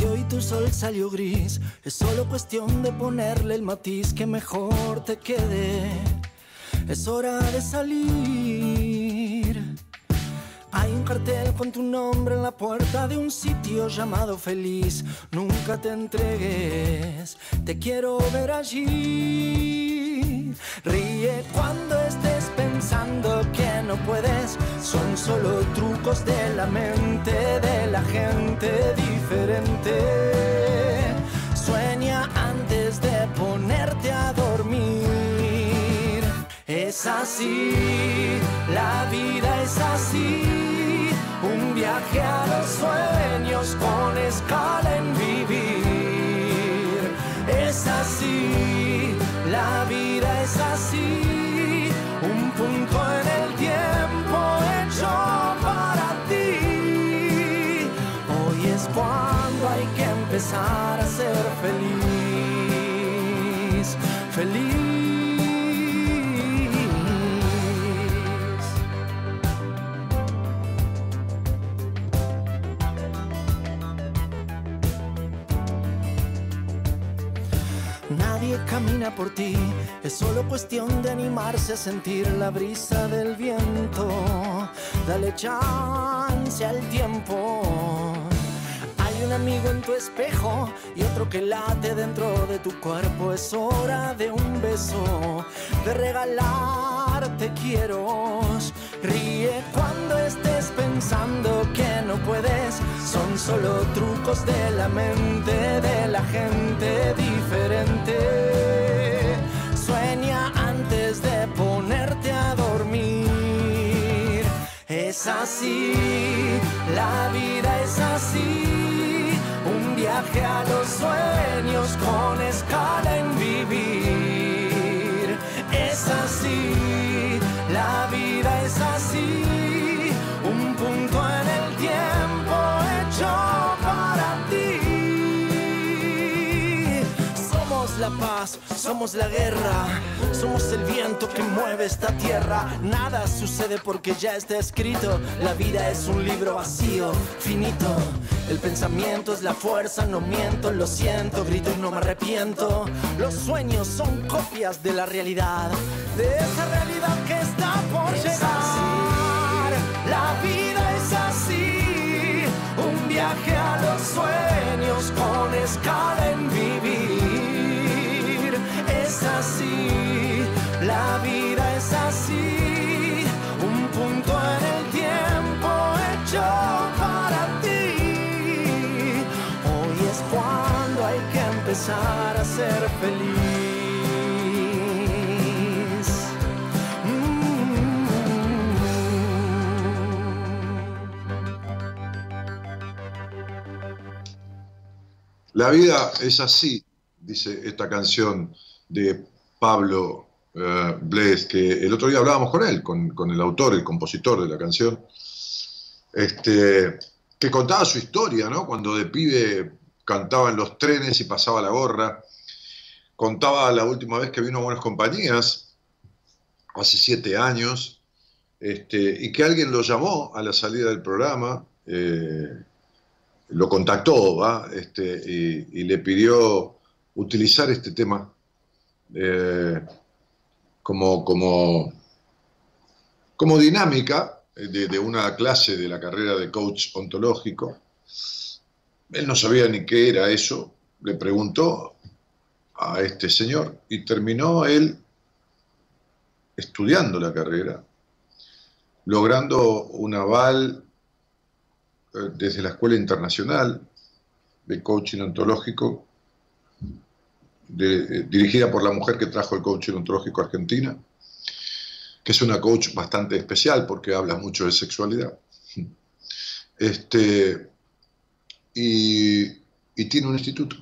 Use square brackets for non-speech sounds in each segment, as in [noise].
Si tu sol salió gris, es solo cuestión de ponerle el matiz que mejor te quede. Es hora de salir. Hay un cartel con tu nombre en la puerta de un sitio llamado feliz. Nunca te entregues, te quiero ver allí. Ríe cuando estés no puedes. Son solo trucos de la mente de la gente diferente. Sueña antes de ponerte a dormir. Es así, la vida es así. Un viaje a los sueños con escala en vivir. Es así, la vida es así. Empezar a ser feliz. Feliz. Nadie camina por ti, es solo cuestión de animarse a sentir la brisa del viento. Dale chance al tiempo. Un amigo en tu espejo y otro que late dentro de tu cuerpo. Es hora de un beso, de regalarte quiero. Ríe cuando estés pensando que no puedes. Son solo trucos de la mente de la gente diferente. Sueña antes de ponerte a dormir. Es así, la vida es así. Viaje a los sueños con escala en vivir. Somos la guerra, somos el viento que mueve esta tierra. Nada sucede porque ya está escrito. La vida es un libro vacío, finito. El pensamiento es la fuerza, no miento, lo siento, grito y no me arrepiento. Los sueños son copias de la realidad, de esa realidad que está por llegar. La vida es así, un viaje a los sueños con escala en vivir. Empezar a ser feliz. La vida es así, dice esta canción de Pablo Bles, que el otro día hablábamos con él, con, con el autor, el compositor de la canción, este, que contaba su historia, ¿no? Cuando de pibe cantaba en los trenes y pasaba la gorra. Contaba la última vez que vino a Buenas Compañías, hace siete años, este, y que alguien lo llamó a la salida del programa, eh, lo contactó, ¿va? Este, y, le pidió utilizar este tema eh, como, como, como dinámica de una clase de la carrera de coach ontológico. Él no sabía ni qué era eso, le preguntó a este señor y terminó él estudiando la carrera, logrando un aval eh, desde la Escuela Internacional de Coaching Ontológico, eh, dirigida por la mujer que trajo el coaching ontológico Argentina, que es una coach bastante especial porque habla mucho de sexualidad. Este, y, tiene un instituto.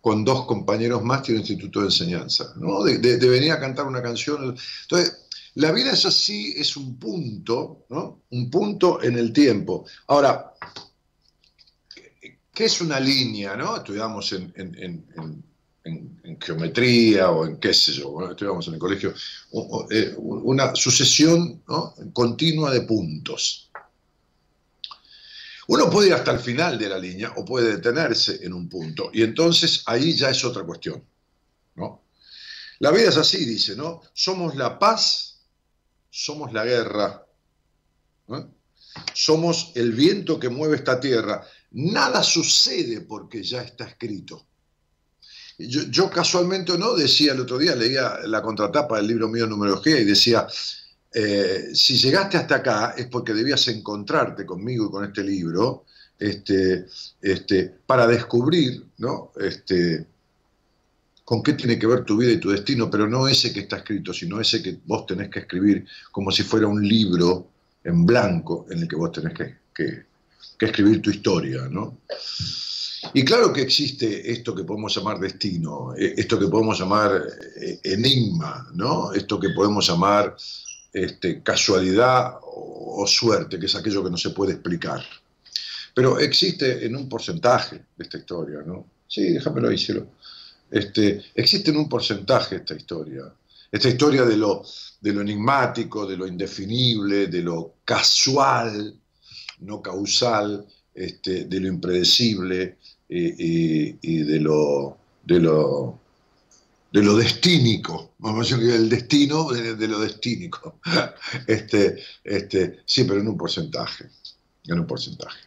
Con dos compañeros más tiene un instituto de enseñanza. ¿no? De, venir a cantar una canción. Entonces, la vida es así, es un punto, ¿no? Un punto en el tiempo. Ahora, ¿qué es una línea? ¿no? Estudiamos en, en, geometría o en qué sé yo, estudiamos en el colegio, eh, una sucesión continua de puntos. Uno puede ir hasta el final de la línea o puede detenerse en un punto, y entonces ahí ya es otra cuestión. ¿no? La vida es así, dice, ¿no? Somos la paz, somos la guerra, somos el viento que mueve esta tierra. Nada sucede porque ya está escrito. Yo, casualmente no decía el otro día, leía la contratapa del libro mío Numerología y decía, eh, si llegaste hasta acá es porque debías encontrarte conmigo y con este libro este, este, para descubrir ¿no? este, con qué tiene que ver tu vida y tu destino, pero no ese que está escrito, sino ese que vos tenés que escribir como si fuera un libro en blanco en el que vos tenés que, que, que escribir tu historia. ¿no? Y claro que existe esto que podemos llamar destino, eh, esto que podemos llamar eh, enigma, ¿no? Esto que podemos llamar este, casualidad o, suerte, que es aquello que no se puede explicar. Pero existe en un porcentaje de esta historia, ¿no? Sí, déjamelo ahí, cielo. Este, existe en un porcentaje esta historia. Esta historia de lo, de lo enigmático, de lo indefinible, de lo casual, no causal, este, de lo impredecible, y, de lo, de lo de lo destínico, a decir el destino de, lo destínico. [laughs] Este, este, sí, pero en un porcentaje, en un porcentaje.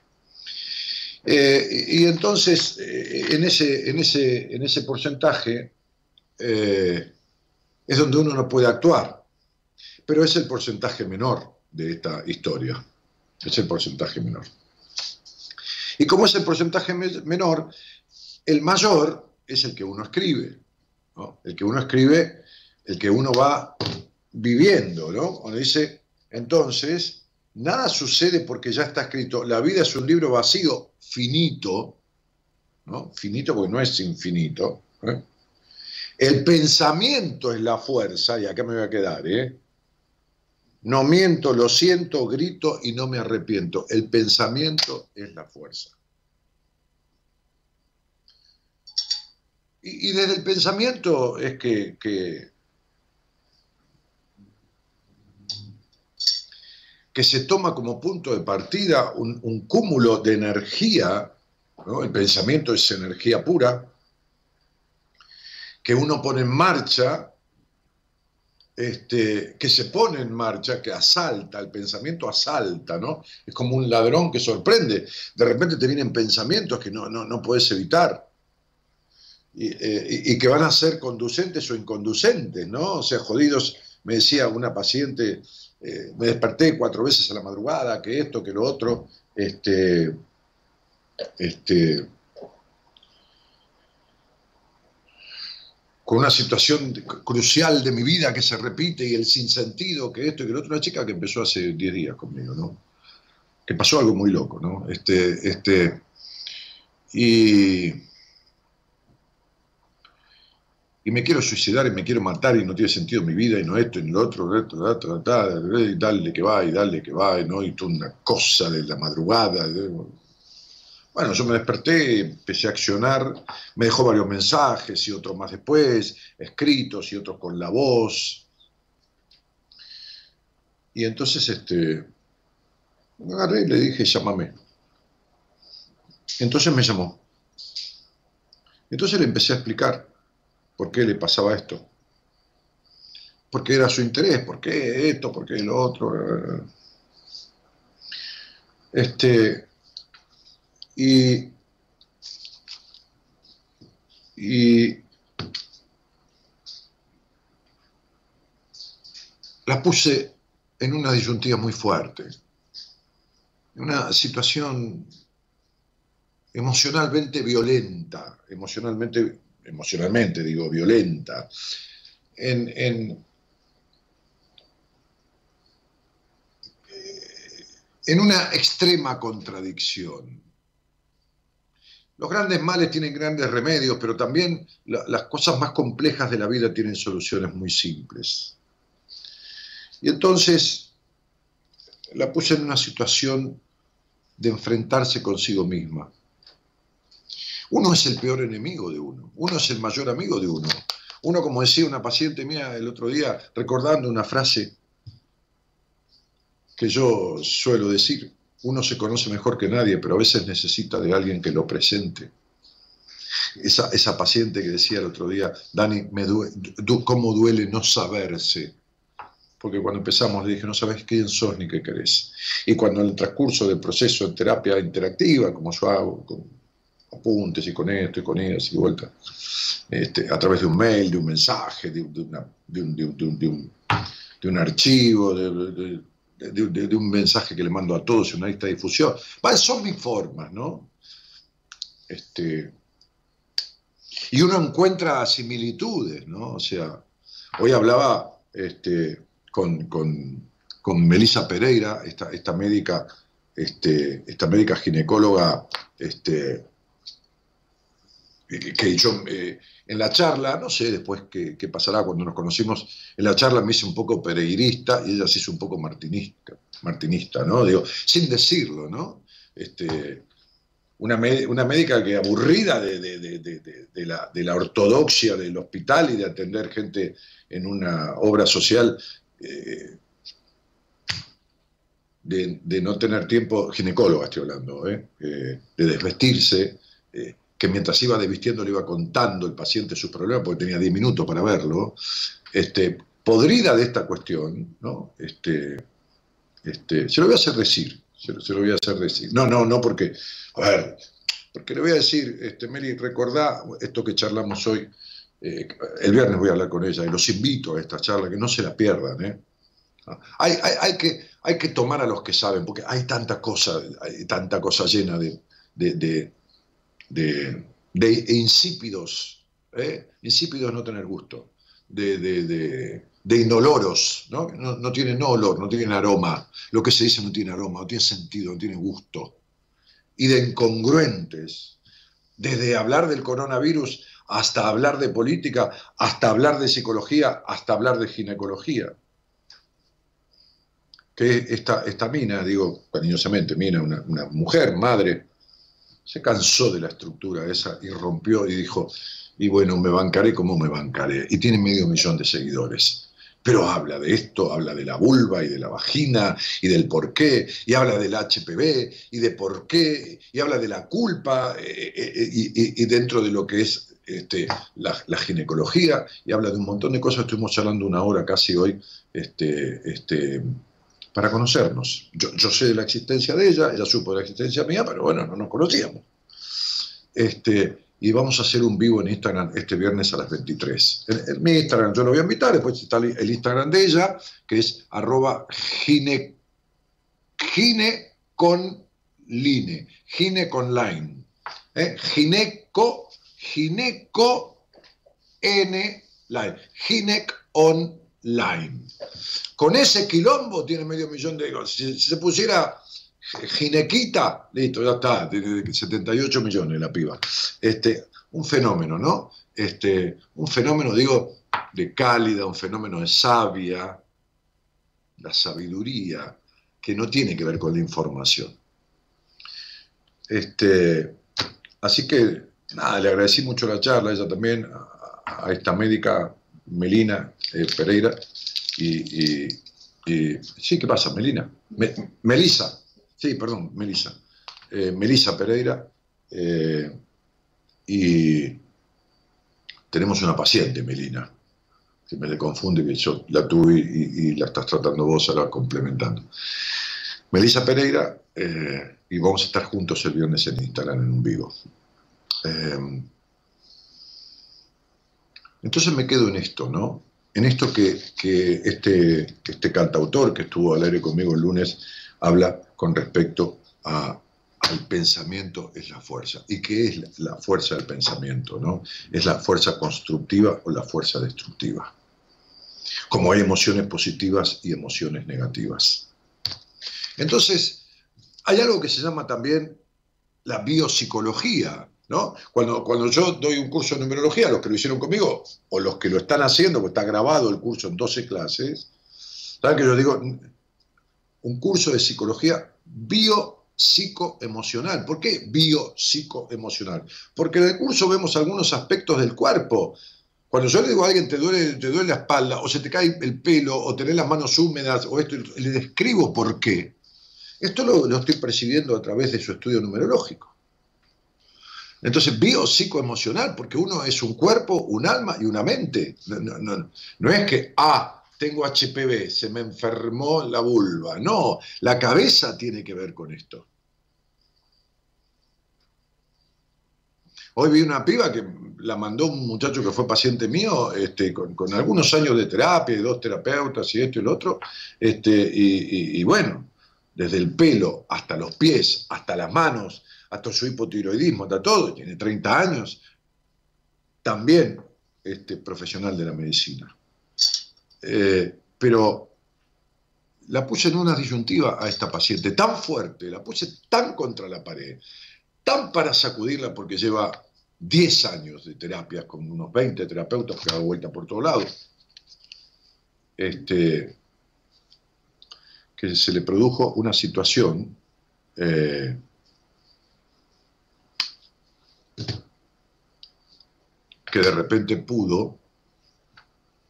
Eh, y entonces, eh, en, ese, en, ese, en ese porcentaje eh, es donde uno no puede actuar, pero es el porcentaje menor de esta historia, es el porcentaje menor. Y como es el porcentaje menor, el mayor es el que uno escribe. El que uno escribe, el que uno va viviendo, ¿no? Cuando dice, entonces, nada sucede porque ya está escrito. La vida es un libro vacío, finito, ¿no? Finito porque no es infinito. ¿eh? El pensamiento es la fuerza, y acá me voy a quedar, ¿eh? No miento, lo siento, grito y no me arrepiento. El pensamiento es la fuerza. Y, desde el pensamiento es que, que, se toma como punto de partida un, cúmulo de energía, el pensamiento es energía pura, que uno pone en marcha este, que se pone en marcha, que asalta, el pensamiento asalta, ¿no? Es como un ladrón que sorprende. De repente te vienen pensamientos que no, no, puedes evitar. Eh, y, que van a ser conducentes o inconducentes, ¿no? O sea, jodidos, me decía una paciente, eh, me desperté cuatro veces a la madrugada, que esto, que lo otro, este, este, con una situación crucial de mi vida que se repite y el sinsentido, que esto y que lo otro, una chica que empezó hace 10 días conmigo, ¿no? Que pasó algo muy loco, ¿no? Este, este, y, y me quiero suicidar y me quiero matar y no tiene sentido mi vida y no esto y no lo otro, y dale que va y dale que va, y no, y tú una cosa de la madrugada. Bueno, yo me desperté, empecé a accionar, me dejó varios mensajes y otros más después, escritos y otros con la voz. Y entonces este, me agarré y le dije, llámame. Entonces me llamó. Entonces le empecé a explicar por qué le pasaba esto, por qué era su interés, por qué esto, por qué lo otro. Este, y, y la puse en una disyuntiva muy fuerte, en una situación emocionalmente violenta, emocionalmente emocionalmente digo, violenta, en, en, en una extrema contradicción. Los grandes males tienen grandes remedios, pero también las cosas más complejas de la vida tienen soluciones muy simples. Y entonces la puse en una situación de enfrentarse consigo misma. Uno es el peor enemigo de uno, uno es el mayor amigo de uno. Uno, como decía una paciente mía el otro día, recordando una frase que yo suelo decir, uno se conoce mejor que nadie, pero a veces necesita de alguien que lo presente. Esa, esa paciente que decía el otro día, Dani, me duele, ¿cómo duele no saberse? Porque cuando empezamos le dije, no sabes quién sos ni qué querés. Y cuando en el transcurso del proceso de terapia interactiva, como yo hago, apuntes y con esto y con eso y vuelta, este, a través de un mail, de un mensaje, de, de, una, de un, un, un, archivo, de, de, un mensaje que le mando a todos en una lista de difusión. son mis formas, ¿no? Este, y uno encuentra similitudes, ¿no? O sea, hoy hablaba este, con, con, con Melissa Pereira, esta, esta médica, este, esta médica ginecóloga, este, que yo eh, en la charla, no sé después qué, pasará cuando nos conocimos, en la charla me hice un poco pereirista y ella se hizo un poco martinista, martinista ¿no? Digo, sin decirlo, ¿no? Este, una, una médica que aburrida de, la, de, la, ortodoxia del hospital y de atender gente en una obra social, eh, de, no tener tiempo, ginecóloga estoy hablando, ¿eh? de desvestirse que mientras iba desvistiendo le iba contando el paciente sus problemas, porque tenía 10 minutos para verlo, este, podrida de esta cuestión, ¿no? Este, este, se lo voy a hacer decir, se lo, voy a hacer decir. No, no, no porque, a ver, porque le voy a decir, este, Mary, recordá esto que charlamos hoy, eh, el viernes voy a hablar con ella y los invito a esta charla, que no se la pierdan, ¿eh? Hay, hay, que, hay que tomar a los que saben, porque hay tanta cosa, hay tanta cosa llena de, insípidos, ¿eh? insípidos no tener gusto, de, de inoloros, ¿no? ¿no? No, tienen olor, no tienen aroma, lo que se dice no tiene aroma, no tiene sentido, no tiene gusto, y de incongruentes, desde hablar del coronavirus hasta hablar de política, hasta hablar de psicología, hasta hablar de ginecología. Que esta, esta mina, digo cariñosamente, mina, una, una mujer, madre, se cansó de la estructura esa y rompió y dijo, y bueno, me bancaré como me bancaré. Y tiene medio millón de seguidores. Pero habla de esto, habla de la vulva y de la vagina y del por qué, y habla del HPV y de por qué, y habla de la culpa eh, eh, eh, y, dentro de lo que es este, la, ginecología, y habla de un montón de cosas. Estuvimos charlando una hora casi hoy este, este, para conocernos. Yo, sé de la existencia de ella, ella supo de la existencia mía, pero bueno, no nos conocíamos. Este, y vamos a hacer un vivo en Instagram este viernes a las 23. En, mi Instagram yo lo voy a invitar, después está el Instagram de ella, que es arroba gine, gine con gine con line. ¿eh? Online. Con ese quilombo tiene medio millón de... Si, si se pusiera Ginequita, listo, ya está, tiene 78 millones la piba. Este, un fenómeno, ¿no? Este, un fenómeno, digo, de cálida, un fenómeno de sabia, la sabiduría, que no tiene que ver con la información. Este, así que, nada, le agradecí mucho la charla, ella también, a, esta médica Melina eh, Pereira, y, sí, ¿qué pasa, Melina? Melisa, sí, perdón, Melisa. Eh, Melisa Pereira, eh, y tenemos una paciente, Melina, que me le confunde que yo la tuve y, la estás tratando vos ahora complementando. Melisa Pereira, y vamos a estar juntos el viernes en Instagram en un vivo. Entonces me quedo en esto, ¿no? en esto que, este, este cantautor que estuvo al aire conmigo el lunes habla con respecto al pensamiento es la fuerza. ¿Y qué es la fuerza del pensamiento? ¿no? ¿Es la fuerza constructiva o la fuerza destructiva? Como hay emociones positivas y emociones negativas. Entonces, hay algo que se llama también la biopsicología, ¿no? Cuando, cuando yo doy un curso de numerología, los que lo hicieron conmigo, o los que lo están haciendo, porque está grabado el curso en 12 clases, ¿saben que yo digo? Un curso de psicología biopsicoemocional. ¿Por qué biopsicoemocional? Porque en el curso vemos algunos aspectos del cuerpo. Cuando yo le digo a alguien te duele, te duele la espalda, o se te cae el pelo, o tenés las manos húmedas, o esto, le describo por qué. Esto lo, estoy percibiendo a través de su estudio numerológico. Entonces, biopsicoemocional, porque uno es un cuerpo, un alma y una mente. No, es que, ah, tengo HPV, se me enfermó la vulva. No, la cabeza tiene que ver con esto. Hoy vi una piba que la mandó un muchacho que fue paciente mío, este, con, algunos años de terapia, dos terapeutas y esto y lo otro, este, y bueno, desde el pelo hasta los pies, hasta las manos, hasta su hipotiroidismo, hasta todo, tiene 30 años, también este, profesional de la medicina. Eh, pero la puse en una disyuntiva a esta paciente tan fuerte, la puse tan contra la pared, tan para sacudirla porque lleva 10 años de terapias con unos 20 terapeutas que dado vuelta por todos lados. Este, que se le produjo una situación eh, que de repente pudo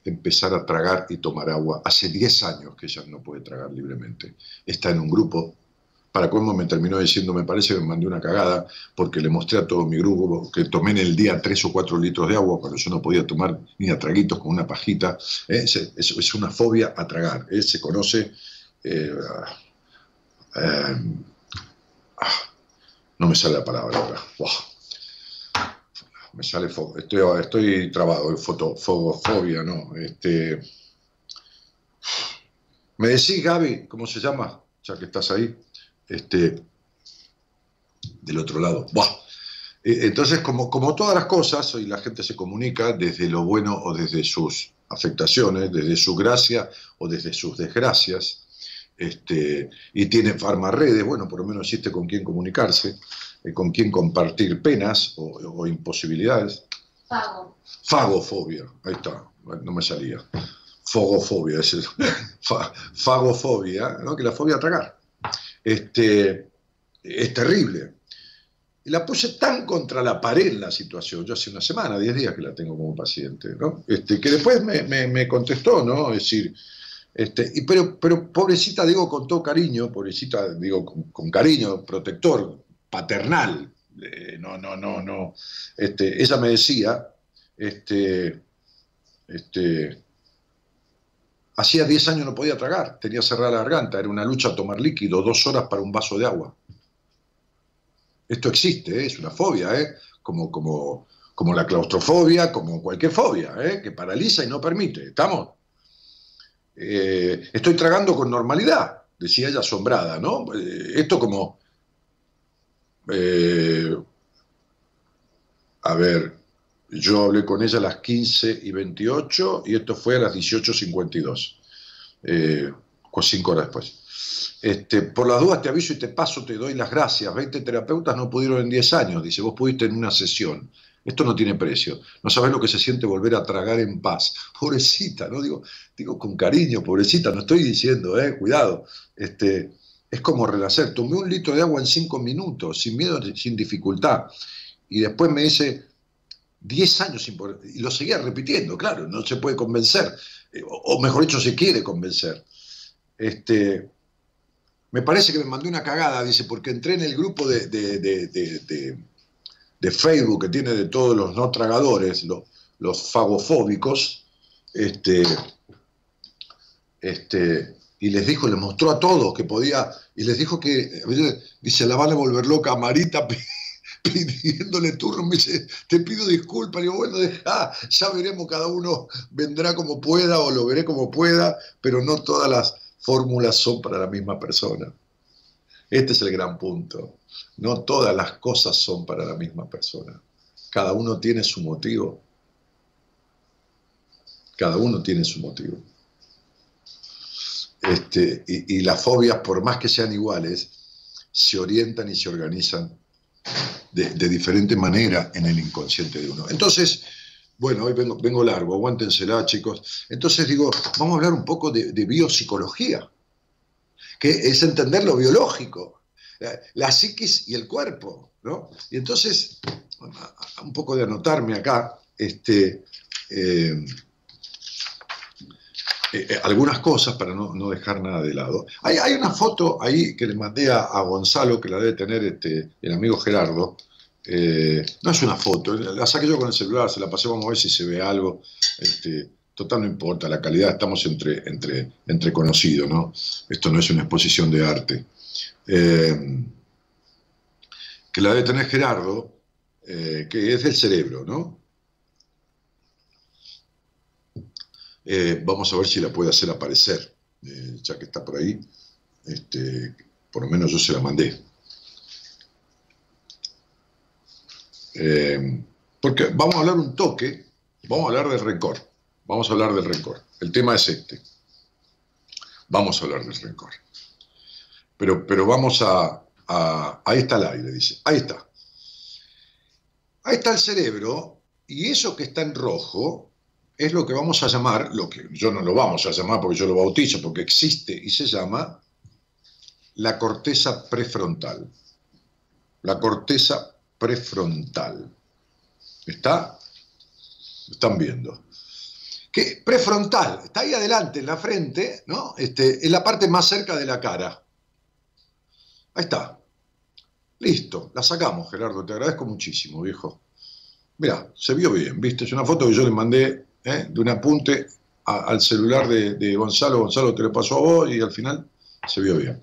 empezar a tragar y tomar agua. Hace 10 años que ella no puede tragar libremente. Está en un grupo. Para cómo me terminó diciendo, me parece que me mandé una cagada porque le mostré a todo mi grupo que tomé en el día 3 o 4 litros de agua cuando yo no podía tomar ni a traguitos con una pajita. Eh, es, una fobia a tragar. Eh, se conoce eh, ah, no me sale la palabra ahora. Me sale estoy, estoy trabado, foto, fogofobia, ¿no? Este, me decís, Gaby, ¿cómo se llama? Ya que estás ahí. Este, del otro lado. Eh, entonces, como, como todas las cosas, hoy la gente se comunica desde lo bueno o desde sus afectaciones, desde su gracia o desde sus desgracias este, y tiene farmarredes, bueno, por lo menos existe con quién comunicarse, eh, con quién compartir penas o, imposibilidades. Fago. Fagofobia, ahí está, no me salía. Fogofobia, es [laughs] fagofobia, ¿no? que la fobia a tragar. Este, es terrible. Y la puse tan contra la pared en la situación, yo hace una semana, diez días que la tengo como paciente, ¿no? este, que después me, me, me contestó, ¿no? Es decir, este, y pero, pero pobrecita, digo con todo cariño, pobrecita, digo con, cariño, protector, paternal. Eh, no, no, no, no. Este, ella me decía, este, este, hacía 10 años no podía tragar, tenía cerrada la garganta, era una lucha a tomar líquido, dos horas para un vaso de agua. Esto existe, ¿eh? es una fobia, ¿eh? como, como, como la claustrofobia, como cualquier fobia, ¿eh? que paraliza y no permite. ¿Estamos? Eh, estoy tragando con normalidad, decía ella asombrada, ¿no? Esto como... Eh, a ver, yo hablé con ella a las 15 y 28 y esto fue a las 18.52, eh, cinco horas después. Este, por las dudas te aviso y te paso, te doy las gracias. 20 terapeutas no pudieron en 10 años, dice, vos pudiste en una sesión. Esto no tiene precio. No sabes lo que se siente volver a tragar en paz. Pobrecita, ¿no? Digo, digo con cariño, pobrecita, no estoy diciendo, eh, cuidado. Este, es como renacer. Tomé un litro de agua en cinco minutos, sin miedo, sin dificultad. Y después me dice, 10 años sin poder, y lo seguía repitiendo, claro, no se puede convencer, eh, o, mejor dicho, se quiere convencer. Este, me parece que me mandó una cagada, dice, porque entré en el grupo de de Facebook que tiene de todos los no tragadores, los fagofóbicos, este, este, y les dijo, les mostró a todos que podía, y les dijo que, dice, la van a volver loca Marita [laughs] pidiéndole turno, me dice, te pido disculpas, y digo, bueno, deja, ya veremos, cada uno vendrá como pueda o lo veré como pueda, pero no todas las fórmulas son para la misma persona. Este es el gran punto. No todas las cosas son para la misma persona. Cada uno tiene su motivo. Cada uno tiene su motivo. Este, y, las fobias, por más que sean iguales, se orientan y se organizan de, diferente manera en el inconsciente de uno. Entonces, bueno, hoy vengo, vengo largo, aguántensela, chicos. Entonces digo, vamos a hablar un poco de, biopsicología, que es entender lo biológico, la, psiquis y el cuerpo, ¿no? Y entonces, un poco de anotarme acá, este, eh, eh, eh, algunas cosas para no, dejar nada de lado. Hay, una foto ahí que le mandé a, Gonzalo, que la debe tener este, el amigo Gerardo. Eh, no es una foto, la saqué yo con el celular, se la pasé, vamos a ver si se ve algo. Este, total no importa, la calidad, estamos entre, entre, entre conocidos, ¿no? Esto no es una exposición de arte. que la debe tener Gerardo, que es del cerebro, ¿no? Eh, vamos a ver si la puede hacer aparecer, eh, ya que está por ahí. Este, por lo menos yo se la mandé. Eh, porque vamos a hablar un toque, vamos a hablar del rencor. Vamos a hablar del rencor. El tema es este. Vamos a hablar del rencor. Pero, pero vamos a, a... Ahí está el aire, dice. Ahí está. Ahí está el cerebro y eso que está en rojo es lo que vamos a llamar, lo que yo no lo vamos a llamar porque yo lo bautizo, porque existe y se llama la corteza prefrontal. La corteza prefrontal. ¿Está? están viendo. Que prefrontal, está ahí adelante, en la frente, ¿no? Este, en la parte más cerca de la cara. Ahí está. Listo, la sacamos, Gerardo, te agradezco muchísimo, viejo. Mira, se vio bien, ¿viste? Es una foto que yo le mandé ¿eh? de un apunte al celular de, Gonzalo, Gonzalo te lo pasó a vos y al final se vio bien.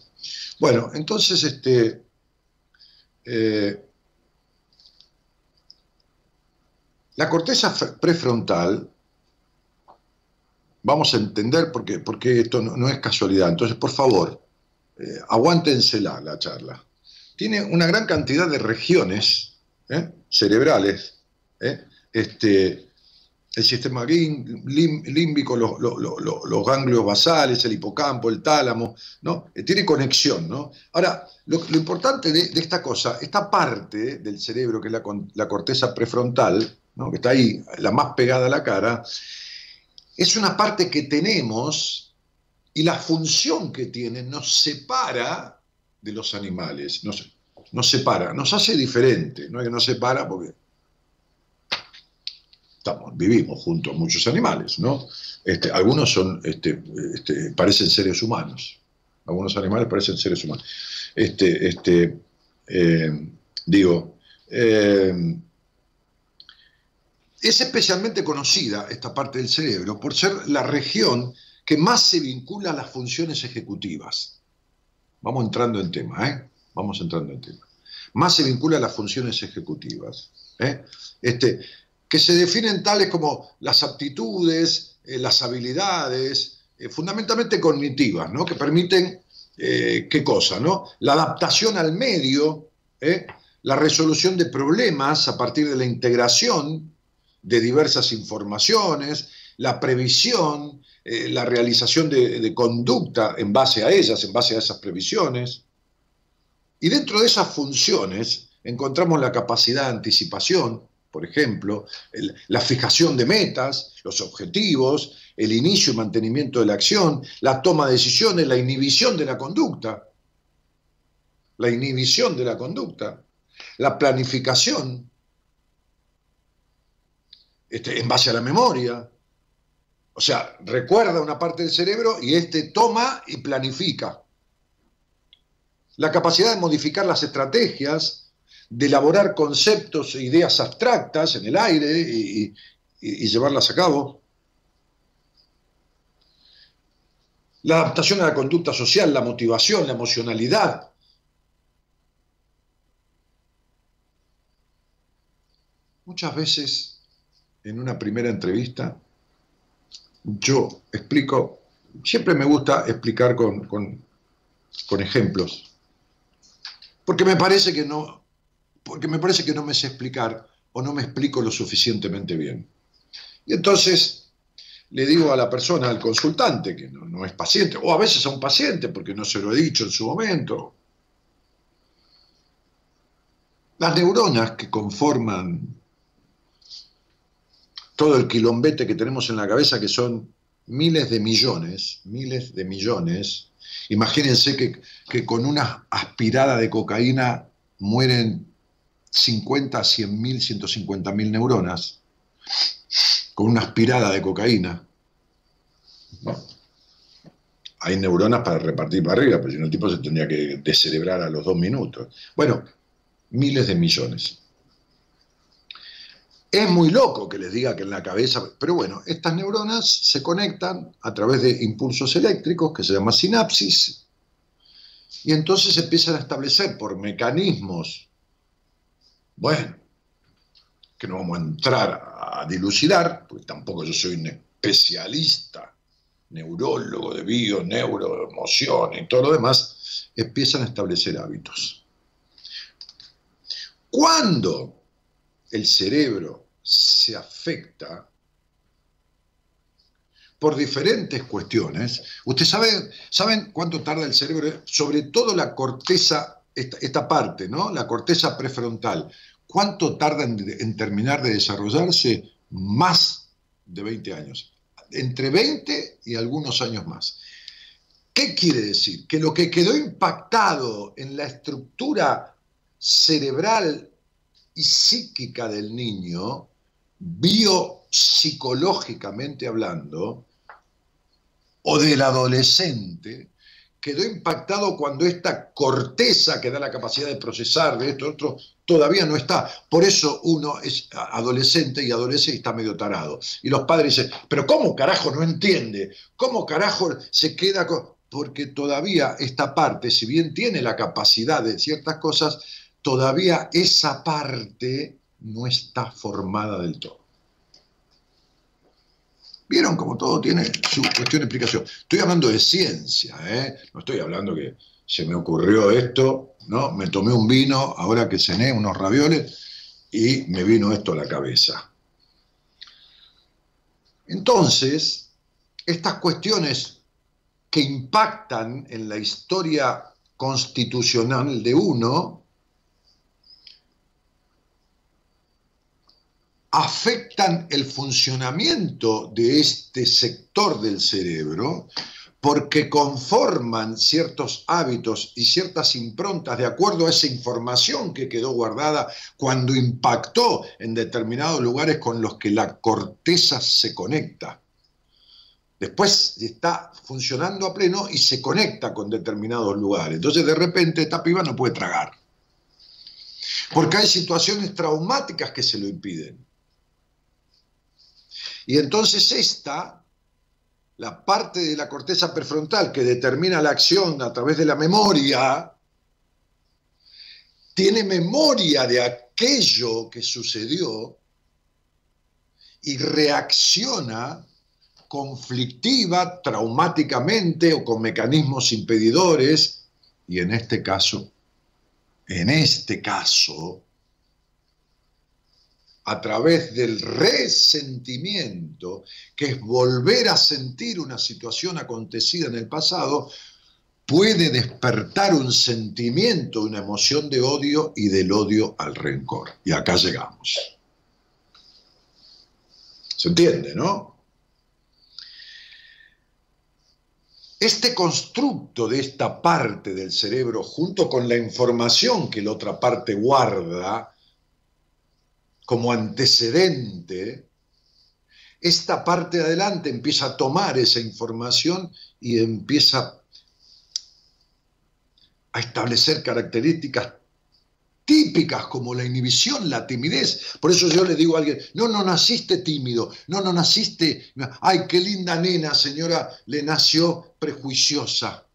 Bueno, entonces este, eh, la corteza prefrontal, vamos a entender por qué, porque esto no, es casualidad, entonces por favor, eh, aguántensela la charla. Tiene una gran cantidad de regiones cerebrales, este, el sistema límbico, los, ganglios basales, el hipocampo, el tálamo, ¿no? Eh, tiene conexión, ¿no? Ahora, lo, importante de, esta cosa, esta parte del cerebro, que es la, corteza prefrontal, ¿no? que está ahí, la más pegada a la cara, es una parte que tenemos y la función que tiene nos separa de los animales, nos, nos separa, nos hace diferente, no es que nos separa porque vivimos junto a muchos animales, ¿no? Este, algunos son, este, este, parecen seres humanos, algunos animales parecen seres humanos. Este, este, eh, digo, eh, es especialmente conocida esta parte del cerebro por ser la región que más se vincula a las funciones ejecutivas. Vamos entrando en tema, ¿eh? Vamos entrando en tema. Más se vincula a las funciones ejecutivas. ¿eh? Este, que se definen tales como las aptitudes, eh, las habilidades, eh, fundamentalmente cognitivas, ¿no? que permiten, eh, ¿qué cosa? No? La adaptación al medio, la resolución de problemas a partir de la integración de diversas informaciones, la previsión, la realización de, de conducta en base a ellas, en base a esas previsiones. Y dentro de esas funciones encontramos la capacidad de anticipación, por ejemplo, la fijación de metas, los objetivos, el inicio y mantenimiento de la acción, la toma de decisiones, la inhibición de la conducta, la inhibición de la conducta, la planificación, este, en base a la memoria. O sea, recuerda una parte del cerebro y este toma y planifica. La capacidad de modificar las estrategias, de elaborar conceptos e ideas abstractas en el aire y, llevarlas a cabo. La adaptación a la conducta social, la motivación, la emocionalidad. muchas veces en una primera entrevista yo explico, siempre me gusta explicar con, con, ejemplos, porque me parece que no, porque me parece que no me sé explicar o no me explico lo suficientemente bien. Y entonces le digo a la persona, al consultante, que no, no, es paciente, o a veces a un paciente, porque no se lo he dicho en su momento, las neuronas que conforman todo el quilombete que tenemos en la cabeza, que son miles de millones, miles de millones, imagínense que, con una aspirada de cocaína mueren 50, 100 mil, 150 mil neuronas, con una aspirada de cocaína. hay neuronas para repartir para arriba, pero si no el tipo se tendría que descerebrar a los dos minutos. Bueno, miles de millones. Es muy loco que les diga que en la cabeza, pero bueno, estas neuronas se conectan a través de impulsos eléctricos que se llama sinapsis y entonces empiezan a establecer por mecanismos, bueno, que no vamos a entrar a dilucidar, porque tampoco yo soy un especialista, neurólogo de bio, neuro, emoción y todo lo demás, empiezan a establecer hábitos. Cuando el cerebro se afecta por diferentes cuestiones. Ustedes saben, saben cuánto tarda el cerebro, sobre todo la corteza, esta, parte, ¿no? La corteza prefrontal. ¿Cuánto tarda en, terminar de desarrollarse? Más de 20 años. Entre 20 y algunos años más. ¿Qué quiere decir? Que lo que quedó impactado en la estructura cerebral y psíquica del niño, biopsicológicamente hablando, o del adolescente, quedó impactado cuando esta corteza que da la capacidad de procesar de esto otro todavía no está. Por eso uno es adolescente y adolescente y está medio tarado. Y los padres dicen, pero ¿cómo carajo no entiende? ¿Cómo carajo se queda con...? Porque todavía esta parte, si bien tiene la capacidad de ciertas cosas, todavía esa parte no está formada del todo. ¿Vieron cómo todo tiene su cuestión de explicación? Estoy hablando de ciencia, ¿eh? no estoy hablando que se me ocurrió esto, ¿no? Me tomé un vino, ahora que cené unos ravioles, y me vino esto a la cabeza. Entonces, estas cuestiones que impactan en la historia constitucional de uno, afectan el funcionamiento de este sector del cerebro porque conforman ciertos hábitos y ciertas improntas de acuerdo a esa información que quedó guardada cuando impactó en determinados lugares con los que la corteza se conecta. Después está funcionando a pleno y se conecta con determinados lugares. Entonces de repente esta piba no puede tragar. Porque hay situaciones traumáticas que se lo impiden. Y entonces esta, la parte de la corteza prefrontal que determina la acción a través de la memoria, tiene memoria de aquello que sucedió y reacciona conflictiva, traumáticamente o con mecanismos impedidores, y en este caso, en este caso, a través del resentimiento, que es volver a sentir una situación acontecida en el pasado, puede despertar un sentimiento, una emoción de odio y del odio al rencor. Y acá llegamos. ¿Se entiende, no? Este constructo de esta parte del cerebro, junto con la información que la otra parte guarda, como antecedente, esta parte de adelante empieza a tomar esa información y empieza a establecer características típicas como la inhibición, la timidez. Por eso yo le digo a alguien, no, no naciste tímido, no, no naciste, ay, qué linda nena, señora, le nació prejuiciosa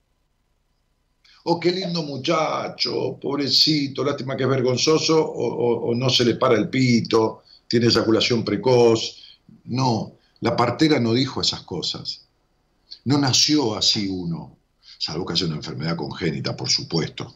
oh, qué lindo muchacho, pobrecito, lástima que es vergonzoso, o, no se le para el pito, tiene eyaculación precoz. No, la partera no dijo esas cosas. No nació así uno, salvo que haya una enfermedad congénita, por supuesto.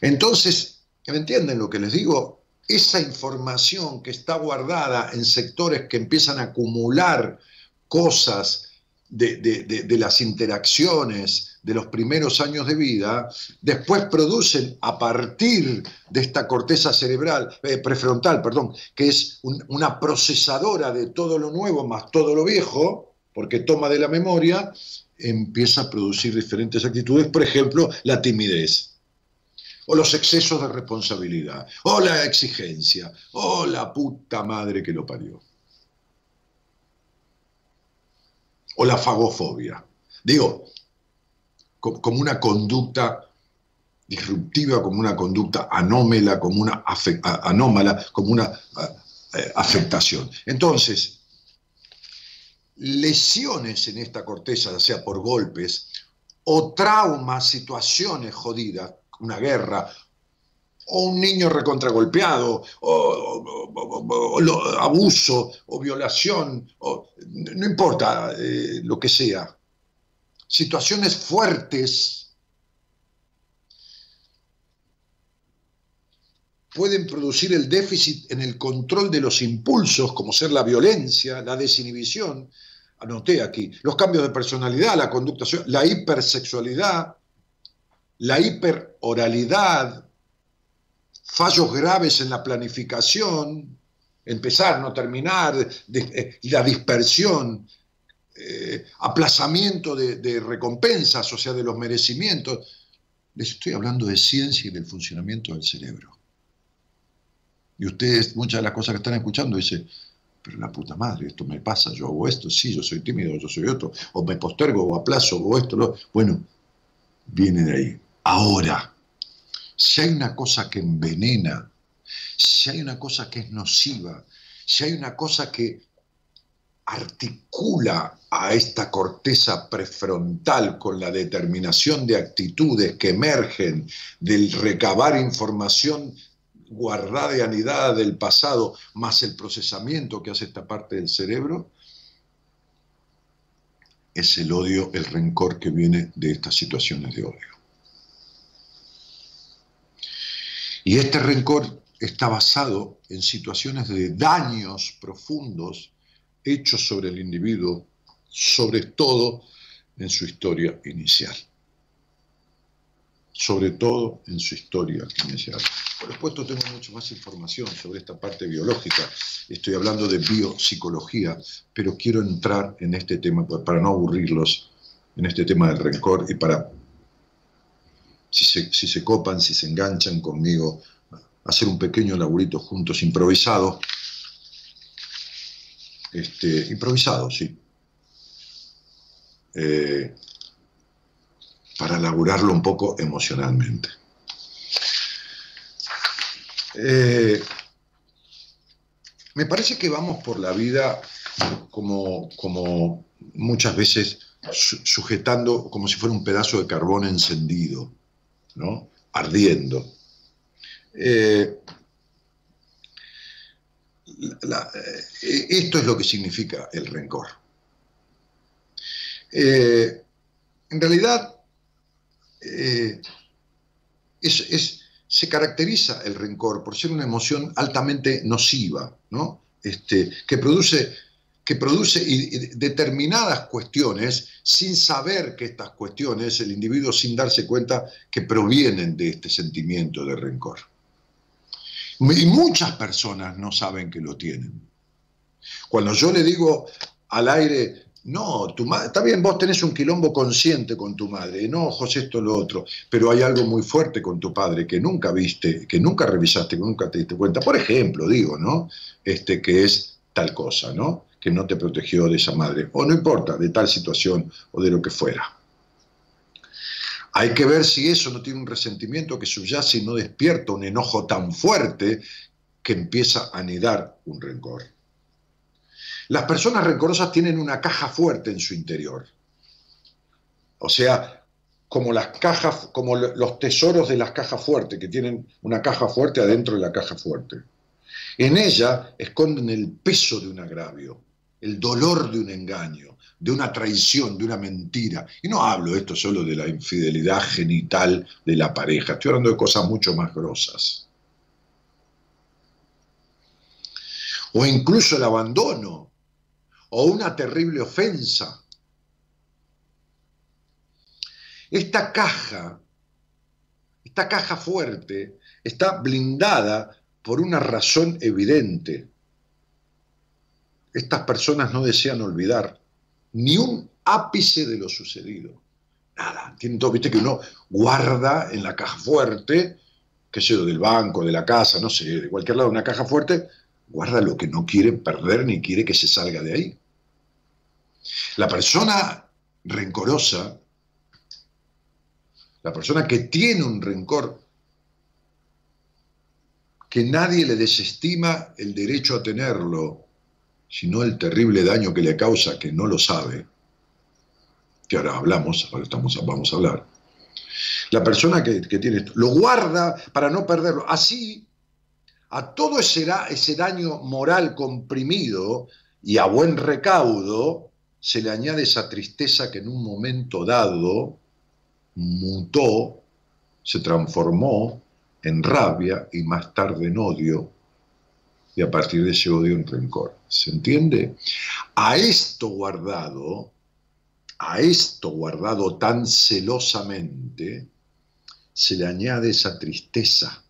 Entonces, ¿me entienden lo que les digo? Esa información que está guardada en sectores que empiezan a acumular cosas de, las interacciones de los primeros años de vida, después producen a partir de esta corteza cerebral, eh, prefrontal, perdón, que es una procesadora de todo lo nuevo más todo lo viejo, porque toma de la memoria, empieza a producir diferentes actitudes, por ejemplo, la timidez, o los excesos de responsabilidad, o la exigencia, o la puta madre que lo parió. O la fagofobia. Digo, como una conducta disruptiva, como una conducta anómala, como una anómala, como una eh, afectación. Entonces, lesiones en esta corteza, ya sea por golpes, o traumas, situaciones jodidas, una guerra, o un niño recontragolpeado, o, abuso, o violación, o, no importa eh, lo que sea. Situaciones fuertes pueden producir el déficit en el control de los impulsos, como ser la violencia, la desinhibición, anoté aquí, los cambios de personalidad, la conducta, la hipersexualidad, la hiperoralidad, fallos graves en la planificación, empezar, no terminar, eh, la dispersión, eh, aplazamiento de, recompensas, o sea, de los merecimientos. Les estoy hablando de ciencia y del funcionamiento del cerebro. Y ustedes, muchas de las cosas que están escuchando, dicen, pero la puta madre, esto me pasa, yo hago esto, sí, yo soy tímido, yo soy otro, o me postergo, o aplazo, o esto, lo... bueno, viene de ahí. Ahora, si hay una cosa que envenena, si hay una cosa que es nociva, si hay una cosa que articula a esta corteza prefrontal con la determinación de actitudes que emergen del recabar información guardada y anidada del pasado, más el procesamiento que hace esta parte del cerebro, es el odio, el rencor que viene de estas situaciones de odio. Y este rencor está basado en situaciones de daños profundos hechos sobre el individuo, sobre todo en su historia inicial. Sobre todo en su historia inicial. Por supuesto, tengo mucha más información sobre esta parte biológica. Estoy hablando de biopsicología, pero quiero entrar en este tema para no aburrirlos, en este tema del rencor y para si se, copan, si se enganchan conmigo, hacer un pequeño laburito juntos, improvisado. Este, improvisado, sí. Eh, para laburarlo un poco emocionalmente. Eh, me parece que vamos por la vida como, como muchas veces sujetando como si fuera un pedazo de carbón encendido. ¿No? ardiendo. Eh, eh, esto es lo que significa el rencor. Eh, en realidad, se caracteriza el rencor por ser una emoción altamente nociva, ¿no? este, que produce que produce determinadas cuestiones sin saber que estas cuestiones, el individuo sin darse cuenta que provienen de este sentimiento de rencor. Y muchas personas no saben que lo tienen. Cuando yo le digo al aire, no, tu está bien, vos tenés un quilombo consciente con tu madre, no, José, esto, lo otro, pero hay algo muy fuerte con tu padre que nunca viste, que nunca revisaste, que nunca te diste cuenta. Por ejemplo, digo, ¿no? Este, que es tal cosa, ¿no? Que no te protegió de esa madre, o no importa, de tal situación o de lo que fuera. Hay que ver si eso no tiene un resentimiento que subyace y no despierta un enojo tan fuerte que empieza a anidar un rencor. Las personas rencorosas tienen una caja fuerte en su interior. O sea, como las cajas, como los tesoros de las cajas fuertes, que tienen una caja fuerte adentro de la caja fuerte. En ella esconden el peso de un agravio, el dolor de un engaño, de una traición, de una mentira. Y no hablo esto solo de la infidelidad genital de la pareja, estoy hablando de cosas mucho más grosas. O incluso el abandono, o una terrible ofensa. Esta caja, esta caja fuerte, está blindada por una razón evidente. Estas personas no desean olvidar ni un ápice de lo sucedido. Nada. Tienen todo, viste que uno guarda en la caja fuerte, qué sé yo, del banco, de la casa, no sé, de cualquier lado, una caja fuerte, guarda lo que no quiere perder ni quiere que se salga de ahí. La persona rencorosa, la persona que tiene un rencor que nadie le desestima el derecho a tenerlo, sino el terrible daño que le causa que no lo sabe, que ahora hablamos, ahora estamos, vamos a hablar. La persona que, tiene esto, lo guarda para no perderlo. Así, a todo ese daño moral comprimido y a buen recaudo, se le añade esa tristeza que en un momento dado mutó, se transformó en rabia y más tarde en odio, y a partir de ese odio en rencor. ¿Se entiende? A esto guardado, a esto guardado tan celosamente, se le añade esa tristeza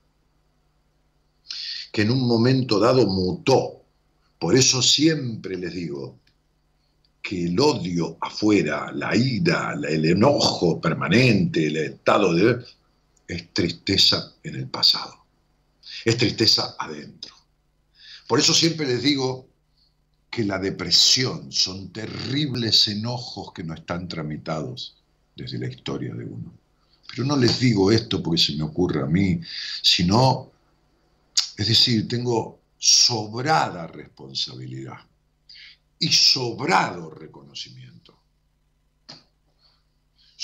que en un momento dado mutó. Por eso siempre les digo que el odio afuera, la ira, el enojo permanente, el estado de es tristeza en el pasado, es tristeza adentro. Por eso siempre les digo que la depresión son terribles enojos que no están tramitados desde la historia de uno. Pero no les digo esto porque se me ocurre a mí, sino, es decir, tengo sobrada responsabilidad y sobrado reconocimiento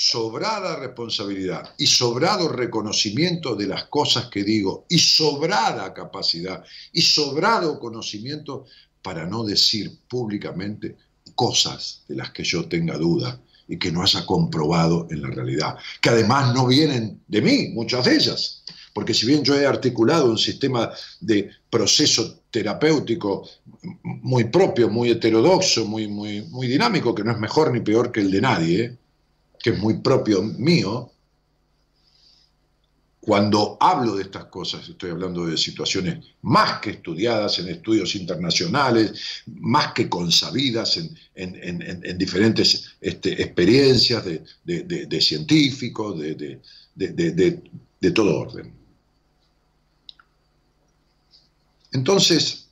sobrada responsabilidad y sobrado reconocimiento de las cosas que digo y sobrada capacidad y sobrado conocimiento para no decir públicamente cosas de las que yo tenga duda y que no haya comprobado en la realidad, que además no vienen de mí, muchas de ellas, porque si bien yo he articulado un sistema de proceso terapéutico muy propio, muy heterodoxo, muy, muy, muy dinámico, que no es mejor ni peor que el de nadie, que es muy propio mío, cuando hablo de estas cosas, estoy hablando de situaciones más que estudiadas en estudios internacionales, más que consabidas en, diferentes este, experiencias de, científicos, de todo orden. Entonces,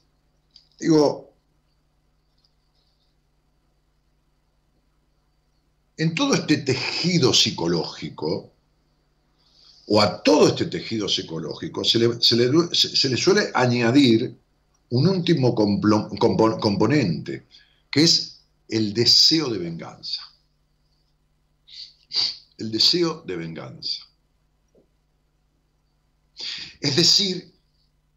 digo, en todo este tejido psicológico, o a todo este tejido psicológico, se le, suele añadir un último componente, que es el deseo de venganza. El deseo de venganza. Es decir,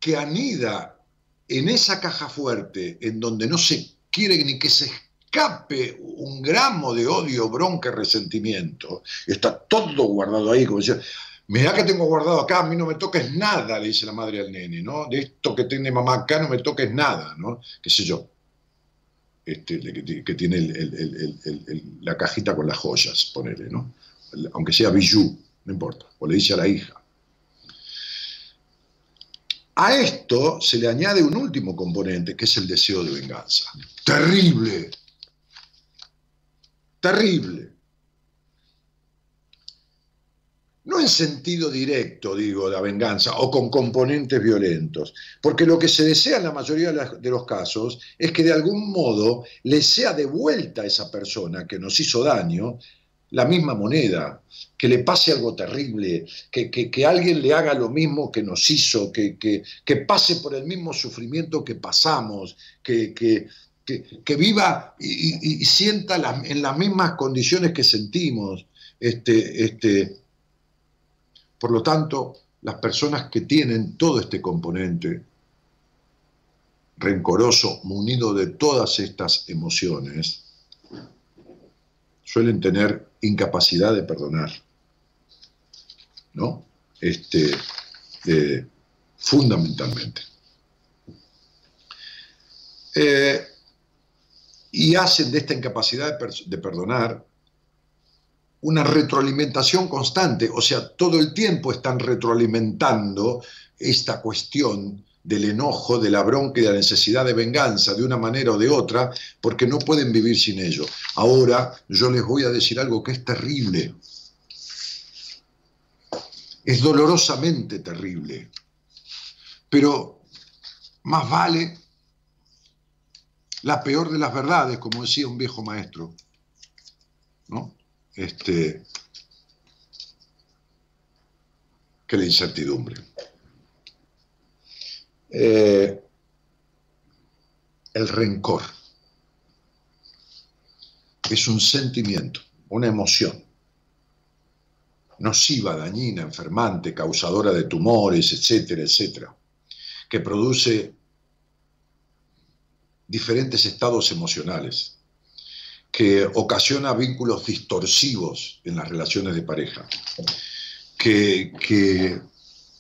que anida en esa caja fuerte en donde no se quiere ni que se escape un gramo de odio, bronca, resentimiento. Está todo guardado ahí, como decía, mira que tengo guardado acá, a mí no me toques nada, le dice la madre al nene, ¿no? De esto que tiene mamá acá no me toques nada, ¿no? Qué sé yo. Este, que, tiene la cajita con las joyas, ponele, ¿no? Aunque sea bijou, no importa. O le dice a la hija. A esto se le añade un último componente, que es el deseo de venganza. Terrible, terrible. No en sentido directo, digo, la venganza, o con componentes violentos, porque lo que se desea en la mayoría de los casos es que de algún modo le sea devuelta a esa persona que nos hizo daño la misma moneda, que le pase algo terrible, que, alguien le haga lo mismo que nos hizo, que, que, pase por el mismo sufrimiento que pasamos, que, que, viva y, sienta en las mismas condiciones que sentimos. Este, este, por lo tanto, las personas que tienen todo este componente rencoroso, munido de todas estas emociones, suelen tener incapacidad de perdonar. ¿No? Este, fundamentalmente. Eh, y hacen de esta incapacidad de, perdonar una retroalimentación constante, o sea, todo el tiempo están retroalimentando esta cuestión del enojo, de la bronca y de la necesidad de venganza de una manera o de otra, porque no pueden vivir sin ello. Ahora yo les voy a decir algo que es terrible. Es dolorosamente terrible. Pero más vale la peor de las verdades, como decía un viejo maestro. ¿No? Este, que la incertidumbre. Eh, el rencor es un sentimiento, una emoción nociva, dañina, enfermante, causadora de tumores, etcétera, etcétera, que produce diferentes estados emocionales, que ocasiona vínculos distorsivos en las relaciones de pareja, que,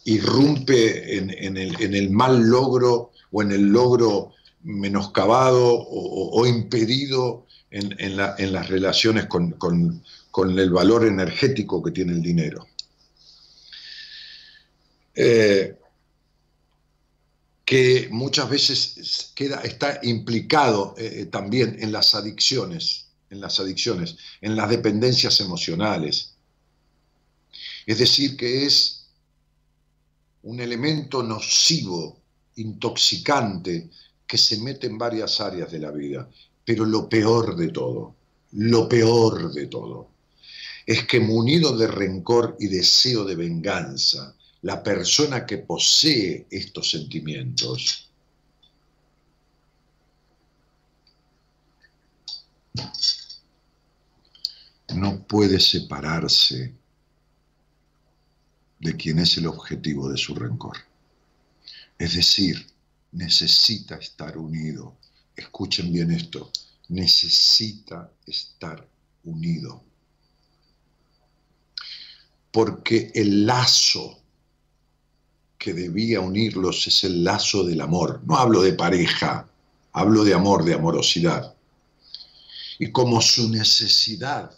irrumpe en, el, mal logro o en el logro menoscabado o, impedido en, las relaciones con, el valor energético que tiene el dinero. Eh, que muchas veces queda, está implicado eh, eh, también en las adicciones, en las adicciones, en las dependencias emocionales. Es decir, que es un elemento nocivo, intoxicante, que se mete en varias áreas de la vida. Pero lo peor de todo, lo peor de todo, es que munido de rencor y deseo de venganza, la persona que posee estos sentimientos no puede separarse de quien es el objetivo de su rencor. Es decir, necesita estar unido. Escuchen bien esto, necesita estar unido. Porque el lazo que debía unirlos es el lazo del amor. No hablo de pareja, hablo de amor, de amorosidad. Y como su necesidad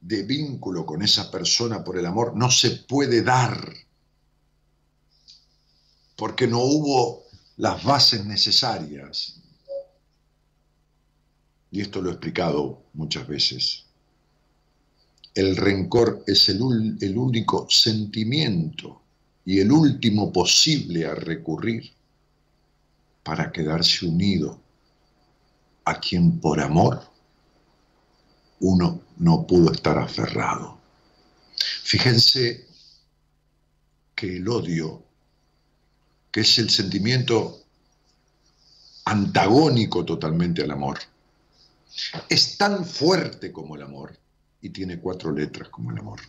de vínculo con esa persona por el amor no se puede dar, porque no hubo las bases necesarias. Y esto lo he explicado muchas veces el rencor es el, único sentimiento y el último posible a recurrir para quedarse unido a quien por amor uno no pudo estar aferrado. Fíjense que el odio, que es el sentimiento antagónico totalmente al amor, es tan fuerte como el amor y tiene cuatro letras como el amor.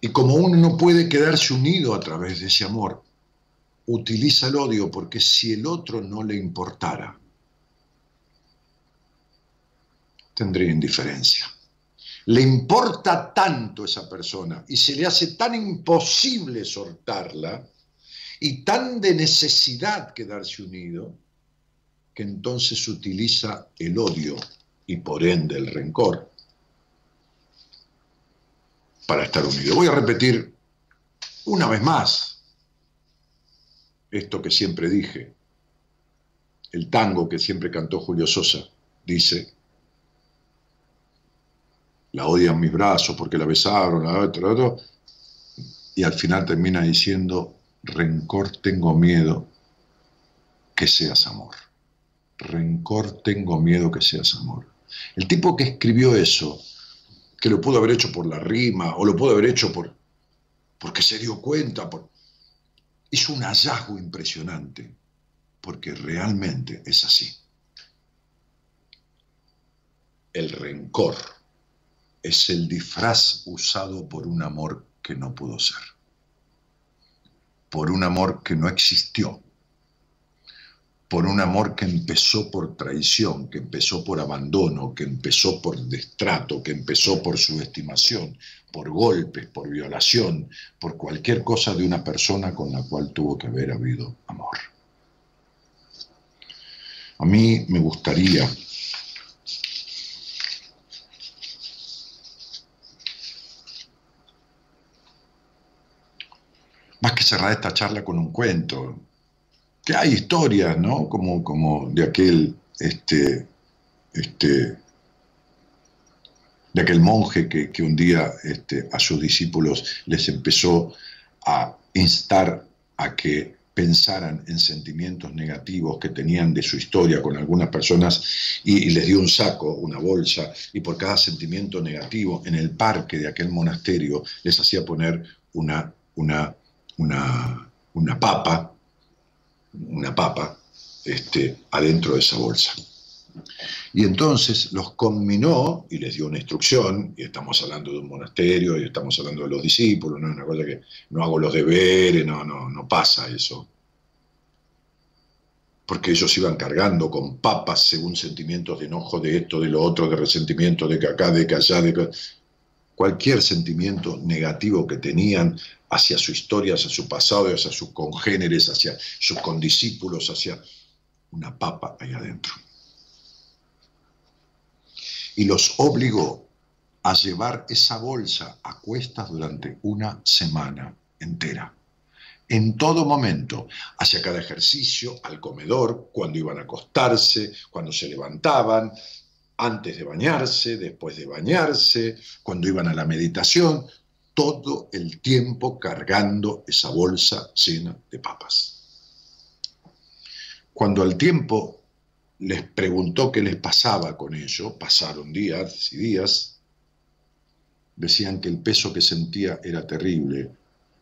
Y como uno no puede quedarse unido a través de ese amor, utiliza el odio porque si el otro no le importara, tendría indiferencia. Le importa tanto esa persona y se le hace tan imposible soltarla y tan de necesidad quedarse unido que entonces utiliza el odio y por ende el rencor para estar unido. Voy a repetir una vez más esto que siempre dije. El tango que siempre cantó Julio Sosa dice, la odian mis brazos porque la besaron, la otra, la otra, y al final termina diciendo, rencor tengo miedo que seas amor rencor tengo miedo que seas amor. El tipo que escribió eso, que lo pudo haber hecho por la rima o lo pudo haber hecho por, porque se dio cuenta, por, hizo un hallazgo impresionante, porque realmente es así. El rencor es el disfraz usado por un amor que no pudo ser, por un amor que no existió, por un amor que empezó por traición, que empezó por abandono, que empezó por destrato, que empezó por subestimación, por golpes, por violación, por cualquier cosa de una persona con la cual tuvo que haber habido amor. A mí me gustaría más que cerrar esta charla con un cuento, que hay historias, ¿no? Como, como de aquel, este, este, de aquel monje que, un día este, a sus discípulos les empezó a instar a que pensaran en sentimientos negativos que tenían de su historia con algunas personas y, les dio un saco, una bolsa, y por cada sentimiento negativo en el parque de aquel monasterio les hacía poner una, una, una, una papa, una papa, este, adentro de esa bolsa. Y entonces los combinó y les dio una instrucción, y estamos hablando de un monasterio, y estamos hablando de los discípulos, no es una cosa que no hago los deberes, no, no, no pasa eso. Porque ellos iban cargando con papas según sentimientos de enojo de esto, de lo otro, de resentimiento, de que acá, de que allá, de que... Cualquier sentimiento negativo que tenían hacia su historia, hacia su pasado, hacia sus congéneres, hacia sus condiscípulos, hacia una papa ahí adentro y los obligó a llevar esa bolsa a cuestas durante una semana entera. En todo momento, hacia cada ejercicio, al comedor, cuando iban a acostarse, cuando se levantaban, antes de bañarse, después de bañarse, cuando iban a la meditación, todo el tiempo cargando esa bolsa llena de papas. Cuando al tiempo les preguntó qué les pasaba con ello, pasaron días y días, decían que el peso que sentía era terrible,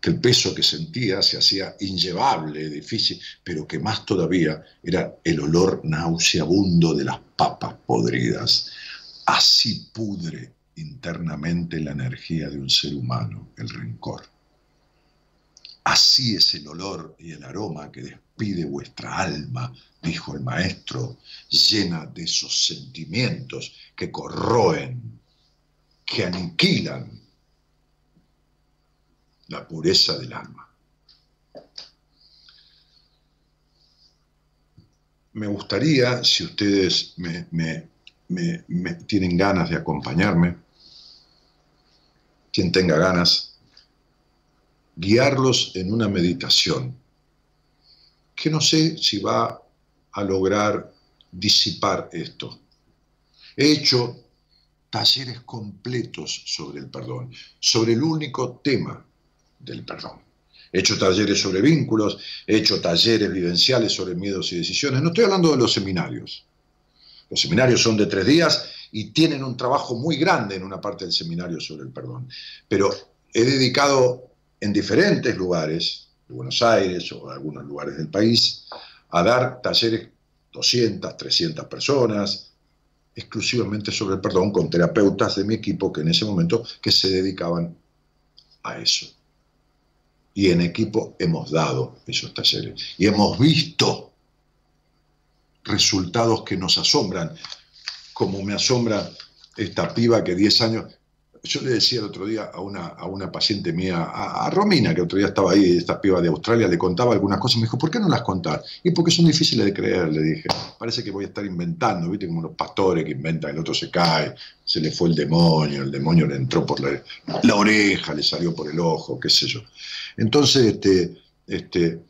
el peso que sentía se hacía inllevable, difícil, pero que más todavía era el olor nauseabundo de las papas podridas. Así pudre internamente la energía de un ser humano, el rencor. Así es el olor y el aroma que despide vuestra alma, dijo el maestro, llena de esos sentimientos que corroen, que aniquilan la pureza del alma. Me gustaría, si ustedes me, tienen ganas de acompañarme, quien tenga ganas, guiarlos en una meditación, que no sé si va a lograr disipar esto. He hecho talleres completos sobre el perdón, sobre el único tema del perdón. He hecho talleres sobre vínculos, he hecho talleres vivenciales sobre miedos y decisiones. No estoy hablando de los seminarios. Los seminarios son de tres días y tienen un trabajo muy grande en una parte del seminario sobre el perdón. Pero he dedicado en diferentes lugares, de Buenos Aires o algunos lugares del país, a dar talleres 200, 300 personas, exclusivamente sobre el perdón, con terapeutas de mi equipo que en ese momento que se dedicaban a eso. Y en equipo hemos dado esos talleres. Y hemos visto resultados que nos asombran, como me asombra esta piba que 10 años, yo le decía el otro día a una, a una paciente mía, a, Romina, que otro día estaba ahí, esta piba de Australia, le contaba algunas cosas, me dijo, ¿por qué no las contás? Y porque son difíciles de creer, le dije. Parece que voy a estar inventando, ¿viste? Como los pastores que inventan, el otro se cae, se le fue el demonio, el demonio le entró por la, oreja, le salió por el ojo, qué sé yo. Entonces, este, este,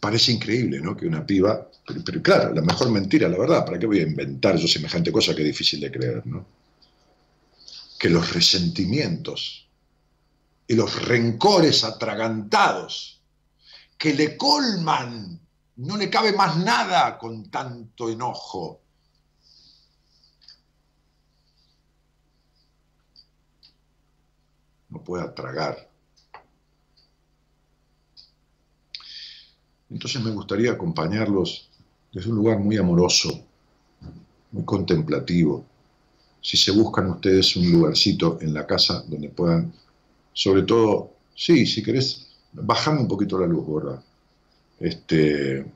parece increíble, ¿no? Que una piba, pero, pero claro, la mejor mentira, la verdad, ¿para qué voy a inventar yo semejante cosa que es difícil de creer, ¿no? Que los resentimientos y los rencores atragantados que le colman, no le cabe más nada con tanto enojo. No pueda tragar. Entonces me gustaría acompañarlos desde un lugar muy amoroso, muy contemplativo si se buscan ustedes un lugarcito en la casa donde puedan, sobre todo, sí, si querés, bajame un poquito la luz, ¿verdad? Este,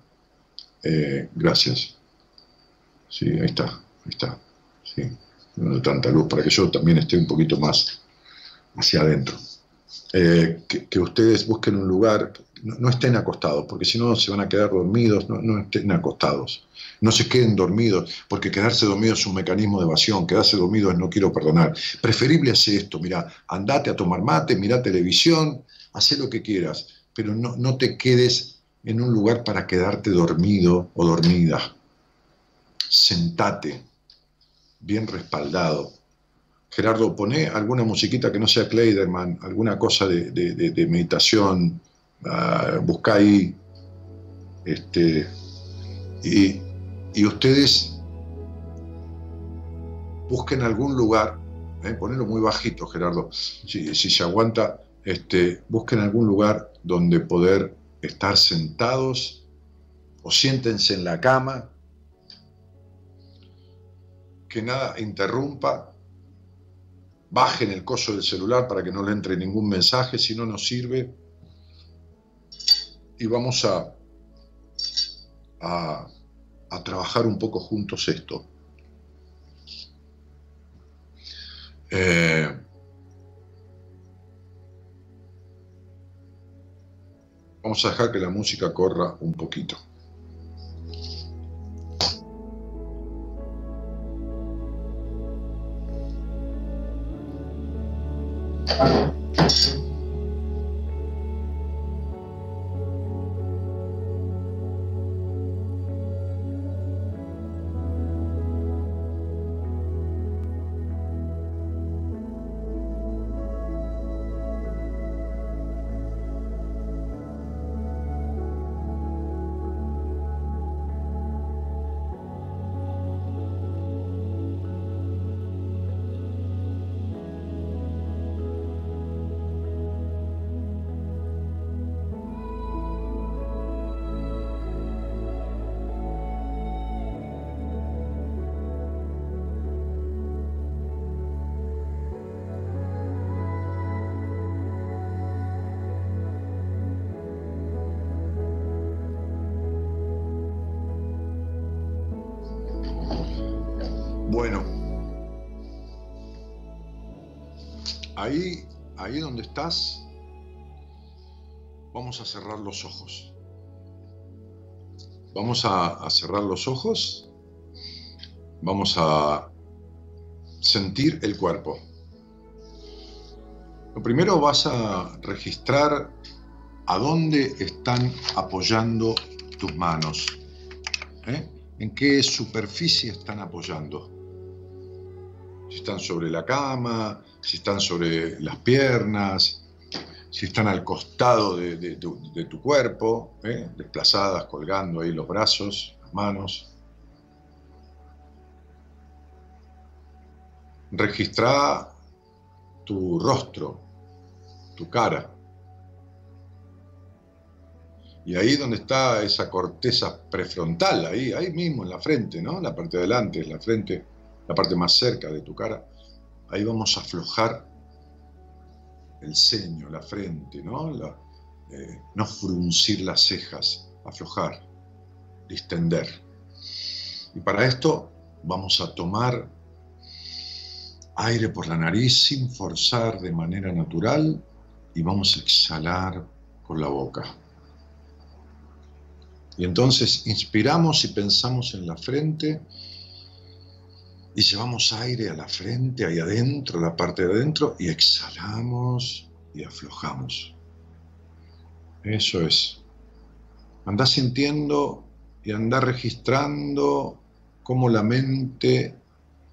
eh, gracias. Sí, ahí está, ahí está. Sí, no hay tanta luz para que yo también esté un poquito más hacia adentro. Eh, que, ustedes busquen un lugar, no, estén acostados, porque si no se van a quedar dormidos, no, estén acostados. No se queden dormidos, porque quedarse dormido es un mecanismo de evasión, quedarse dormido es no quiero perdonar. Preferible hacer esto, mira, andate a tomar mate, mira televisión, haz lo que quieras, pero no, no te quedes en un lugar para quedarte dormido o dormida. Sentate, bien respaldado, Gerardo, pone alguna musiquita que no sea Kleiderman, alguna cosa de, meditación, uh, busca ahí. Este, y, ustedes busquen algún lugar, eh, ponelo muy bajito, Gerardo, si, se aguanta, este, busquen algún lugar donde poder estar sentados o siéntense en la cama, que nada interrumpa bajen el coso del celular para que no le entre ningún mensaje, si no nos sirve. Y vamos a, a, trabajar un poco juntos esto. Eh, vamos a dejar que la música corra un poquito. Vamos a cerrar los ojos. Vamos a, cerrar los ojos. Vamos a sentir el cuerpo. Lo primero vas a registrar a dónde están apoyando tus manos. ¿eh? ¿En qué superficie están apoyando? Si están sobre la cama, si están sobre las piernas, si están al costado de, tu, cuerpo, ¿eh? desplazadas, colgando ahí los brazos, las manos. Registra tu rostro, tu cara. Y ahí donde está esa corteza prefrontal, ahí, ahí mismo en la frente, ¿no? La parte de adelante, la frente, la parte más cerca de tu cara ahí vamos a aflojar el ceño, la frente, ¿no? Eh, no fruncir las cejas, aflojar, distender. Y para esto vamos a tomar aire por la nariz sin forzar de manera natural y vamos a exhalar por la boca. Y entonces inspiramos y pensamos en la frente y llevamos aire a la frente, ahí adentro, la parte de adentro, y exhalamos y aflojamos. Eso es. Anda sintiendo y anda registrando cómo la mente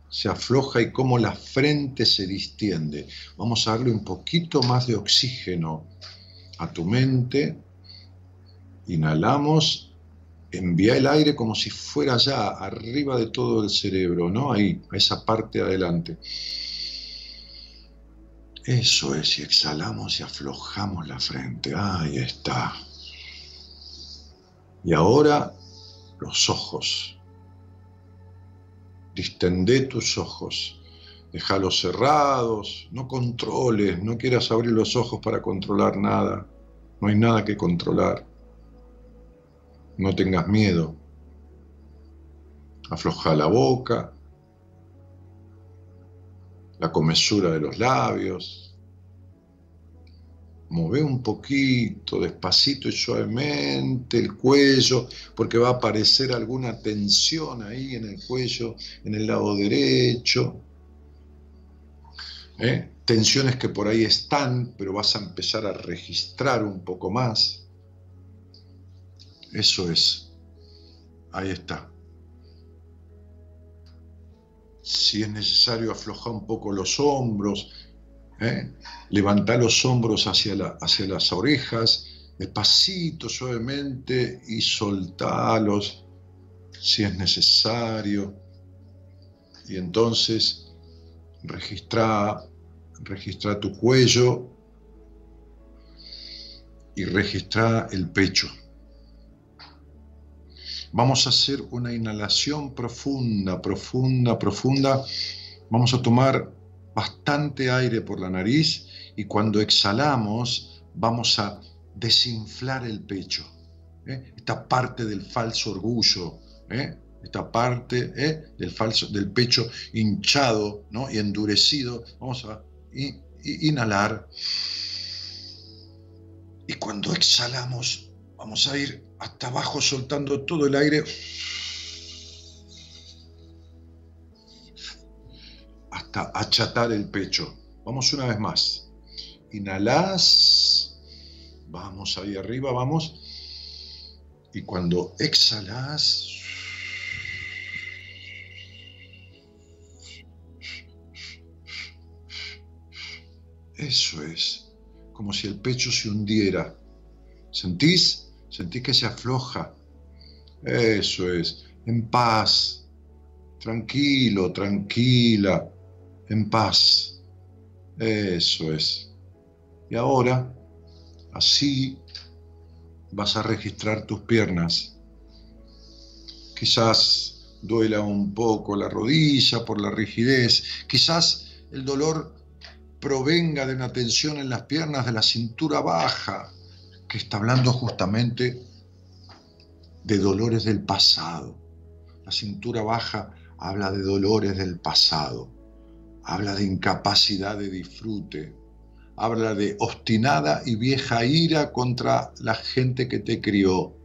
se afloja y cómo la frente se distiende. Vamos a darle un poquito más de oxígeno a tu mente. Inhalamos envía el aire como si fuera allá, arriba de todo el cerebro, ¿no? Ahí, a esa parte adelante. Eso es, y exhalamos y aflojamos la frente. Ahí está. Y ahora los ojos. Distendé tus ojos. Dejalos cerrados, no controles, no quieras abrir los ojos para controlar nada. No hay nada que controlar. No tengas miedo. Afloja la boca, la comesura de los labios, Move un poquito, despacito y suavemente el cuello, porque va a aparecer alguna tensión ahí en el cuello, en el lado derecho. ¿Eh? Tensiones que por ahí están, pero vas a empezar a registrar un poco más. Eso es. Ahí está. Si es necesario, aflojar un poco los hombros, ¿eh? Levanta los hombros hacia, hacia las orejas, despacito, suavemente, y soltalos si es necesario. Y entonces registra, registra tu cuello y registra el pecho. Vamos a hacer una inhalación profunda, profunda, profunda. Vamos a tomar bastante aire por la nariz y cuando exhalamos vamos a desinflar el pecho. ¿eh? Esta parte del falso orgullo, ¿eh? esta parte ¿eh? del, falso, del pecho hinchado ¿no? y endurecido, vamos a inhalar. Y cuando exhalamos, vamos a ir hasta abajo soltando todo el aire hasta achatar el pecho. Vamos una vez más. Inhalás, vamos ahí arriba, vamos. Y cuando exhalás, eso es, como si el pecho se hundiera. ¿Sentís? Sentís que se afloja. Eso es, en paz, tranquilo, tranquila en paz. Eso es. Y ahora, así vas a registrar tus piernas. Quizás duela un poco la rodilla por la rigidez. Quizás el dolor provenga de una tensión en las piernas de la cintura baja, que está hablando justamente de dolores del pasado. La cintura baja habla de dolores del pasado habla de incapacidad de disfrute, habla de obstinada y vieja ira contra la gente que te crió.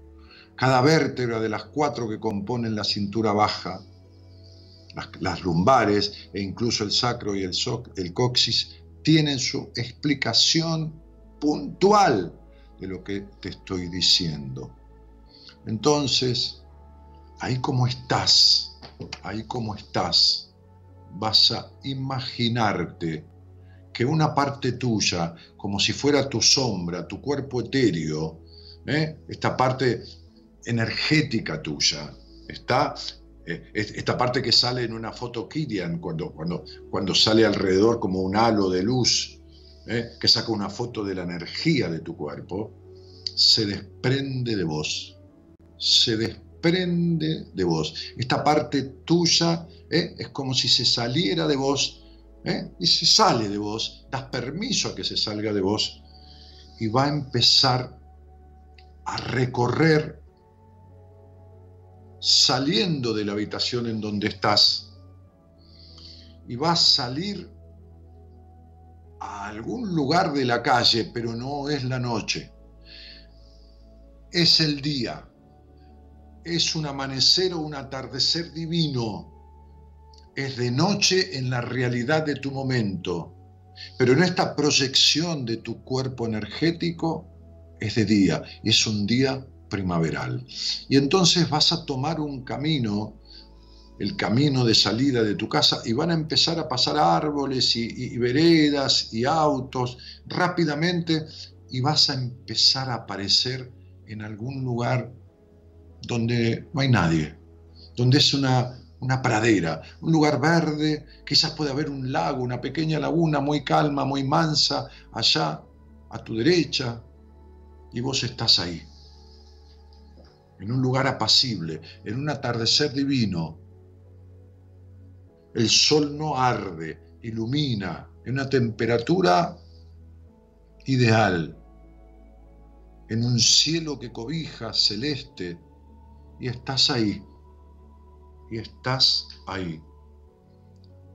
Cada vértebra de las cuatro que componen la cintura baja, las, lumbares e incluso el sacro y el, el coxis, tienen su explicación puntual de lo que te estoy diciendo. Entonces, ahí como estás, ahí como estás, vas a imaginarte que una parte tuya, como si fuera tu sombra, tu cuerpo etéreo, ¿eh? esta parte energética tuya, está eh, esta parte que sale en una foto Kirian, cuando, cuando, cuando sale alrededor como un halo de luz, ¿eh? que saca una foto de la energía de tu cuerpo, se desprende de vos, se desprende de vos. Esta parte tuya ¿eh? es como si se saliera de vos, ¿eh? y se sale de vos, das permiso a que se salga de vos, y va a empezar a recorrer saliendo de la habitación en donde estás, y va a salir a algún lugar de la calle, pero no es la noche, es el día, es un amanecer o un atardecer divino. Es de noche en la realidad de tu momento, pero en esta proyección de tu cuerpo energético es de día, es un día primaveral. Y entonces vas a tomar un camino, el camino de salida de tu casa, y van a empezar a pasar árboles y, veredas y autos rápidamente, y vas a empezar a aparecer en algún lugar donde no hay nadie, donde es una una pradera, un lugar verde, quizás puede haber un lago, una pequeña laguna muy calma, muy mansa, allá a tu derecha, y vos estás ahí, en un lugar apacible, en un atardecer divino. El sol no arde, ilumina en una temperatura ideal, en un cielo que cobija celeste, y estás ahí, y estás ahí.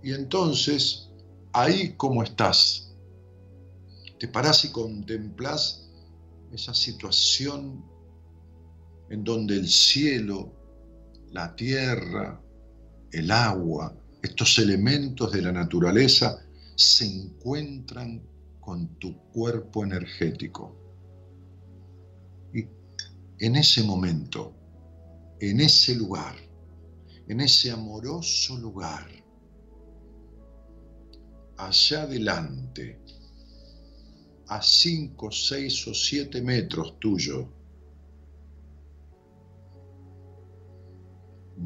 Y entonces, ahí como estás, te parás y contemplás esa situación en donde el cielo, la tierra, el agua, estos elementos de la naturaleza se encuentran con tu cuerpo energético. Y en ese momento, en ese lugar, en ese amoroso lugar, allá adelante, a cinco, seis o siete metros tuyo,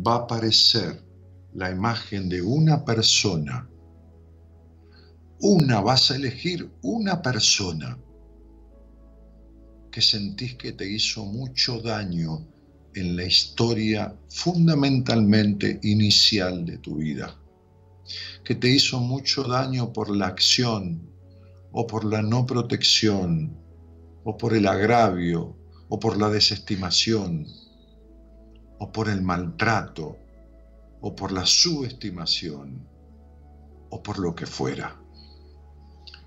va a aparecer la imagen de una persona. Una, vas a elegir una persona. Que sentís que te hizo mucho daño en la historia fundamentalmente inicial de tu vida, que te hizo mucho daño por la acción o por la no protección o por el agravio o por la desestimación o por el maltrato o por la subestimación o por lo que fuera.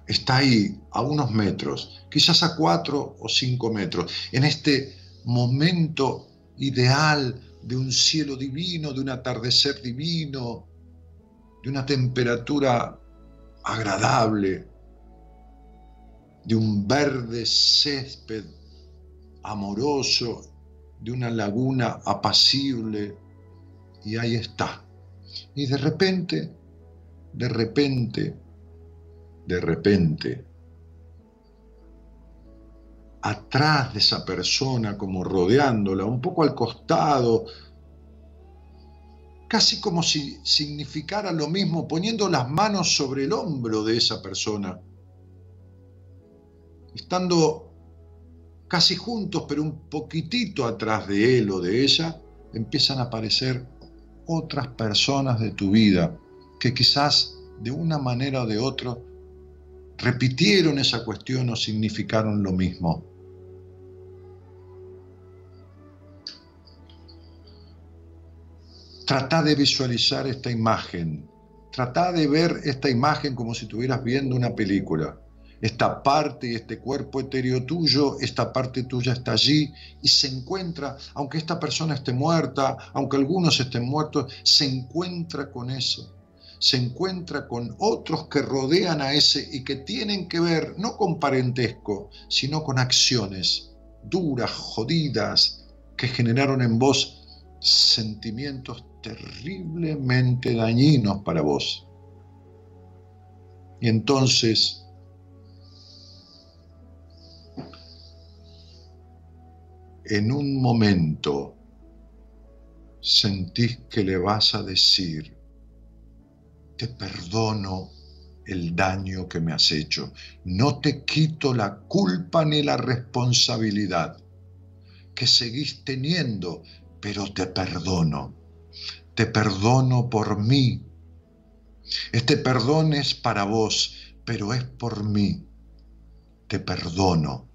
Está ahí a unos metros, quizás a cuatro o cinco metros, en este momento ideal de un cielo divino, de un atardecer divino, de una temperatura agradable, de un verde césped amoroso, de una laguna apacible, y ahí está. Y de repente, de repente, de repente, atrás de esa persona, como rodeándola, un poco al costado, casi como si significara lo mismo, poniendo las manos sobre el hombro de esa persona, estando casi juntos, pero un poquitito atrás de él o de ella, empiezan a aparecer otras personas de tu vida que quizás de una manera o de otra repitieron esa cuestión o significaron lo mismo. Trata de visualizar esta imagen. Trata de ver esta imagen como si estuvieras viendo una película. Esta parte este cuerpo etéreo tuyo, esta parte tuya está allí y se encuentra, aunque esta persona esté muerta, aunque algunos estén muertos, se encuentra con eso. Se encuentra con otros que rodean a ese y que tienen que ver no con parentesco, sino con acciones duras, jodidas, que generaron en vos sentimientos terriblemente dañinos para vos. Y entonces, en un momento, sentís que le vas a decir, te perdono el daño que me has hecho, no te quito la culpa ni la responsabilidad que seguís teniendo, pero te perdono te perdono por mí. Este perdón es para vos, pero es por mí. Te perdono.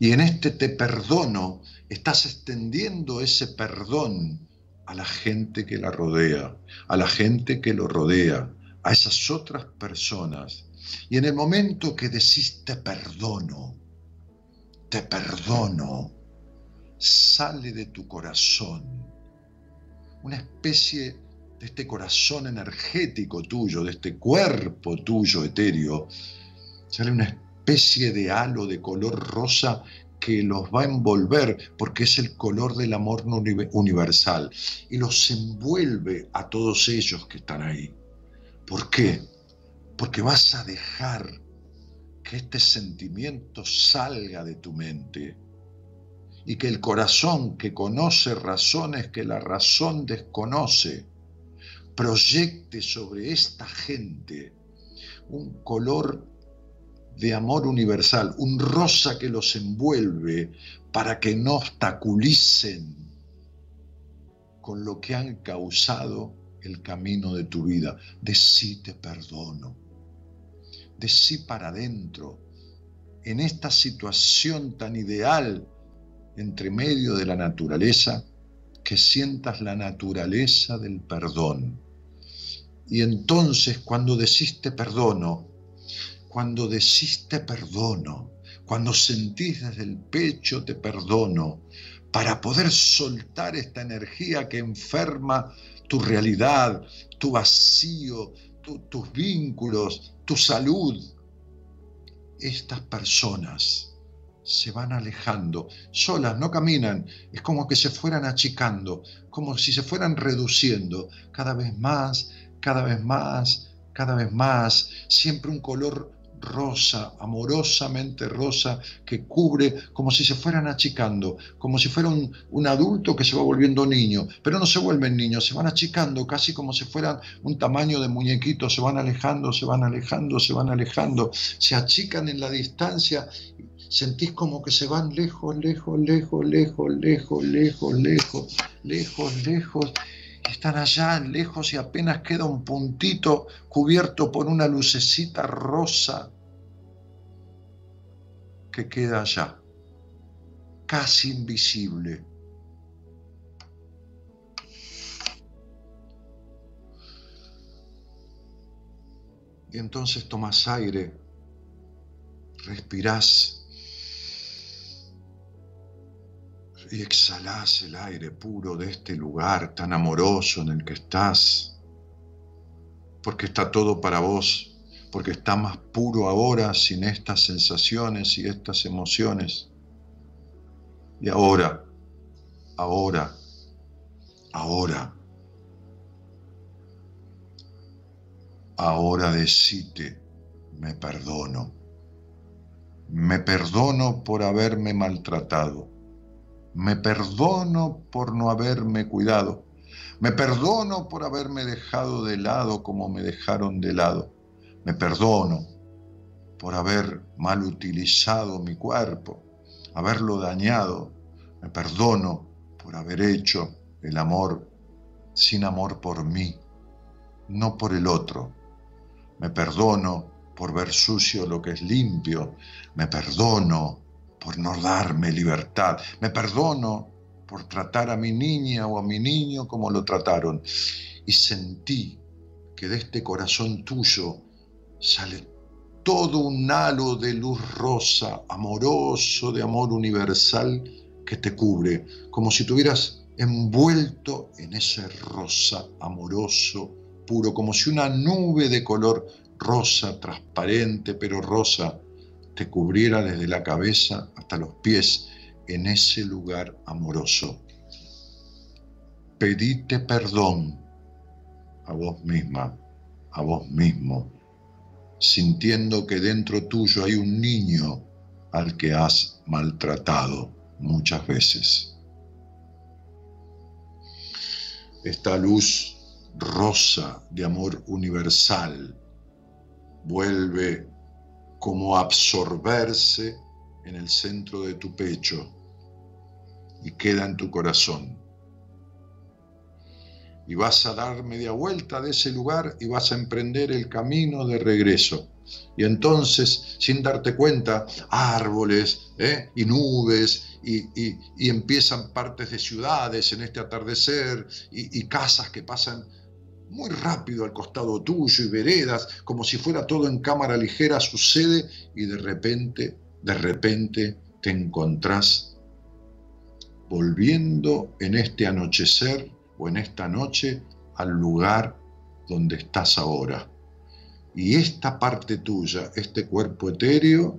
Y en este te perdono estás extendiendo ese perdón a la gente que la rodea, a la gente que lo rodea, a esas otras personas. Y en el momento que decís te perdono, te perdono, sale de tu corazón una especie de este corazón energético tuyo, de este cuerpo tuyo etéreo, sale una especie de halo de color rosa que los va a envolver porque es el color del amor universal y los envuelve a todos ellos que están ahí. ¿Por qué? Porque vas a dejar que este sentimiento salga de tu mente y que el corazón que conoce razones que la razón desconoce, proyecte sobre esta gente un color de amor universal, un rosa que los envuelve para que no obstaculicen con lo que han causado el camino de tu vida. Decí te perdono. Decí para adentro, en esta situación tan ideal entre medio de la naturaleza, que sientas la naturaleza del perdón. Y entonces cuando decís te perdono, cuando decís te perdono, cuando sentís desde el pecho te perdono, para poder soltar esta energía que enferma tu realidad, tu vacío, tus vínculos, tu salud. Estas personas se van alejando, solas, no caminan, es como que se fueran achicando, como si se fueran reduciendo cada vez más, cada vez más, cada vez más, siempre un color rosa, amorosamente rosa, que cubre como si se fueran achicando, como si fuera un, adulto que se va volviendo niño, pero no se vuelven niños, se van achicando casi como si fueran un tamaño de muñequito, se van alejando, se van alejando, se van alejando, se achican en la distancia, sentís como que se van lejos, lejos, lejos, lejos, lejos, lejos, lejos, lejos, lejos están allá lejos y apenas queda un puntito cubierto por una lucecita rosa que queda allá, casi invisible. Y entonces tomas aire, respirás y exhalás el aire puro de este lugar tan amoroso en el que estás, porque está todo para vos, porque está más puro ahora sin estas sensaciones y estas emociones. Y ahora, ahora, ahora, ahora decite, me perdono. Me perdono por haberme maltratado me perdono por no haberme cuidado. Me perdono por haberme dejado de lado como me dejaron de lado. Me perdono por haber mal utilizado mi cuerpo, haberlo dañado. Me perdono por haber hecho el amor sin amor por mí, no por el otro. Me perdono por ver sucio lo que es limpio. Me perdono por no darme libertad. Me perdono por tratar a mi niña o a mi niño como lo trataron. Y sentí que de este corazón tuyo sale todo un halo de luz rosa, amoroso, de amor universal que te cubre, como si tuvieras envuelto en ese rosa amoroso, puro, como si una nube de color rosa, transparente, pero rosa, te cubriera desde la cabeza hasta los pies en ese lugar amoroso. Pedite perdón a vos misma, a vos mismo, sintiendo que dentro tuyo hay un niño al que has maltratado muchas veces. Esta luz rosa de amor universal vuelve como absorberse en el centro de tu pecho y queda en tu corazón. Y vas a dar media vuelta de ese lugar y vas a emprender el camino de regreso. Y entonces, sin darte cuenta, árboles ¿eh? y nubes y, empiezan partes de ciudades en este atardecer y casas que pasan muy rápido al costado tuyo y veredas, como si fuera todo en cámara ligera, sucede y de repente, de repente te encontrás volviendo en este anochecer o en esta noche al lugar donde estás ahora. Y esta parte tuya, este cuerpo etéreo,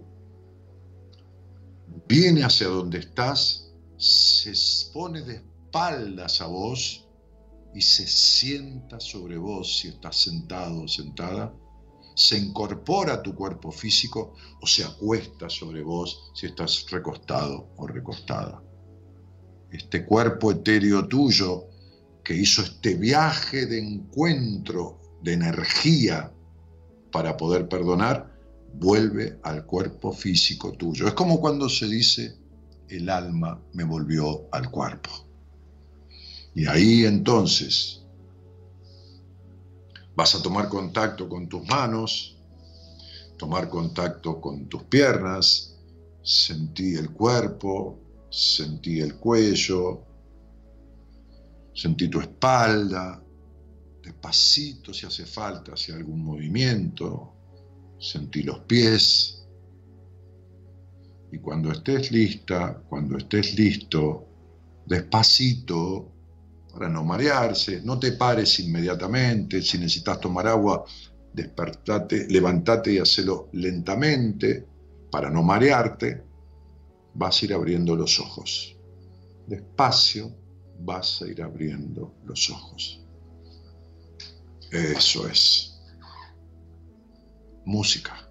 viene hacia donde estás, se pone de espaldas a vos y se sienta sobre vos si estás sentado o sentada, se incorpora a tu cuerpo físico o se acuesta sobre vos si estás recostado o recostada. Este cuerpo etéreo tuyo que hizo este viaje de encuentro, de energía para poder perdonar, vuelve al cuerpo físico tuyo. Es como cuando se dice, el alma me volvió al cuerpo. Y ahí entonces Vas a tomar contacto con tus manos, tomar contacto con tus piernas, sentí el cuerpo, sentí el cuello, sentí tu espalda, despacito si hace falta, si algún movimiento, sentí los pies. Y cuando estés lista, cuando estés listo, despacito, para no marearse, no te pares inmediatamente, si necesitas tomar agua, despertate, levantate y hacelo lentamente para no marearte, vas a ir abriendo los ojos. Despacio vas a ir abriendo los ojos. Eso es. Música.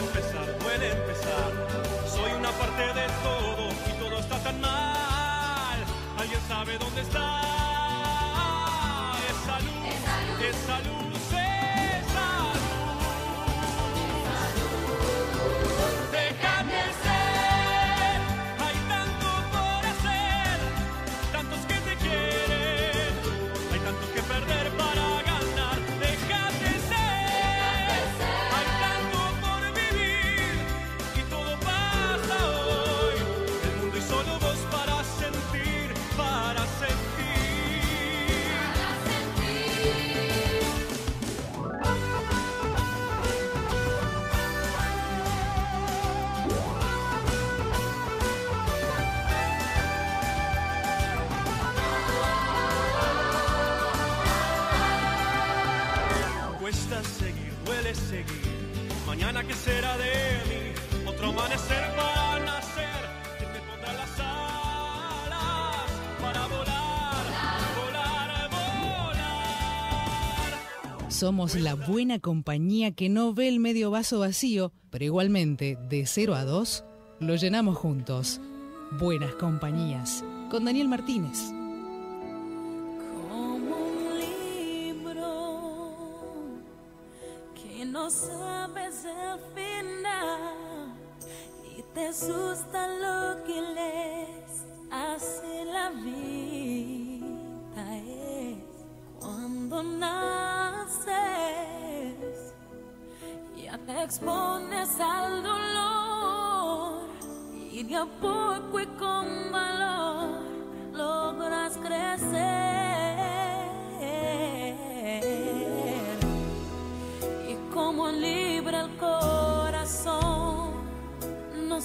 empezar, duele empezar. Soy una parte de todo y todo está tan mal. Alguien sabe dónde está. Somos la buena compañía que no ve el medio vaso vacío, pero igualmente, de 0 a 2, lo llenamos juntos. Buenas compañías, con Daniel Martínez. Te asusta lo que lees, hace la vida es cuando naces, ya te expones al dolor y de a poco y con valor logras crecer.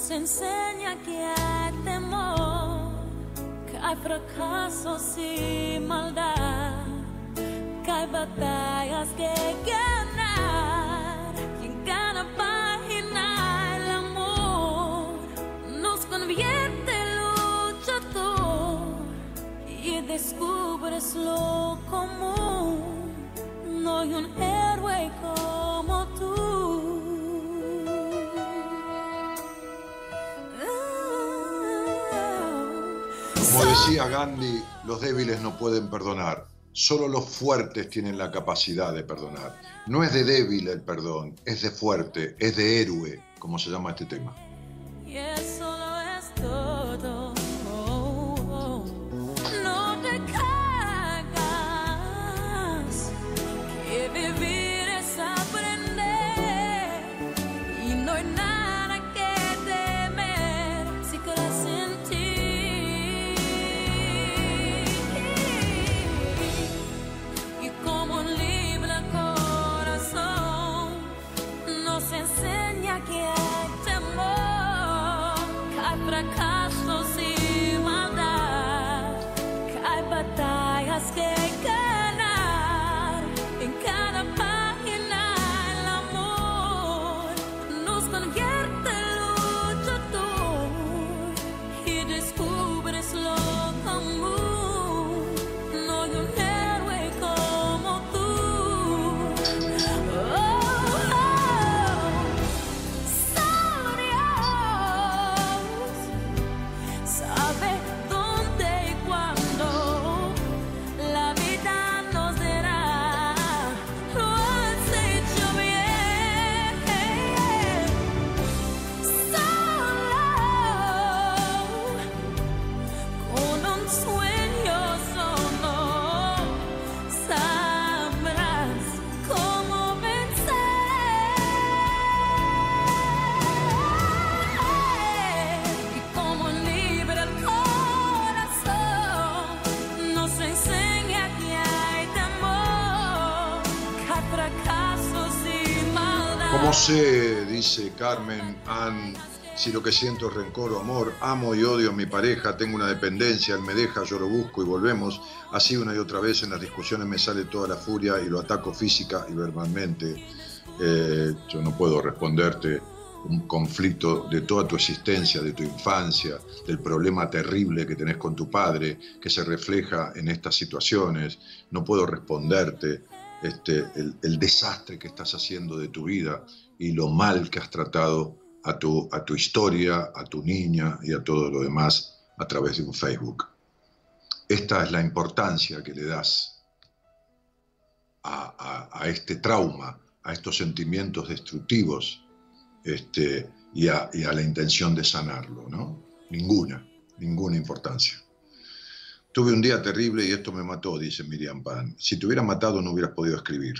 Nos enseña que hay temor, que hay fracasos y maldad que hay batallas que ganar. Y en cada página el amor nos convierte en luchador y descubres lo común. No hay un héroe como Como decía Gandhi, los débiles no pueden perdonar. Solo los fuertes tienen la capacidad de perdonar. No es de débil el perdón, es de fuerte, es de héroe, como se llama este tema. Sé, dice Carmen Ann, si lo que siento es rencor o amor? Amo y odio a mi pareja, tengo una dependencia, él me deja, yo lo busco y volvemos. Así una y otra vez en las discusiones me sale toda la furia y lo ataco física y verbalmente. Eh, yo no puedo responderte un conflicto de toda tu existencia, de tu infancia, del problema terrible que tenés con tu padre, que se refleja en estas situaciones. No puedo responderte este, el, el desastre que estás haciendo de tu vida y lo mal que has tratado a tu, a tu historia, a tu niña y a todo lo demás a través de un Facebook. Esta es la importancia que le das a, a- este trauma, a estos sentimientos destructivos este, y, a, y a la intención de sanarlo, ¿no? Ninguna, ninguna importancia. Tuve un día terrible y esto me mató, dice Miriam Pan. Si te hubiera matado no hubieras podido escribir.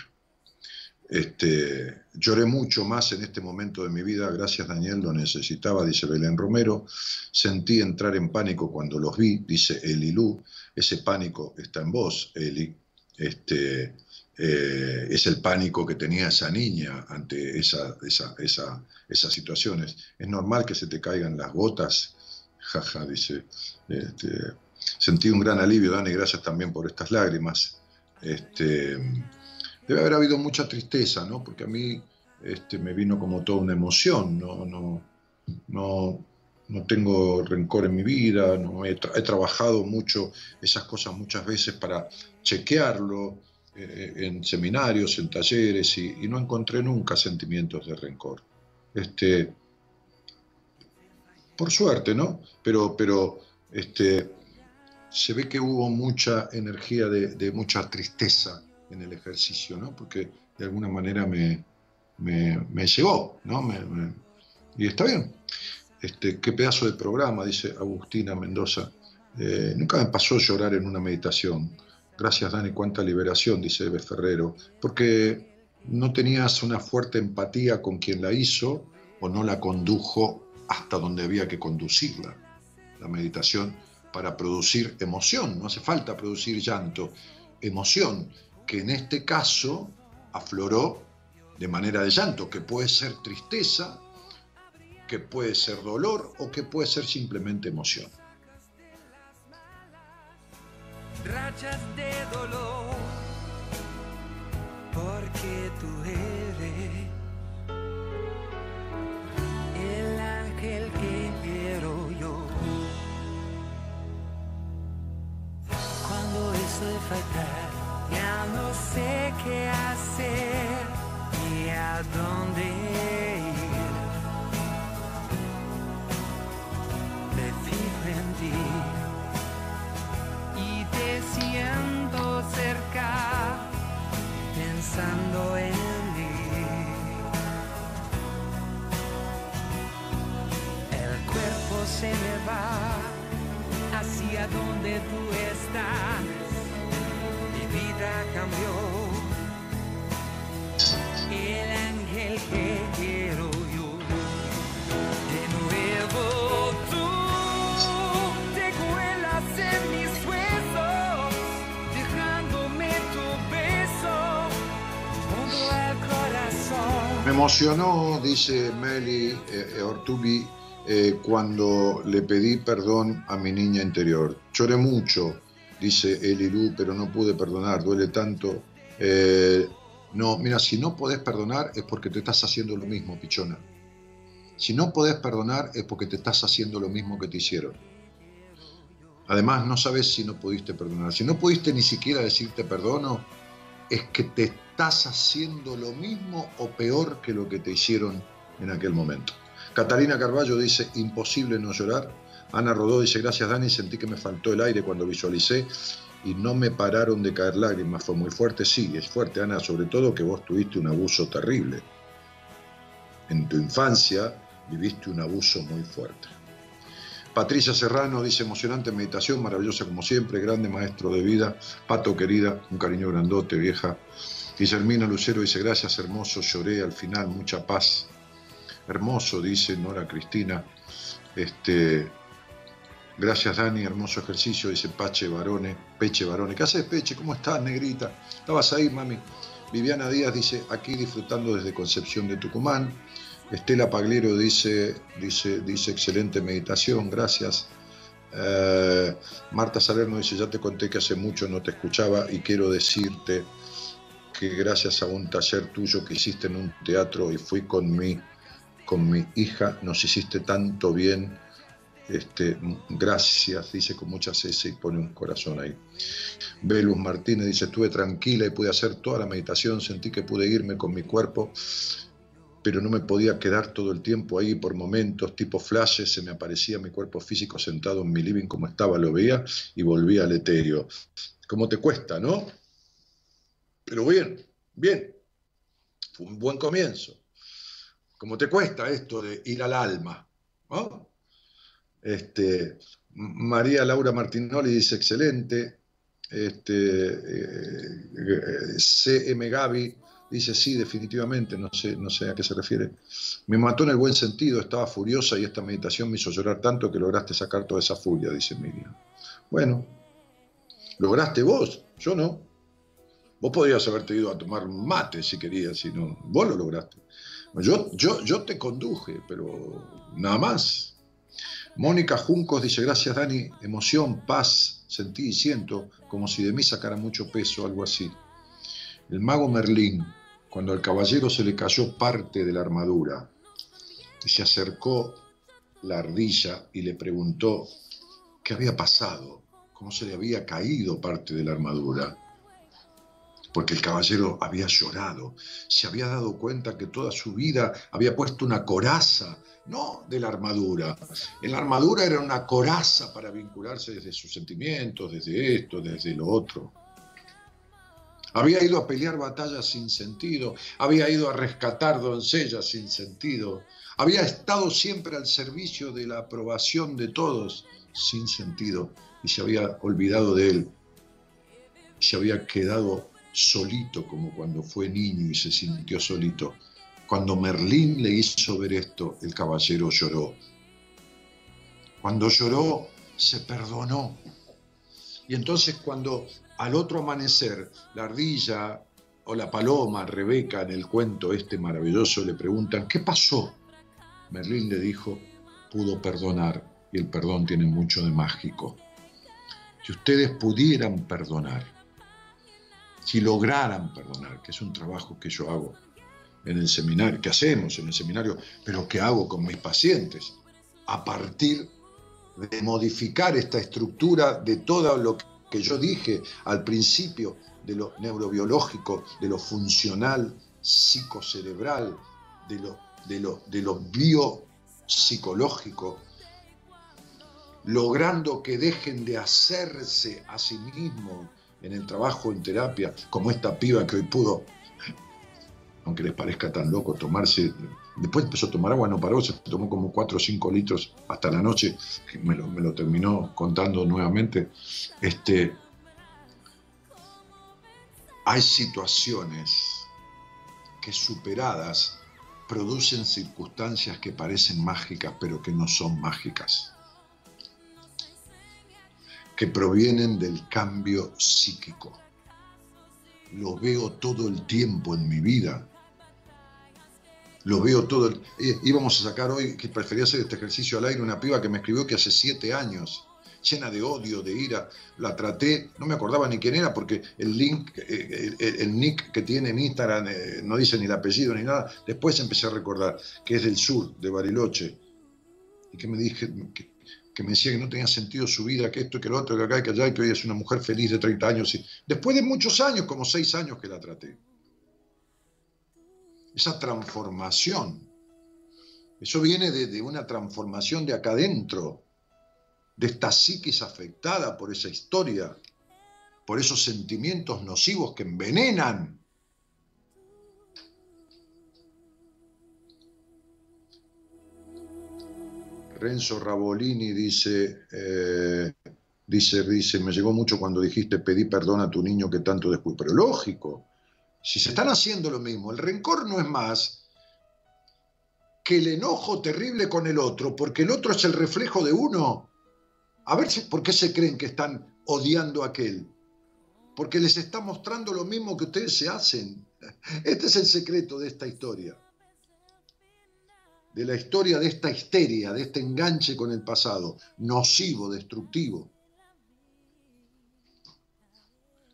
Este, lloré mucho más en este momento de mi vida, gracias Daniel, lo necesitaba, dice Belén Romero. Sentí entrar en pánico cuando los vi, dice Eli Lu. Ese pánico está en vos, Eli. Este, eh, es el pánico que tenía esa niña ante esa, esa, esa- esas situaciones. Es normal que se te caigan las gotas, jaja, dice. Este, sentí un gran alivio, Dani, gracias también por estas lágrimas. Este, debe haber habido mucha tristeza, ¿no? Porque a mí este, me vino como toda una emoción, no, no, no, tengo rencor en mi vida, no he, tra- he trabajado mucho esas cosas muchas veces para chequearlo eh, en seminarios, en talleres y, no encontré nunca sentimientos de rencor. Este, por suerte, ¿no? Pero, pero este, se ve que hubo mucha energía de mucha tristeza en el ejercicio, ¿no? Porque de alguna manera me, me, llegó, ¿no? Y está bien. Este, qué pedazo de programa, dice Agustina Mendoza. Eh, nunca me pasó llorar en una meditación. Gracias, Dani, cuánta liberación, dice Eve Ferrero. Porque no tenías una fuerte empatía con quien la hizo o no la condujo hasta donde había que conducirla. La meditación para producir emoción, no hace falta producir llanto, emoción, que en este caso afloró de manera de llanto, que puede ser tristeza, que puede ser dolor o que puede ser simplemente emoción. rachas de dolor, porque tú eres el ángel que quiero yo. Cuando eso de faltar, ya no sé qué hacer ni a dónde ir. Me fijo en ti y te siento cerca, pensando en mí. El cuerpo se me va hacia donde tú estás. Vida cambió. El ángel que quiero yo. De nuevo tú te cuelas en mis huesos, dejándome tu beso junto al corazón. Me emocionó, dice Meli eh, eh, Ortubi, eh, cuando le pedí perdón a mi niña interior. Lloré mucho, dice Elilu, pero no pude perdonar, duele tanto. Eh, no, mira, si no podés perdonar es porque te estás haciendo lo mismo, pichona. Si no podés perdonar es porque te estás haciendo lo mismo que te hicieron. Además, no sabes si no pudiste perdonar. Si no pudiste ni siquiera decirte perdono, es que te estás haciendo lo mismo o peor que lo que te hicieron en aquel momento. Catalina Carballo dice, imposible no llorar. Ana Rodó dice, gracias Dani, sentí que me faltó el aire cuando visualicé y no me pararon de caer lágrimas. Fue muy fuerte, sí, es fuerte, Ana, sobre todo que vos tuviste un abuso terrible. En tu infancia viviste un abuso muy fuerte. Patricia Serrano dice, emocionante meditación, maravillosa como siempre, grande maestro de vida. Pato querida, un cariño grandote, vieja. Guillermina Lucero dice, gracias, hermoso, lloré al final, mucha paz. Hermoso, dice Nora Cristina. Este, gracias, Dani, hermoso ejercicio, dice Pache Barone, Peche Barone. ¿Qué haces, Peche? ¿Cómo estás, negrita? ¿Estabas ahí, mami? Viviana Díaz dice, aquí disfrutando desde Concepción de Tucumán. Estela Pagliero dice, dice, dice excelente meditación, gracias. Eh, Marta Salerno dice, ya te conté que hace mucho no te escuchaba y quiero decirte que gracias a un taller tuyo que hiciste en un teatro y fui con mi, con mi hija, nos hiciste tanto bien. Este, gracias, dice con muchas S y pone un corazón ahí. Velus Martínez dice, estuve tranquila y pude hacer toda la meditación, sentí que pude irme con mi cuerpo pero no me podía quedar todo el tiempo ahí por momentos, tipo flashes, se me aparecía mi cuerpo físico sentado en mi living como estaba, lo veía y volvía al etéreo. ¿Cómo te cuesta, no? Pero bien, bien. Fue un buen comienzo. ¿Cómo te cuesta esto de ir al alma? ¿no? Este, María Laura Martinoli dice excelente. Este, eh, CM Gaby Dice, sí, definitivamente, no sé, no sé a qué se refiere. Me mató en el buen sentido, estaba furiosa y esta meditación me hizo llorar tanto que lograste sacar toda esa furia, dice Miriam. Bueno, lograste vos, yo no. Vos podrías haberte ido a tomar mate si querías, si no, vos lo lograste. Yo, yo, yo te conduje, pero nada más. Mónica Juncos dice, gracias Dani, emoción, paz, sentí y siento como si de mí sacara mucho peso, algo así. El mago Merlín, cuando al caballero se le cayó parte de la armadura, y se acercó la ardilla y le preguntó qué había pasado, cómo se le había caído parte de la armadura, porque el caballero había llorado, se había dado cuenta que toda su vida había puesto una coraza, no de la armadura. En la armadura era una coraza para vincularse desde sus sentimientos, desde esto, desde lo otro. Había ido a pelear batallas sin sentido, había ido a rescatar doncellas sin sentido, había estado siempre al servicio de la aprobación de todos sin sentido y se había olvidado de él. Se había quedado solito como cuando fue niño y se sintió solito. Cuando Merlín le hizo ver esto, el caballero lloró. Cuando lloró, se perdonó. Y entonces cuando al otro amanecer, la ardilla o la paloma, Rebeca, en el cuento este maravilloso, le preguntan, ¿qué pasó? Merlín le dijo, pudo perdonar, y el perdón tiene mucho de mágico. Si ustedes pudieran perdonar, si lograran perdonar, que es un trabajo que yo hago en el seminario, que hacemos en el seminario, pero que hago con mis pacientes, a partir de modificar esta estructura de todo lo que yo dije al principio de lo neurobiológico, de lo funcional, psicocerebral, de lo, de lo, de lo biopsicológico, logrando que dejen de hacerse a sí mismos en el trabajo en terapia, como esta piba que hoy pudo, aunque les parezca tan loco, tomarse, después empezó a tomar agua, no paró, se tomó como 4 o 5 litros hasta la noche, me lo, me lo terminó contando nuevamente. Este, hay situaciones que superadas producen circunstancias que parecen mágicas, pero que no son mágicas, que provienen del cambio psíquico. Lo veo todo el tiempo en mi vida. Lo veo todo. eh, íbamos a sacar hoy, que prefería hacer este ejercicio al aire, una piba que me escribió que hace siete años, llena de odio, de ira, la traté, no me acordaba ni quién era, porque el link, eh, el, nick que tiene en Instagram eh, no dice ni el apellido ni nada. Después empecé a recordar que es del sur, de Bariloche, y que me dije, que, me decía que no tenía sentido su vida, que esto, que lo otro, que acá, que allá, y que hoy es una mujer feliz de 30 años. Después de muchos años, como seis años que la traté. Esa transformación. Eso viene de, una transformación de acá adentro, de esta psiquis afectada por esa historia, por esos sentimientos nocivos que envenenan. Renzo Rabolini dice, eh, dice, dice, me llegó mucho cuando dijiste pedí perdón a tu niño que tanto después. Pero lógico, si se están haciendo lo mismo, el rencor no es más que el enojo terrible con el otro, porque el otro es el reflejo de uno. A ver si, por qué se creen que están odiando a aquel. Porque les está mostrando lo mismo que ustedes se hacen. [laughs] Este es el secreto de esta historia de la historia de esta histeria, de este enganche con el pasado, nocivo, destructivo.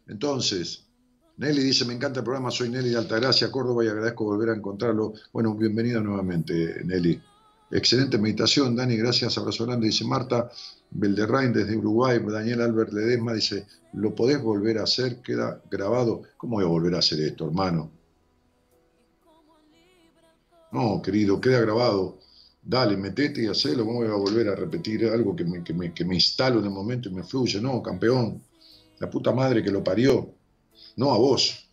Entonces, Nelly dice, me encanta el programa, soy Nelly de Altagracia, Córdoba, y agradezco volver a encontrarlo. Bueno, bienvenida nuevamente, Nelly. Excelente meditación, Dani, gracias, abrazo grande. Dice Marta Belderrain desde Uruguay, Daniel Albert Ledesma dice, ¿lo podés volver a hacer? Queda grabado. ¿Cómo voy a volver a hacer esto, hermano? No, querido, queda grabado. Dale, metete y hacelo. ¿Cómo voy a volver a repetir algo que me, que, me, que me instalo en el momento y me fluye? No, campeón. La puta madre que lo parió. No a vos.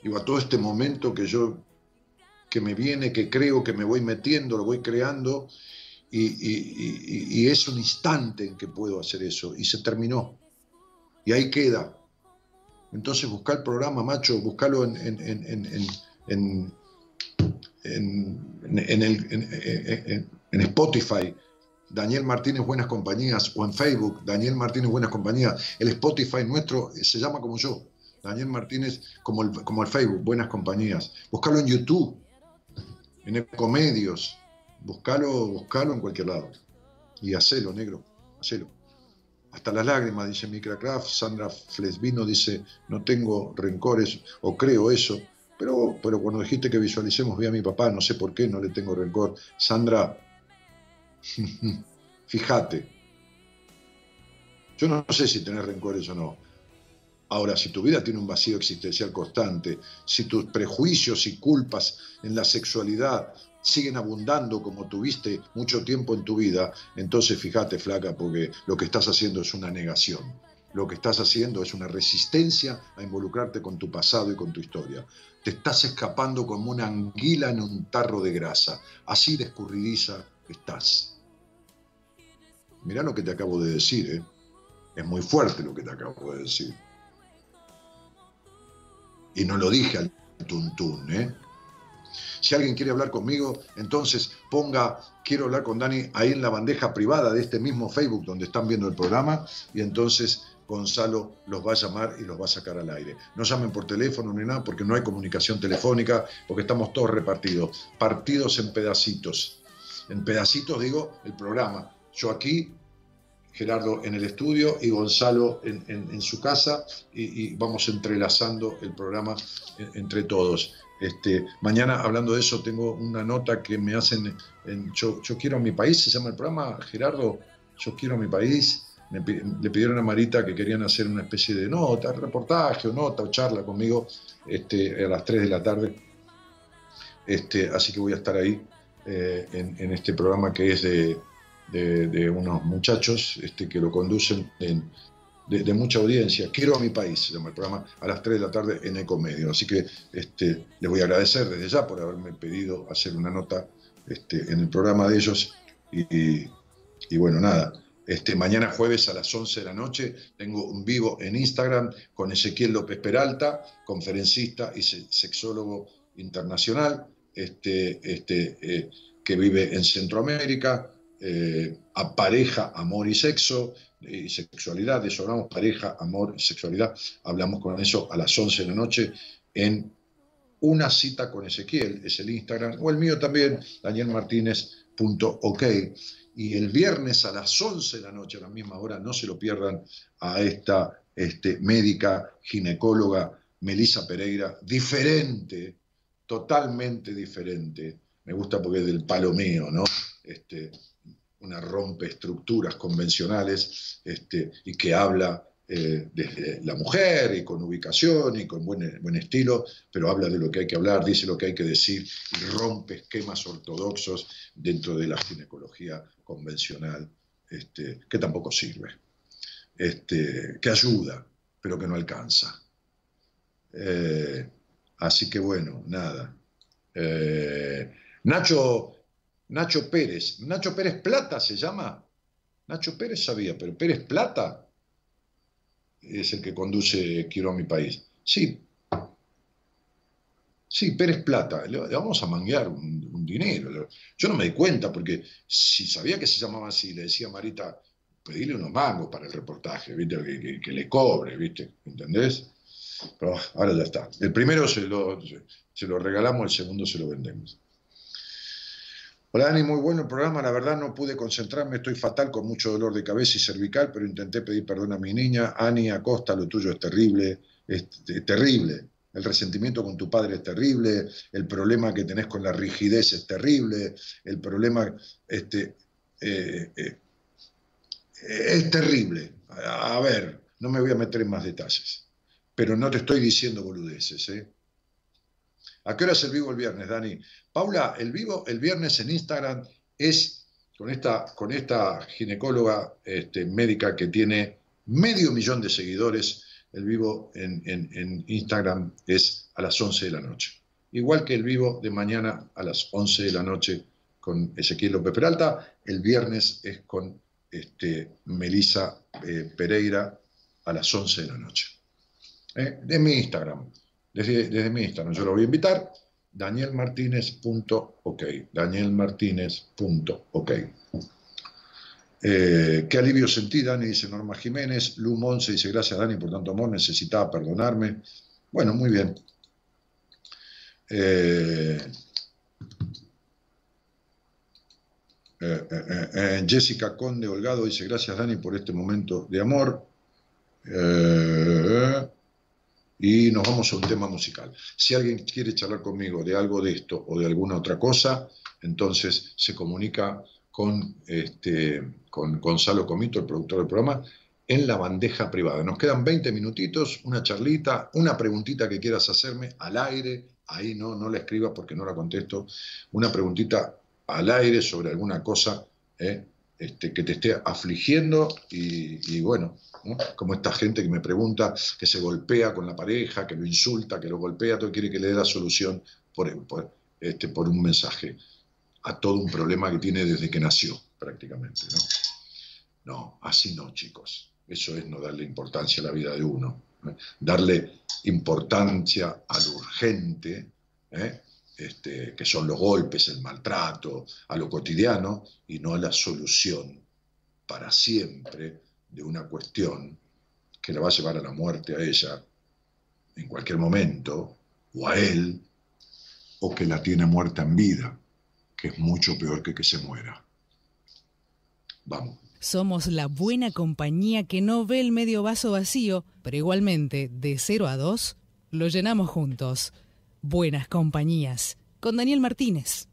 Digo, a todo este momento que yo, que me viene, que creo, que me voy metiendo, lo voy creando, y, es un instante en que puedo hacer eso. Y se terminó. Y ahí queda. Entonces busca el programa, macho, buscalo en, en, en, en, el- en Spotify, Daniel Martínez Buenas Compañías, o en Facebook, Daniel Martínez Buenas Compañías. El Spotify nuestro se llama como yo, Daniel Martínez, como el, como el Facebook, Buenas Compañías. Búscalo en YouTube, en Ecomedios, búscalo, búscalo en cualquier lado. Y hacelo, negro, hacelo. Hasta las lágrimas, dice Micracraft. Sandra Flesvino dice, no tengo rencores, o creo eso. Pero, pero cuando dijiste que visualicemos, vi a mi papá, no sé por qué, no le tengo rencor. Sandra, [laughs] fíjate. Yo no sé si tener rencores o no. Ahora, si tu vida tiene un vacío existencial constante, si tus prejuicios y culpas en la sexualidad siguen abundando como tuviste mucho tiempo en tu vida, entonces fíjate, flaca, porque lo que estás haciendo es una negación. Lo que estás haciendo es una resistencia a involucrarte con tu pasado y con tu historia. Te estás escapando como una anguila en un tarro de grasa. Así de escurridiza estás. Mirá lo que te acabo de decir, ¿eh? Es muy fuerte lo que te acabo de decir. Y no lo dije al tuntún, ¿eh? Si alguien quiere hablar conmigo, entonces ponga quiero hablar con Dani ahí en la bandeja privada de este mismo Facebook donde están viendo el programa y entonces Gonzalo los va a llamar y los va a sacar al aire. No llamen por teléfono ni nada porque no hay comunicación telefónica, porque estamos todos repartidos, partidos en pedacitos. En pedacitos digo el programa. Yo aquí, Gerardo en el estudio y Gonzalo en, su casa y, vamos entrelazando el programa en- entre todos. Este, mañana, hablando de eso, tengo una nota que me hacen en Yo, Yo quiero mi país, se llama el programa, Gerardo, Yo quiero mi país. Me le pidieron a Marita que querían hacer una especie de nota, reportaje o nota o charla conmigo este, a las 3 de la tarde. Este, así que voy a estar ahí eh, en este programa que es de, de- unos muchachos este, que lo conducen en- de, mucha audiencia. Quiero a mi país, se llama el programa, a las 3 de la tarde en Ecomedio. Así que este, les voy a agradecer desde ya por haberme pedido hacer una nota este, en el programa de ellos. Y, bueno, nada. Este, mañana jueves a las 11 de la noche tengo un vivo en Instagram con Ezequiel López Peralta, conferencista y se- sexólogo internacional, este, este, eh, que vive en Centroamérica, eh, a pareja, amor y sexo, y sexualidad, de eso hablamos, pareja, amor y sexualidad, hablamos con eso a las 11 de la noche en una cita con Ezequiel, es el Instagram, o el mío también, danielmartinez.ok. Y el viernes a las 11 de la noche, a la misma hora, no se lo pierdan a esta este, médica ginecóloga Melisa Pereira, diferente, totalmente diferente. Me gusta porque es del palo mío, ¿no? Este, una rompe estructuras convencionales este, y que habla eh, desde la mujer y con ubicación y con buen, buen estilo, pero habla de lo que hay que hablar, dice lo que hay que decir y rompe esquemas ortodoxos dentro de la ginecología convencional, este, que tampoco sirve, este, que ayuda, pero que no alcanza. Eh, así que bueno, nada. Eh, Nacho, Nacho Pérez, Nacho Pérez Plata se llama. Nacho Pérez sabía, pero Pérez Plata es el que conduce Quiero a mi país. Sí. Sí, Pérez Plata, le, vamos a manguear un, dinero. Yo no me di cuenta porque si sabía que se llamaba así, le decía a Marita, pedirle unos mangos para el reportaje, ¿viste? Que le cobre, ¿viste? ¿Entendés? Pero ahora ya está. El primero se lo, se lo regalamos, el segundo se lo vendemos. Hola Dani, muy bueno el programa. La verdad no pude concentrarme, estoy fatal con mucho dolor de cabeza y cervical, pero intenté pedir perdón a mi niña. Ani Acosta, lo tuyo es terrible, terrible. El resentimiento con tu padre es terrible, el problema que tenés con la rigidez es terrible, el problema este, eh, eh, es terrible. A ver, no me voy a meter en más detalles, pero no te estoy diciendo boludeces, ¿eh? ¿A qué hora es el vivo el viernes, Dani? Paula, el vivo el viernes en Instagram es con esta, con esta ginecóloga este, médica que tiene medio millón de seguidores. El vivo en, Instagram es a las 11 de la noche. Igual que el vivo de mañana a las 11 de la noche con Ezequiel López Peralta, el viernes es con este, Melisa eh, Pereira a las 11 de la noche. ¿Eh? De mi Instagram desde, desde mi Instagram. Yo lo voy a invitar, danielmartinez.ok, danielmartinez.ok. Eh, qué alivio sentí, Dani, dice Norma Jiménez. Lu Monse dice, gracias Dani por tanto amor, necesitaba perdonarme. Bueno, muy bien. Eh, eh, eh, Jessica Conde Holgado dice, gracias Dani por este momento de amor. Y nos vamos a un tema musical. Si alguien quiere charlar conmigo de algo de esto o de alguna otra cosa, entonces se comunica con, este, con Gonzalo Comito, el productor del programa, en la bandeja privada. Nos quedan 20 minutitos, una charlita, una preguntita que quieras hacerme al aire, ahí no, no la escribas porque no la contesto, una preguntita al aire sobre alguna cosa ¿eh? Este, que te esté afligiendo y, y bueno, ¿no? como esta gente que me pregunta, que se golpea con la pareja, que lo insulta, que lo golpea, todo quiere que le dé la solución por, por, este, por un mensaje a todo un problema que tiene desde que nació, prácticamente. ¿no? no, así no, chicos. Eso es no darle importancia a la vida de uno. ¿eh? Darle importancia a lo urgente, ¿eh? Este, que son los golpes, el maltrato, a lo cotidiano, y no a la solución para siempre de una cuestión que la va a llevar a la muerte a ella en cualquier momento, o a él, o que la tiene muerta en vida, que es mucho peor que que se muera. Vamos. Somos la buena compañía que no ve el medio vaso vacío, pero igualmente, de 0 a 2, lo llenamos juntos. Buenas compañías, con Daniel Martínez.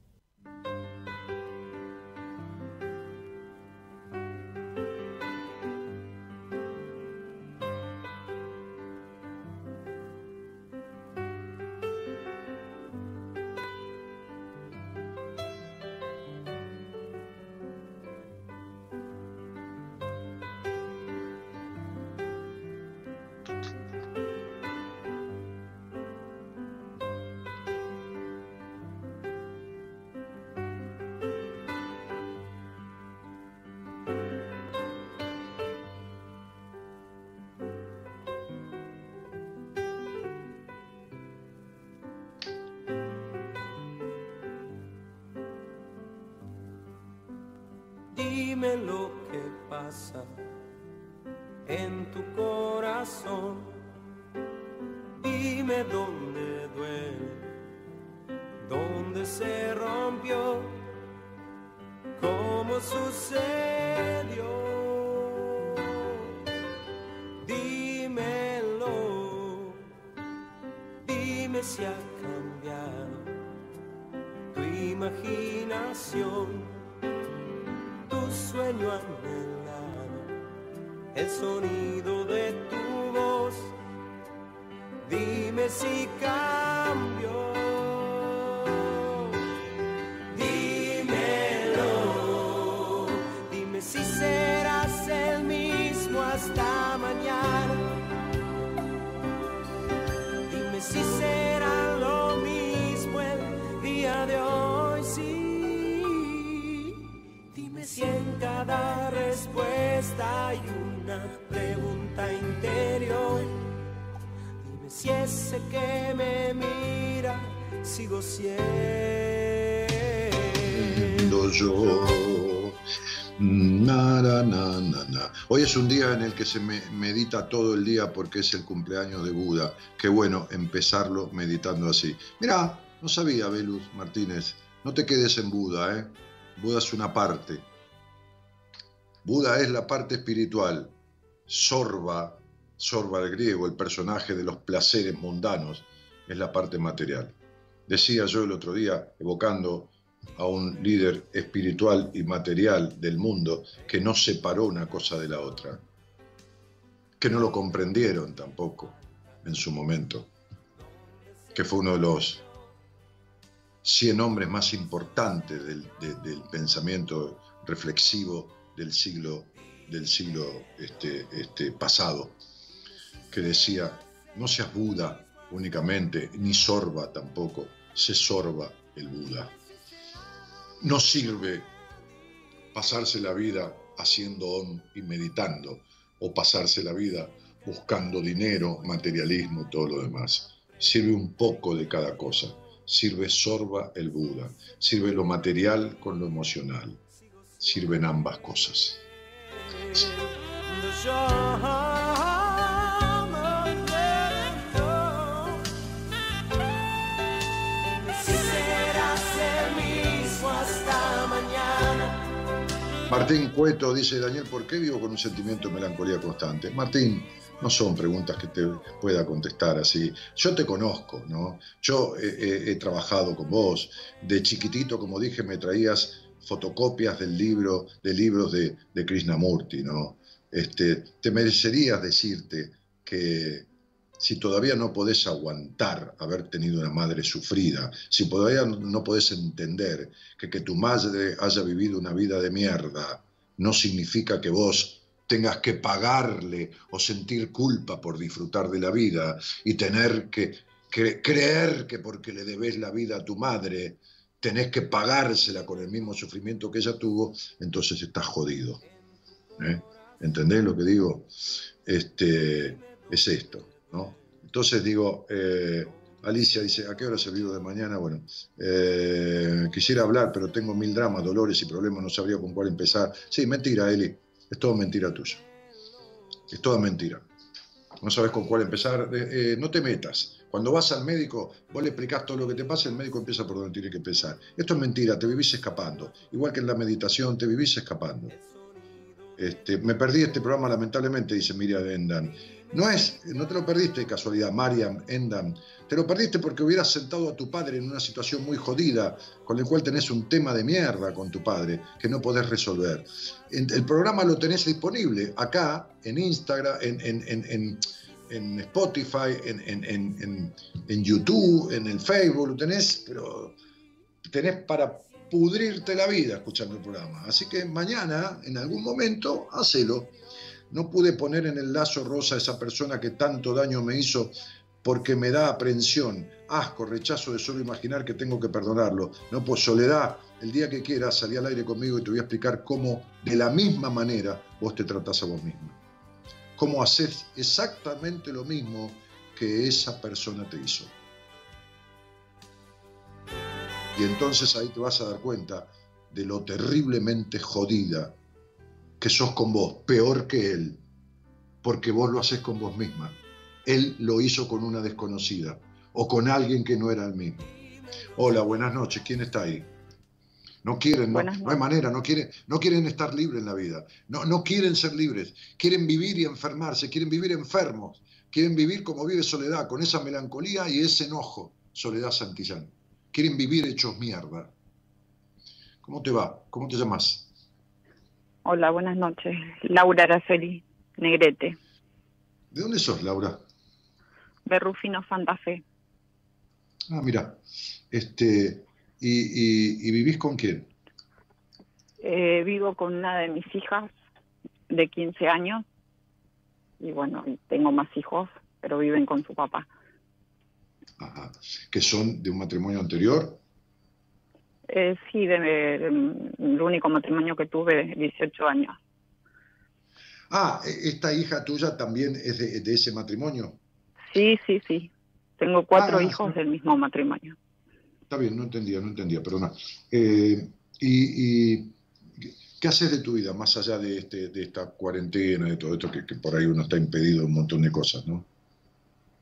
Hay una pregunta interior. Dime si ese que me mira sigo siendo yo. Na, na, na. Hoy es un día en el que se me medita todo el día porque es el cumpleaños de Buda. Qué bueno empezarlo meditando así. Mirá, no sabía, Velus Martínez. No te quedes en Buda, ¿eh? Buda es una parte. Buda es la parte espiritual. Sorba, Sorba el griego, el personaje de los placeres mundanos, es la parte material. Decía yo el otro día, evocando a un líder espiritual y material del mundo que no separó una cosa de la otra, que no lo comprendieron tampoco en su momento, que fue uno de los 100 hombres más importantes del, de- del pensamiento reflexivo del siglo, del siglo este, este, pasado, que decía, no seas Buda únicamente, ni sorba tampoco, se sorba el Buda. No sirve pasarse la vida haciendo om y meditando, o pasarse la vida buscando dinero, materialismo, todo lo demás. Sirve un poco de cada cosa. Sirve sorba el Buda. Sirve lo material con lo emocional. Sirven ambas cosas. Martín Cueto dice, Daniel, ¿por qué vivo con un sentimiento de melancolía constante? Martín, no son preguntas que te pueda contestar así. Yo te conozco, ¿no? Yo he, he- he trabajado con vos. De chiquitito, como dije, me traías fotocopias del libro, de libros de, de Krishnamurti, ¿no? Este, te merecerías decirte que si todavía no podés aguantar haber tenido una madre sufrida, si todavía no podés entender que que tu madre haya vivido una vida de mierda, no significa que vos tengas que pagarle o sentir culpa por disfrutar de la vida y tener que, que creer que porque le debes la vida a tu madre, tenés que pagársela con el mismo sufrimiento que ella tuvo, entonces estás jodido. ¿eh? ¿Entendés lo que digo? Este, es esto, ¿no? Entonces digo, eh, Alicia dice, ¿a qué hora se vivo de mañana? Bueno, eh, quisiera hablar, pero tengo mil dramas, dolores y problemas, no sabría con cuál empezar. Sí, mentira, Eli, es todo mentira tuya. Es toda mentira. No sabes con cuál empezar, eh, no te metas. Cuando vas al médico, vos le explicás todo lo que te pasa, el médico empieza por donde tiene que empezar. Esto es mentira, te vivís escapando. Igual que en la meditación, te vivís escapando. Este, me perdí este programa lamentablemente, dice Miriam Endan. No es, no te lo perdiste de casualidad, Mariam Endan. Te lo perdiste porque hubieras sentado a tu padre en una situación muy jodida, con el cual tenés un tema de mierda con tu padre que no podés resolver. El programa lo tenés disponible acá, en Instagram, en- en- en- en Spotify, en, en- en- en- YouTube, en el Facebook, tenés, pero tenés para pudrirte la vida escuchando el programa. Así que mañana, en algún momento, hacelo. No pude poner en el lazo rosa a esa persona que tanto daño me hizo porque me da aprensión, asco, rechazo de solo imaginar que tengo que perdonarlo. No, pues soledad, el día que quieras salí al aire conmigo y te voy a explicar cómo de la misma manera vos te tratás a vos mismo. Cómo haces exactamente lo mismo que esa persona te hizo. Y entonces ahí te vas a dar cuenta de lo terriblemente jodida que sos con vos, peor que él, porque vos lo haces con vos misma. Él lo hizo con una desconocida o con alguien que no era el mismo. Hola, buenas noches. ¿Quién está ahí? No quieren, no, no hay manera, no quieren, no quieren estar libres en la vida. No, no quieren ser libres. Quieren vivir y enfermarse, quieren vivir enfermos. Quieren vivir como vive Soledad, con esa melancolía y ese enojo, Soledad Santillán. Quieren vivir hechos mierda. ¿Cómo te va? ¿Cómo te llamas? Hola, buenas noches. Laura Araceli Negrete, ¿De dónde sos, Laura? de Rufino Santa Fe. Ah, mira. Este, y, y- y vivís con quién? Eh, vivo con una de mis hijas de 15 años y bueno, tengo más hijos, pero viven con su papá. Ajá. ¿Que son de un matrimonio anterior? Eh, sí, de, de- el único matrimonio que tuve de 18 años. Ah, e- esta hija tuya también es de, de ese matrimonio. Sí, sí, sí. Tengo cuatro Ah, hijos sí. del mismo matrimonio. Está bien, no entendía, no entendía, perdona. Eh, y, y qué haces de tu vida más allá de, este, de esta cuarentena, de todo esto que, que por ahí uno está impedido un montón de cosas, ¿no?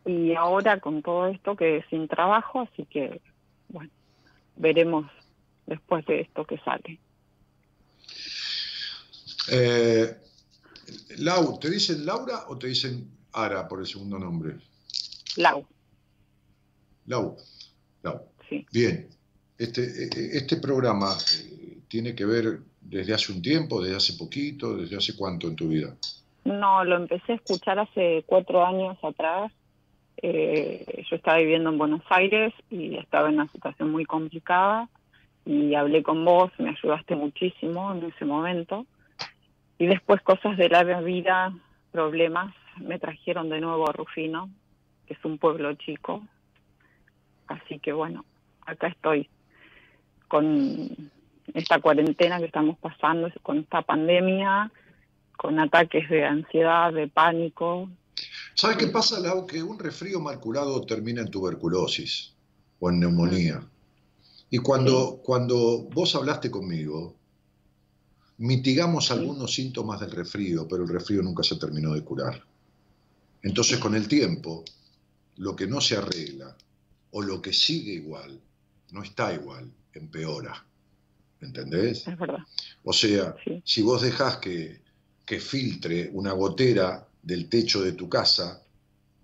Y ahora con todo esto que sin trabajo, así que bueno, veremos después de esto que sale. Eh, Lau, ¿te dicen Laura o te dicen Ara por el segundo nombre? Lau, Lau. Sí. Bien, este, eh, eh, este programa eh, tiene que ver desde hace un tiempo, desde hace poquito, desde hace cuánto en tu vida. No, lo empecé a escuchar hace cuatro años atrás. Eh, yo estaba viviendo en Buenos Aires y estaba en una situación muy complicada y hablé con vos, me ayudaste muchísimo en ese momento. Y después cosas de la vida, problemas, me trajeron de nuevo a Rufino, que es un pueblo chico. Así que bueno, acá estoy con esta cuarentena que estamos pasando, con esta pandemia, con ataques de ansiedad, de pánico. ¿Sabes qué pasa, Lau? Que un resfrío mal curado termina en tuberculosis o en neumonía. Y cuando, cuando vos hablaste conmigo, mitigamos algunos síntomas del resfrío, pero el resfrío nunca se terminó de curar. Entonces, con el tiempo, lo que no se arregla o lo que sigue igual, no está igual, empeora. ¿Entendés? Es verdad. O sea, Sí. si vos dejás que, que filtre una gotera del techo de tu casa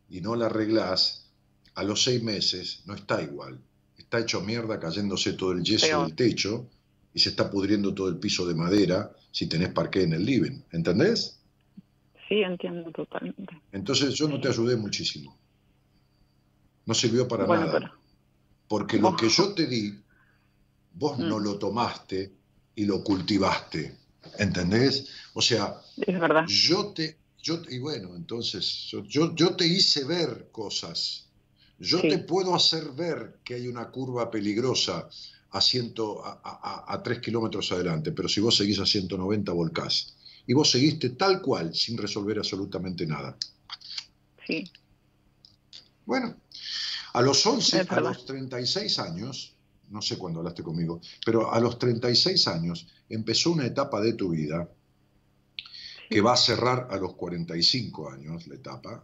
y no la arreglás, a los seis meses no está igual. Está hecho mierda cayéndose todo el yeso Peor. del techo y se está pudriendo todo el piso de madera si tenés parqué en el living. ¿Entendés? Sí, entiendo totalmente. Entonces yo no te ayudé muchísimo. No sirvió para bueno, nada. pero Porque lo que yo te di, vos no Mm. lo tomaste y lo cultivaste. ¿Entendés? O sea, es verdad. yo te, yo, y bueno, entonces, yo, yo, yo te hice ver cosas. Yo Sí. te puedo hacer ver que hay una curva peligrosa a, ciento, a, a, a 3 kilómetros adelante, pero si vos seguís a 190 volcás. Y vos seguiste tal cual, sin resolver absolutamente nada. Sí, Bueno, a los 11, Es a los 36 años, no sé cuándo hablaste conmigo, pero a los 36 años empezó una etapa de tu vida que va a cerrar a los 45 años la etapa.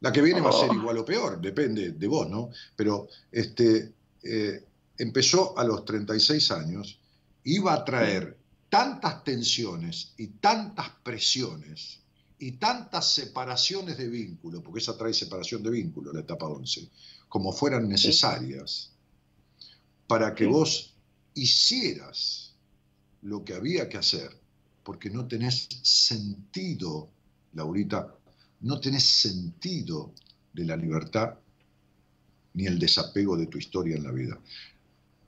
La que viene va a ser Oh. igual o peor, depende de vos, ¿no? Pero este, eh, empezó a los 36 años, iba a traer tantas tensiones y tantas presiones y tantas separaciones de vínculo, porque esa trae separación de vínculo, la etapa 11, como fueran necesarias, para que Sí. vos hicieras lo que había que hacer, porque no tenés sentido, Laurita, no tenés sentido de la libertad ni el desapego de tu historia en la vida.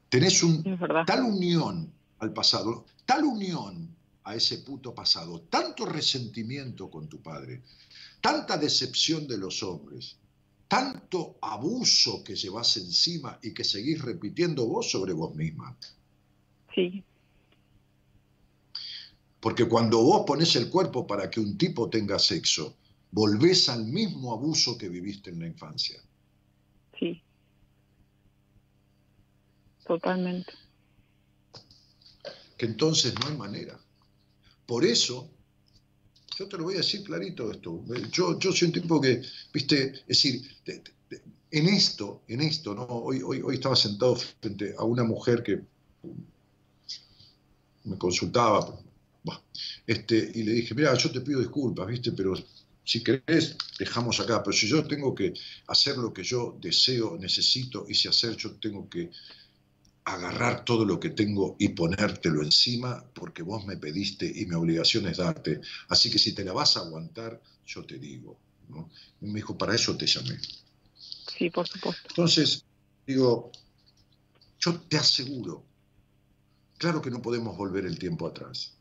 Tenés un, tal unión al pasado, tal unión a ese puto pasado, tanto resentimiento con tu padre, tanta decepción de los hombres, tanto abuso que llevas encima y que seguís repitiendo vos sobre vos misma. Sí, Porque cuando vos pones el cuerpo para que un tipo tenga sexo, volvés al mismo abuso que viviste en la infancia. sí. Totalmente. que entonces no hay manera. Por eso, yo te lo voy a decir clarito esto, yo, yo soy un tipo que, viste, es decir, en esto, en esto, ¿no? Hoy, hoy, hoy estaba sentado frente a una mujer que me consultaba, este, y le dije, mira, yo te pido disculpas, ¿viste? Pero si querés, dejamos acá, pero si yo tengo que hacer lo que yo deseo, necesito, y si hacer, yo tengo que agarrar todo lo que tengo y ponértelo encima, porque vos me pediste y mi obligación es darte. Así que si te la vas a aguantar, yo te digo. ¿no? Y me dijo, para eso te llamé. Sí, por supuesto. Entonces, digo, yo te aseguro, claro que no podemos volver el tiempo atrás,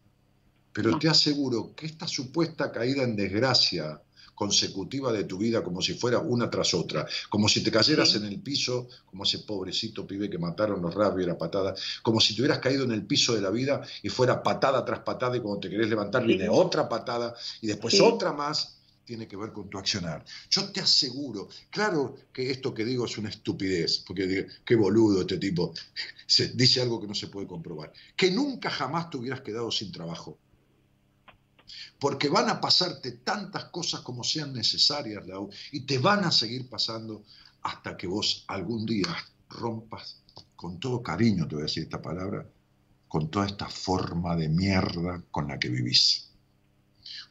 pero No. te aseguro que esta supuesta caída en desgracia consecutiva de tu vida, como si fuera una tras otra, como si te cayeras Sí. en el piso, como ese pobrecito pibe que mataron los rabios y la patada, como si te hubieras caído en el piso de la vida y fuera patada tras patada y cuando te querés levantar Sí. viene otra patada y después Sí. otra más, tiene que ver con tu accionar. Yo te aseguro, claro que esto que digo es una estupidez, porque digo, qué boludo este tipo, [laughs] se, dice algo que no se puede comprobar, que nunca jamás te hubieras quedado sin trabajo. Porque van a pasarte tantas cosas como sean necesarias, Lau, y te van a seguir pasando hasta que vos algún día rompas, con todo cariño te voy a decir esta palabra, con toda esta forma de mierda con la que vivís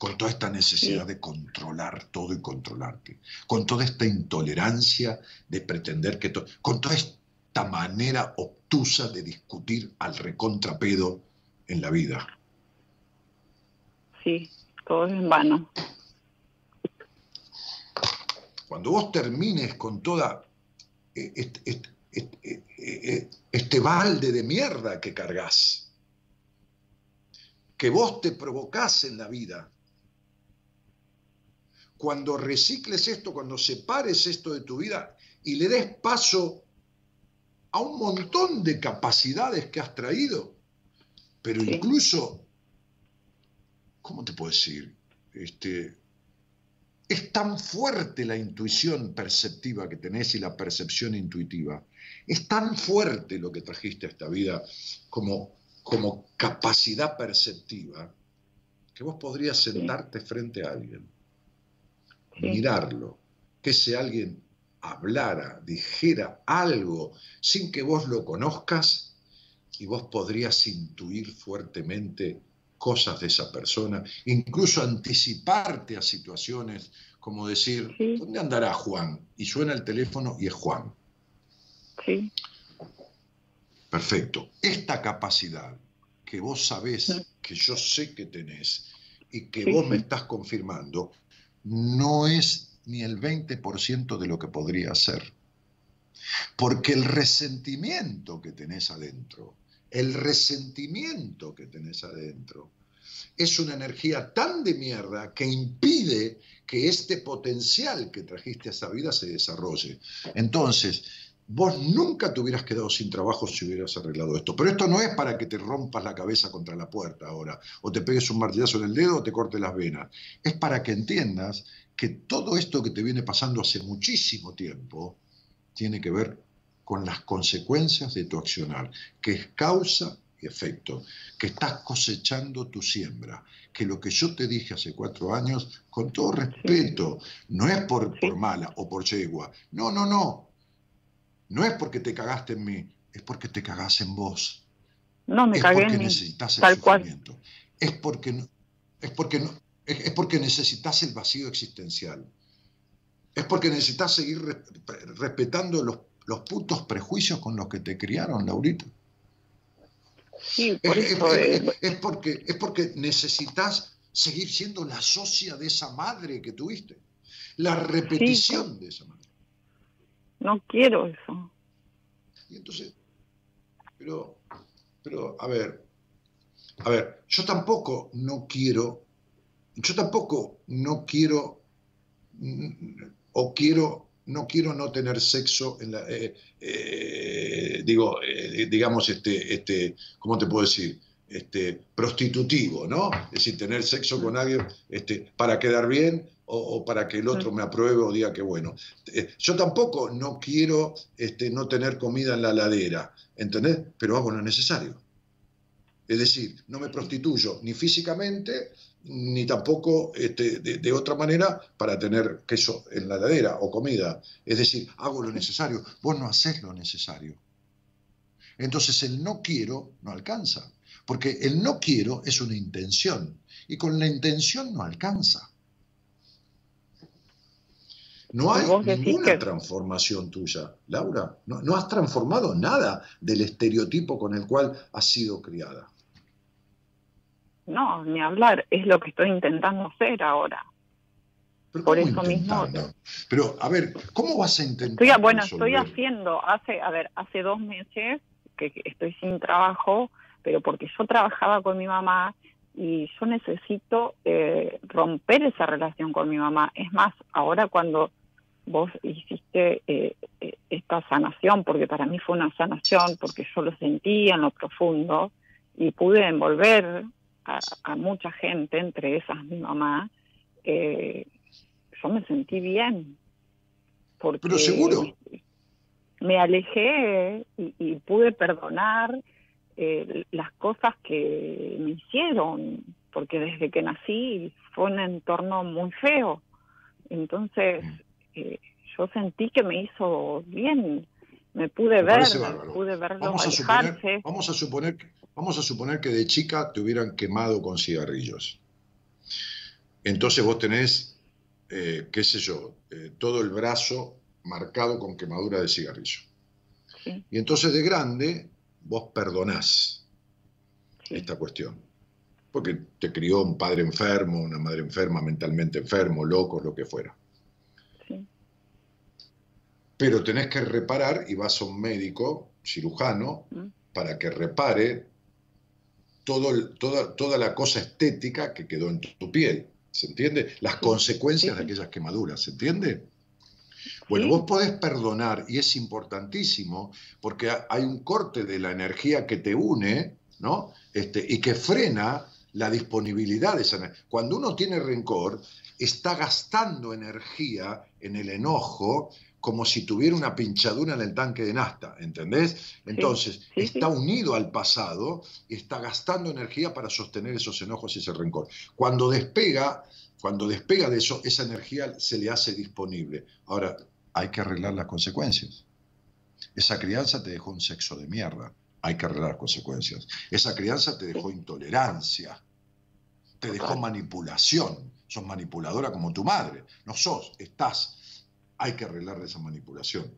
con toda esta necesidad de controlar todo y controlarte, con toda esta intolerancia de pretender que todo, con toda esta manera obtusa de discutir al recontrapedo en la vida. Sí, todo es en vano. Cuando vos termines con toda eh, este, este- este- eh, este balde de mierda que cargas, que vos te provocás en la vida, cuando recicles esto, cuando separes esto de tu vida y le des paso a un montón de capacidades que has traído, pero Sí. incluso, ¿cómo te puedo decir? Este, es tan fuerte la intuición perceptiva que tenés y la percepción intuitiva. Es tan fuerte lo que trajiste a esta vida como, como capacidad perceptiva que vos podrías sentarte frente a alguien, Sí. mirarlo, que ese alguien hablara, dijera algo sin que vos lo conozcas y vos podrías intuir fuertemente cosas de esa persona, incluso anticiparte a situaciones como decir, Sí. ¿dónde andará Juan? Y suena el teléfono y es Juan. Sí, Perfecto. Esta capacidad que vos sabés, que yo sé que tenés y que Sí, vos me estás confirmando, no es ni el 20% de lo que podría ser. Porque el resentimiento que tenés adentro, el resentimiento que tenés adentro, es una energía tan de mierda que impide que este potencial que trajiste a esa vida se desarrolle. Entonces, vos nunca te hubieras quedado sin trabajo si hubieras arreglado esto. Pero esto no es para que te rompas la cabeza contra la puerta ahora, o te pegues un martillazo en el dedo o te cortes las venas. Es para que entiendas que todo esto que te viene pasando hace muchísimo tiempo tiene que ver con las consecuencias de tu accionar, que es causa y efecto, que estás cosechando tu siembra, que lo que yo te dije hace cuatro años, con todo respeto, no es por, por mala o por yegua, no, no, no, no es porque te cagaste en mí, es porque te cagás en vos, no me es cagué porque en necesitas el cual. sufrimiento, es porque, no- es porque, no- es, es porque necesitas el vacío existencial, es porque necesitas seguir re- respetando los, los putos prejuicios con los que te criaron, Laurita. Sí, Es, por es- eso. es- eh, es porque, es porque necesitas seguir siendo la socia de esa madre que tuviste. La repetición de esa madre. no quiero eso. Y entonces, pero, pero, a ver, a ver, yo tampoco no quiero, yo tampoco no quiero, mm, o quiero, no quiero no tener sexo en la, eh, eh, digo, eh, digamos, este, este, ¿cómo te puedo decir? Este, prostitutivo, ¿no? Es decir, tener sexo con alguien este, para quedar bien o, o para que el otro me apruebe o diga que bueno. Yo tampoco no quiero este, no tener comida en la ladera, ¿entendés? Pero hago lo necesario. Es decir, no me prostituyo ni físicamente ni tampoco este, de, de otra manera para tener queso en la heladera o comida. Es decir, hago lo necesario. Vos no haces lo necesario. Entonces el no quiero no alcanza, porque el no quiero es una intención y con la intención no alcanza. No hay ninguna transformación tuya, Laura. No, no has transformado nada del estereotipo con el cual has sido criada. No, ni hablar, es lo que estoy intentando hacer ahora. Pero Por ¿cómo eso mismo-? Pero, a ver, ¿cómo vas a intentar Estoy, bueno, estoy haciendo, hace, a ver, hace dos meses que que estoy sin trabajo, pero porque yo trabajaba con mi mamá y yo necesito eh, romper esa relación con mi mamá. Es más, ahora cuando vos hiciste eh, eh, esta sanación, porque para mí fue una sanación, porque yo lo sentía en lo profundo y pude envolver a, a mucha gente, entre esas mi mamá, eh, yo me sentí bien. Porque Pero seguro. me alejé y, y pude perdonar eh, las cosas que me hicieron, porque desde que nací fue un entorno muy feo. Entonces, Mm. eh, yo sentí que me hizo bien. Me pude Me ver, pude verlos Vamos a, suponer, vamos, a suponer, que- vamos a suponer que de chica te hubieran quemado con cigarrillos. Entonces vos tenés, eh, qué sé yo, eh, todo el brazo marcado con quemadura de cigarrillo. Sí. Y entonces de grande vos perdonás Sí. esta cuestión. Porque te crió un padre enfermo, una madre enferma, mentalmente enfermo, loco, lo que fuera. Sí. Pero tenés que reparar y vas a un médico, cirujano, Mm. para que repare todo toda, toda la cosa estética que quedó en tu, piel. ¿Se entiende? Las consecuencias de aquellas quemaduras. ¿Se entiende? Bueno, vos podés perdonar y es importantísimo porque ha- hay un corte de la energía que te une, ¿no? Este, y que frena la disponibilidad de esa energía. Cuando uno tiene rencor, está gastando energía en el enojo como si tuviera una pinchadura en el tanque de nafta, ¿entendés? Entonces, sí, está sí. unido al pasado y está gastando energía para sostener esos enojos y ese rencor. Cuando despega, cuando despega de eso, esa energía se le hace disponible. Ahora, hay que arreglar las consecuencias. Esa crianza te dejó un sexo de mierda. Hay que arreglar las consecuencias. Esa crianza te dejó intolerancia. Te dejó manipulación. Sos manipuladora como tu madre. No sos, estás. Hay que arreglar esa manipulación.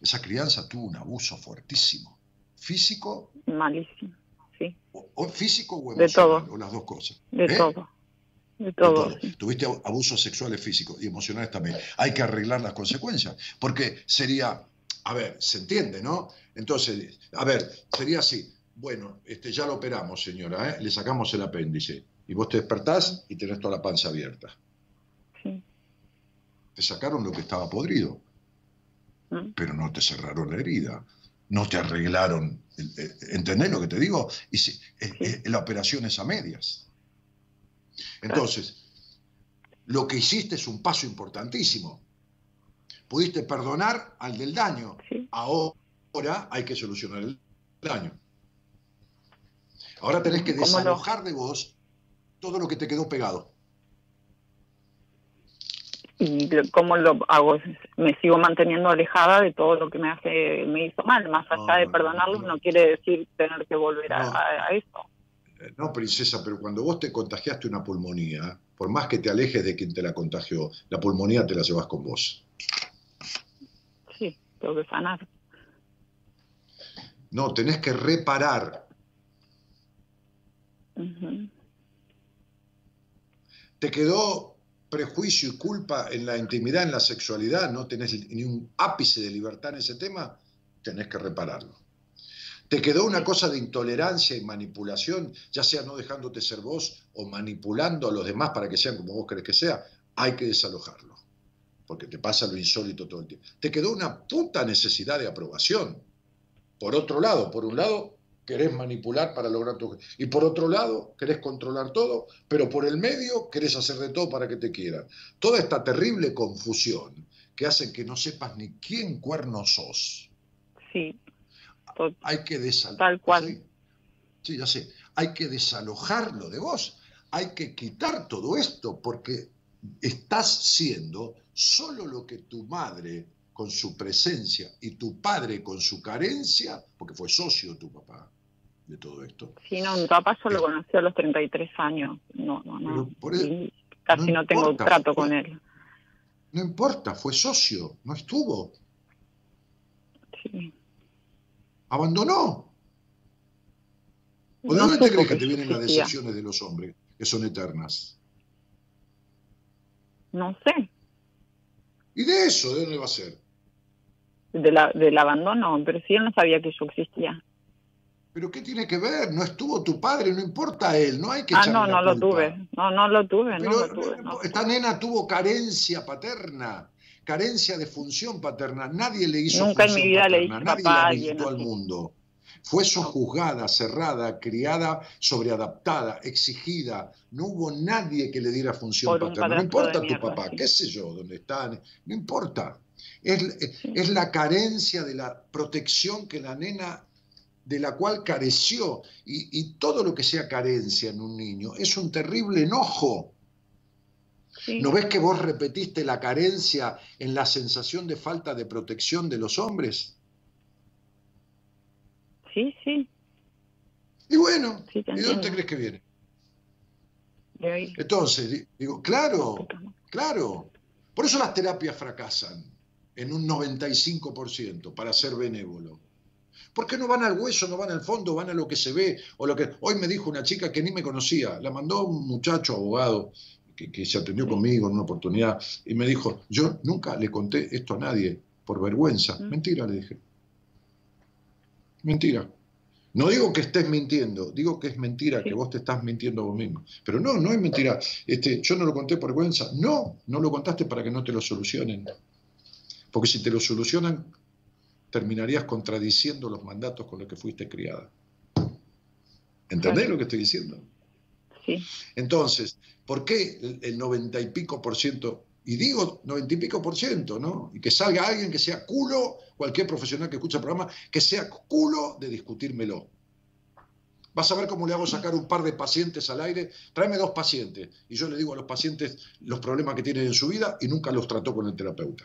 Esa crianza tuvo un abuso fuertísimo. Físico Malísimo, sí, o, o físico o De emocional, todo. o las dos cosas. de ¿Eh? todo, de De todo. todo. sí. Tuviste abusos sexuales físicos y emocionales también. Hay que arreglar las consecuencias, porque sería, a ver, se entiende, ¿no? Entonces, a ver, sería así. Bueno, este, ya lo operamos, señora, ¿eh? le sacamos el apéndice y vos te despertás y tenés toda la panza abierta. Te sacaron lo que estaba podrido, Mm. pero no te cerraron la herida, no te arreglaron. el- ¿Entendés lo que te digo? Y si- eh, eh, la operación es a medias. Entonces, lo que hiciste es un paso importantísimo. Pudiste perdonar al del daño. Sí. Ahora hay que solucionar el daño. Ahora tenés que ¿Cómo lo- desalojar de vos todo lo que te quedó pegado. Y cómo lo hago me sigo manteniendo alejada de todo lo que me hace me hizo mal más allá No, de no, perdonarlos no. no quiere decir tener que volver a, a- eso Eh, No, princesa, pero cuando vos te contagiaste una pulmonía, por más que te alejes de quien te la contagió, la pulmonía te la llevas con vos. sí tengo que sanar No, tenés que reparar. ¿Te quedó prejuicio y culpa en la intimidad, en la sexualidad? ¿No tenés ni un ápice de libertad en ese tema? Tenés que repararlo. ¿Te quedó una cosa de intolerancia y manipulación, ya sea no dejándote ser vos o manipulando a los demás para que sean como vos crees que sea? Hay que desalojarlo, porque te pasa lo insólito todo el tiempo. Te quedó una puta necesidad de aprobación. Por otro lado, por un lado, querés manipular para lograr tu... Y por otro lado, querés controlar todo, pero por el medio querés hacer de todo para que te quieran. Toda esta terrible confusión que hace que no sepas ni quién cuerno sos. sí Hay que desalojarlo. Tal cual. Sí, ya sé. Hay que desalojarlo de vos. hay que quitar todo esto porque estás siendo solo lo que tu madre con su presencia y tu padre con su carencia, porque fue socio tu papá de todo esto. Sí, no, mi papá yo lo Eh. conocí a los 33 años. No, no, no. Eso- casi no no, tengo importa, trato fue- con él. No importa, fue socio, no estuvo, Sí. abandonó. ¿O de No dónde te crees que que te vienen las decepciones de los hombres, que son eternas? No sé, ¿Y de eso, de dónde va a ser? De la, del abandono, pero si él no sabía que yo existía. ¿Pero qué tiene que ver? No estuvo tu padre, no importa él, no hay que Ah, no, no lo tuve. No, no lo tuve, no lo tuve. no. esta nena tuvo carencia paterna, carencia de función paterna. Nadie le hizo Nunca en mi vida le dije nadie papá la alguien al mundo. Fue sojuzgada, cerrada, criada, sobreadaptada, exigida. No hubo nadie que le diera función paterna. No importa tu papá, sí. qué sé yo, dónde están, no importa. Es, es la carencia de la protección que la nena de la cual careció. Y, y todo lo que sea carencia en un niño es un terrible enojo. Sí. ¿No ves que vos repetiste la carencia en la sensación de falta de protección de los hombres? Sí, sí, Y bueno, Sí, ¿y de dónde crees que viene? de ahí. Entonces, di- digo, claro, claro. Por eso las terapias fracasan en un 95% para ser benévolo. Porque no van al hueso, no van al fondo, van a lo que se ve. O lo que hoy me dijo una chica que ni me conocía, la mandó un muchacho abogado que, que se atendió conmigo en una oportunidad y me dijo, yo nunca le conté esto a nadie por vergüenza. Mm. Mentira, le dije. Mentira. No digo que estés mintiendo, digo que es mentira, que vos te estás mintiendo a vos mismo. Pero no, no es mentira. Este, yo no lo conté por vergüenza. No, no lo contaste para que no te lo solucionen. Porque si te lo solucionan, terminarías contradiciendo los mandatos con los que fuiste criada. ¿Entendés lo que estoy diciendo? Sí, Entonces, ¿por qué el- noventa y pico por ciento? Y digo noventa y pico por ciento, ¿no? Y que salga alguien que sea culo, cualquier profesional que escuche el programa, que sea culo de discutírmelo. Vas a ver cómo le hago sacar un par de pacientes al aire. Tráeme dos pacientes. Y yo le digo a los pacientes los problemas que tienen en su vida y nunca los trató con el terapeuta.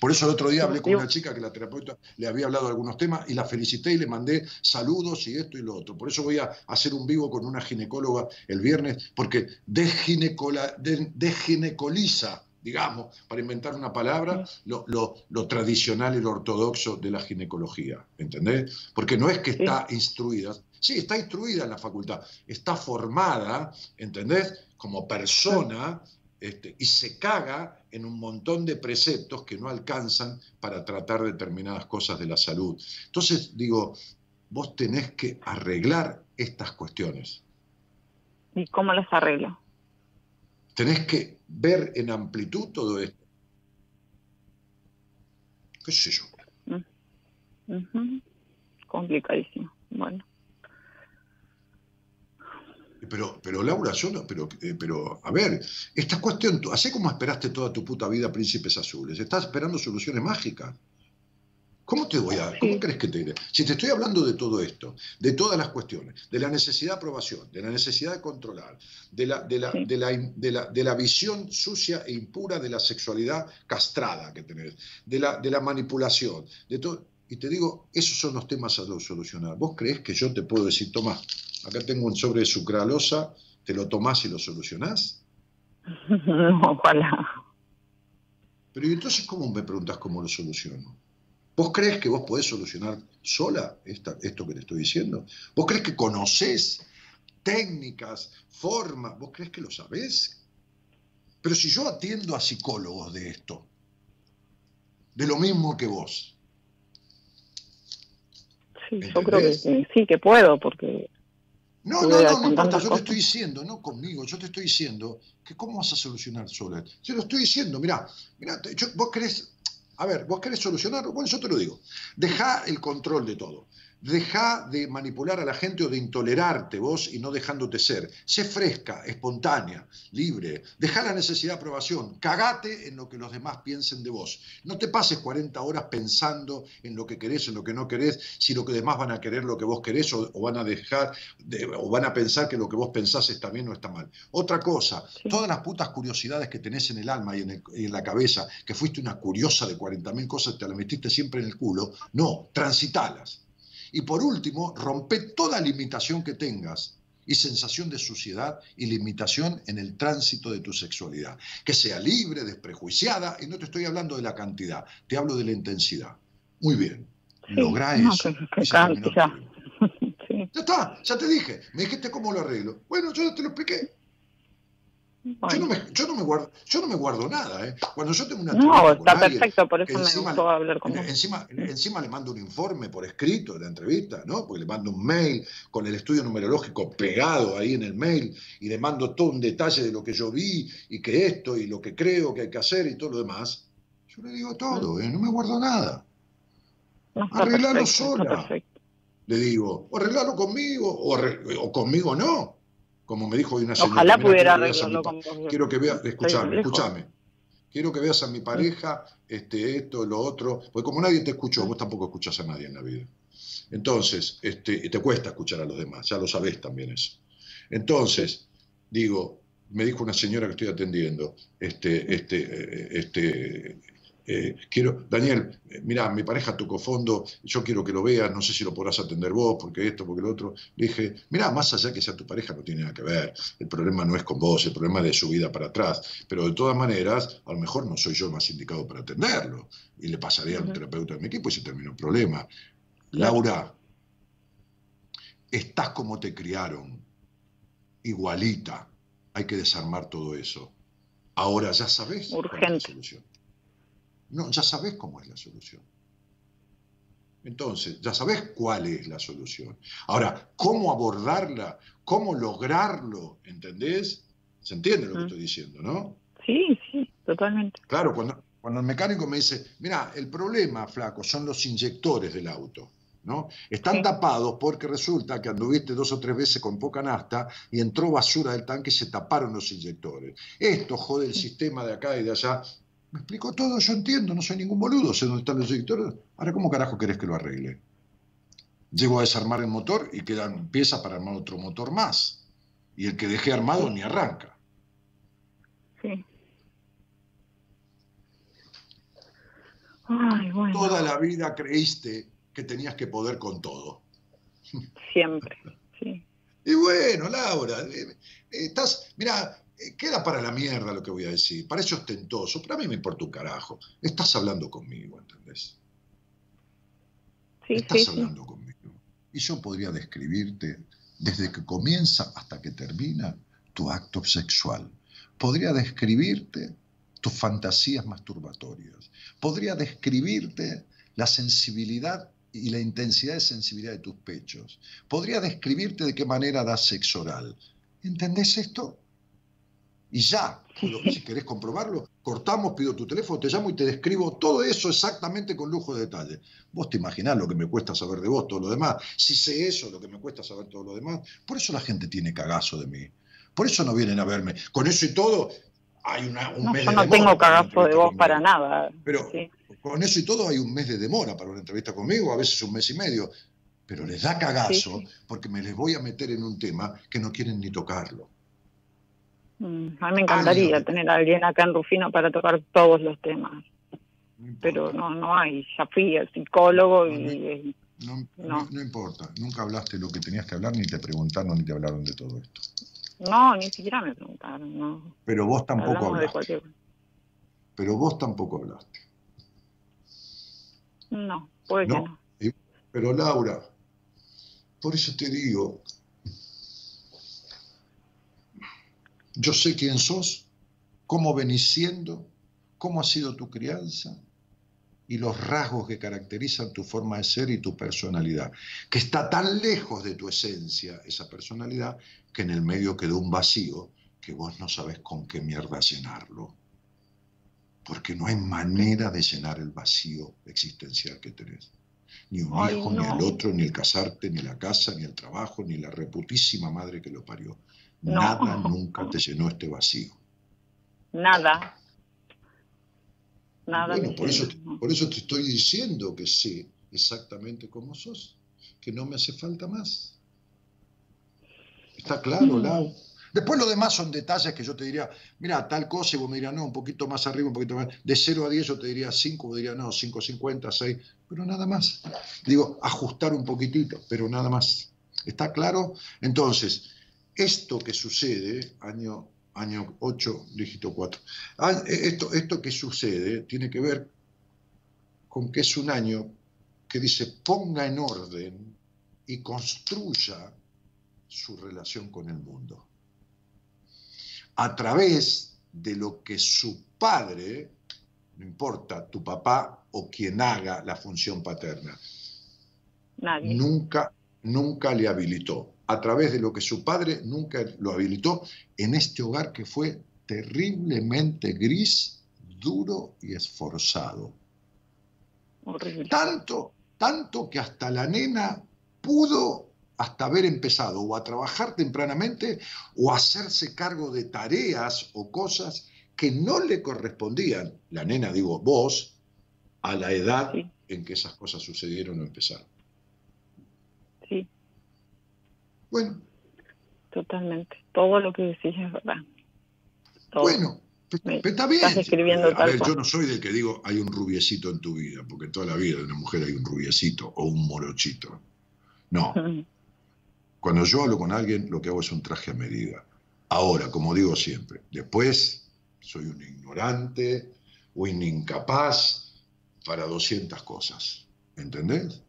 Por eso el otro día hablé con una chica que la terapeuta le había hablado de algunos temas y la felicité y le mandé saludos y esto y lo otro. Por eso voy a hacer un vivo con una ginecóloga el viernes, porque desginecola- de- desginecoliza, digamos, para inventar una palabra, lo, lo- lo tradicional y lo ortodoxo de la ginecología. ¿Entendés? Porque no es que está instruida, sí, está instruida en la facultad, está formada, ¿entendés? Como persona este, y se caga en un montón de preceptos que no alcanzan para tratar determinadas cosas de la salud. Entonces, digo, vos tenés que arreglar estas cuestiones. ¿y cómo las arreglo? Tenés que ver en amplitud todo esto. ¿Qué sé yo? Ujú. Complicadísimo. Bueno, Pero, pero Laura, yo no, pero, eh, pero, a ver, esta cuestión, así como esperaste toda tu puta vida príncipes azules, estás esperando soluciones mágicas. ¿Cómo te voy a, cómo Sí. crees que te iré? Si te estoy hablando de todo esto, de todas las cuestiones, de la necesidad de aprobación, de la necesidad de controlar, de la, de la, Sí. de la, de la, de la visión sucia e impura de la sexualidad castrada que tenés, de la, de la manipulación, de todo. Y te digo, esos son los temas a solucionar. ¿Vos crees que yo te puedo decir, toma, acá tengo un sobre de sucralosa, te lo tomás y lo solucionás? [laughs] no, ojalá. Pero ¿y entonces cómo me preguntás cómo lo soluciono? ¿Vos crees que vos podés solucionar sola esta- esto que te estoy diciendo? ¿Vos crees que conocés técnicas, formas? ¿Vos crees que lo sabés? Pero si yo atiendo a psicólogos de esto, de lo mismo que vos, Sí, yo creo que sí, que puedo, porque No, no, no, no importa, yo te estoy diciendo, no conmigo, yo te estoy diciendo que cómo vas a solucionar sola. Te lo estoy diciendo, mirá, mirá, yo- vos querés, a ver, vos querés solucionarlo, bueno, yo te lo digo, deja el control de todo. Deja de manipular a la gente o de intolerarte vos y no dejándote ser. Sé fresca, espontánea, libre. Deja la necesidad de aprobación. Cagate en lo que los demás piensen de vos. No te pases 40 horas pensando en lo que querés, en lo que no querés, si lo que demás van a querer lo que vos querés o, o van a dejar, de- o van a pensar que lo que vos pensás está bien o está mal. Otra cosa, Sí. todas las putas curiosidades que tenés en el alma y en, el- y en la cabeza, que fuiste una curiosa de 40.000 cosas, te las metiste siempre en el culo, no, transitalas. Y por último, rompe toda limitación que tengas y sensación de suciedad y limitación en el tránsito de tu sexualidad. Que sea libre, desprejuiciada, y no te estoy hablando de la cantidad, te hablo de la intensidad. Muy bien, Sí, lográ no, eso. que- que y se terminó el cantidad. problema. Sí, Ya está, ya te dije, me dijiste cómo lo arreglo. Bueno, yo ya te lo expliqué. Yo no, me, yo, no me guardo, yo no me guardo nada, ¿eh? Cuando yo tengo una No, alguien, perfecto, por eso me encima- gustó hablar con vos. Encima, encima le mando un informe por escrito de la entrevista, ¿no? Porque le mando un mail con el estudio numerológico pegado ahí en el mail y le mando todo un detalle de lo que yo vi y que esto y lo que creo que hay que hacer y todo lo demás. Yo le digo todo, ¿eh? No me guardo nada. No, Arreglalo perfecto, sola. Le digo, o arreglalo conmigo o conmigo no. Como me dijo hoy una señora. Ojalá "Mira, pudiera quiero que veas a mi arreglarlo con. Quiero que veas, escúchame, escúchame. Quiero que veas a mi pareja, este, esto, lo otro, porque como nadie te escuchó, vos tampoco escuchás a nadie en la vida. Entonces, este, te cuesta escuchar a los demás, ya lo sabés también eso. Entonces, digo, me dijo una señora que estoy atendiendo, este, este, eh, este, eh, quiero, Daniel, eh, mirá, mi pareja tocó fondo, yo quiero que lo veas, no sé si lo podrás atender vos, porque esto, porque lo otro. Le dije, mirá, más allá que sea tu pareja, no tiene nada que ver, el problema no es con vos, el problema es de su vida para atrás, pero de todas maneras, a lo mejor no soy yo el más indicado para atenderlo, y le pasaré a un Ujú. terapeuta de mi equipo y se terminó el problema. Laura, estás como te criaron, igualita, hay que desarmar todo eso. Ahora ya sabés cuál es la Urgente. solución. No, ya sabés cómo es la solución. Entonces, ya sabés cuál es la solución. Ahora, ¿cómo abordarla? ¿Cómo lograrlo? ¿Entendés? ¿Se entiende lo que Mm. estoy diciendo, no? Sí, sí, totalmente. Claro, cuando, cuando el mecánico me dice, mira, el problema, flaco, son los inyectores del auto. ¿no? Están Sí. tapados porque resulta que anduviste dos o tres veces con poca nafta y entró basura del tanque y se taparon los inyectores. Esto jode el sistema de acá y de allá. Me explico todo, yo entiendo, no soy ningún boludo, sé dónde están los inyectores. Ahora, ¿cómo carajo querés que lo arregle? Llego a desarmar el motor y quedan piezas para armar otro motor más. Y el que dejé armado ni arranca. Sí. Ay, bueno, Toda la vida creíste que tenías que poder con todo. siempre, sí. [laughs] Y bueno, Laura, eh, eh, estás, mira, queda para la mierda lo que voy a decir, parece ostentoso, pero a mí me importa un carajo. Estás hablando conmigo, ¿entendés? Sí, Estás sí, sí. hablando conmigo. Y yo podría describirte desde que comienza hasta que termina tu acto sexual. Podría describirte tus fantasías masturbatorias. Podría describirte la sensibilidad y la intensidad de sensibilidad de tus pechos. Podría describirte de qué manera das sexo oral. ¿Entendés esto? Y ya, si querés comprobarlo, cortamos, pido tu teléfono, te llamo y te describo todo eso exactamente con lujo de detalle. Vos te imaginás lo que me cuesta saber de vos, todo lo demás. Si sé eso, lo que me cuesta saber todo lo demás. Por eso la gente tiene cagazo de mí. Por eso no vienen a verme. Con eso y todo, hay una, un No, mes yo de no demora tengo cagazo de vos para nada. Pero Sí. con eso y todo hay un mes de demora para una entrevista conmigo, a veces un mes y medio. Pero les da cagazo sí. porque me les voy a meter en un tema que no quieren ni tocarlo. Mm, A mí me encantaría Años. tener a alguien acá en Rufino para tocar todos los temas, No pero no, no hay. Ya fui al psicólogo y No, No. no- no importa, nunca hablaste lo que tenías que hablar, ni te preguntaron, ni te hablaron de todo esto. no, ni siquiera me preguntaron. No. Pero vos tampoco Hablamos de hablaste. cualquier. Pero vos tampoco hablaste. No, puede que No. no. Pero Laura, por eso te digo, yo sé quién sos, cómo venís siendo, cómo ha sido tu crianza y los rasgos que caracterizan tu forma de ser y tu personalidad, que está tan lejos de tu esencia, esa personalidad, que en el medio quedó un vacío que vos no sabés con qué mierda llenarlo. Porque no hay manera de llenar el vacío existencial que tenés. Ni un hijo, ni el otro, ni el casarte, ni la casa, ni el trabajo, ni la reputísima madre que lo parió. No. Nada [laughs] nunca te llenó este vacío. Nada. Nada. Bueno, por eso, por eso te estoy diciendo que sé exactamente cómo sos, que no me hace falta más. Está claro, Mm. Lau. Después lo demás son detalles que yo te diría, mira, tal cosa, y vos me dirías, no, un poquito más arriba, un poquito más. De 0 a 10 yo te diría 5, vos dirías, no, 5,50, 6, pero nada más. Digo, ajustar un poquitito, pero nada más. ¿Está claro? Entonces, esto que sucede, año, año 8, dígito 4, ah, esto, esto que sucede tiene que ver con que es un año que dice ponga en orden y construya su relación con el mundo. A través de lo que su padre, no importa tu papá o quien haga la función paterna, Nadie. nunca, nunca le habilitó. A través de lo que su padre nunca lo habilitó en este hogar que fue terriblemente gris, duro y esforzado. Horrible. Tanto, tanto que hasta la nena pudo hasta haber empezado o a trabajar tempranamente o a hacerse cargo de tareas o cosas que no le correspondían, la nena digo vos, a la edad Sí. en que esas cosas sucedieron o empezaron. Sí, Bueno, totalmente. Todo lo que decís es verdad. Todo. bueno, está bien. estás describiendo a tal ver, yo no soy del que digo hay un rubiecito en tu vida, porque en toda la vida de una mujer hay un rubiecito o un morochito. No. [laughs] Cuando yo hablo con alguien, lo que hago es un traje a medida. Ahora, como digo siempre, después soy un ignorante o un incapaz para 200 cosas. ¿Entendés?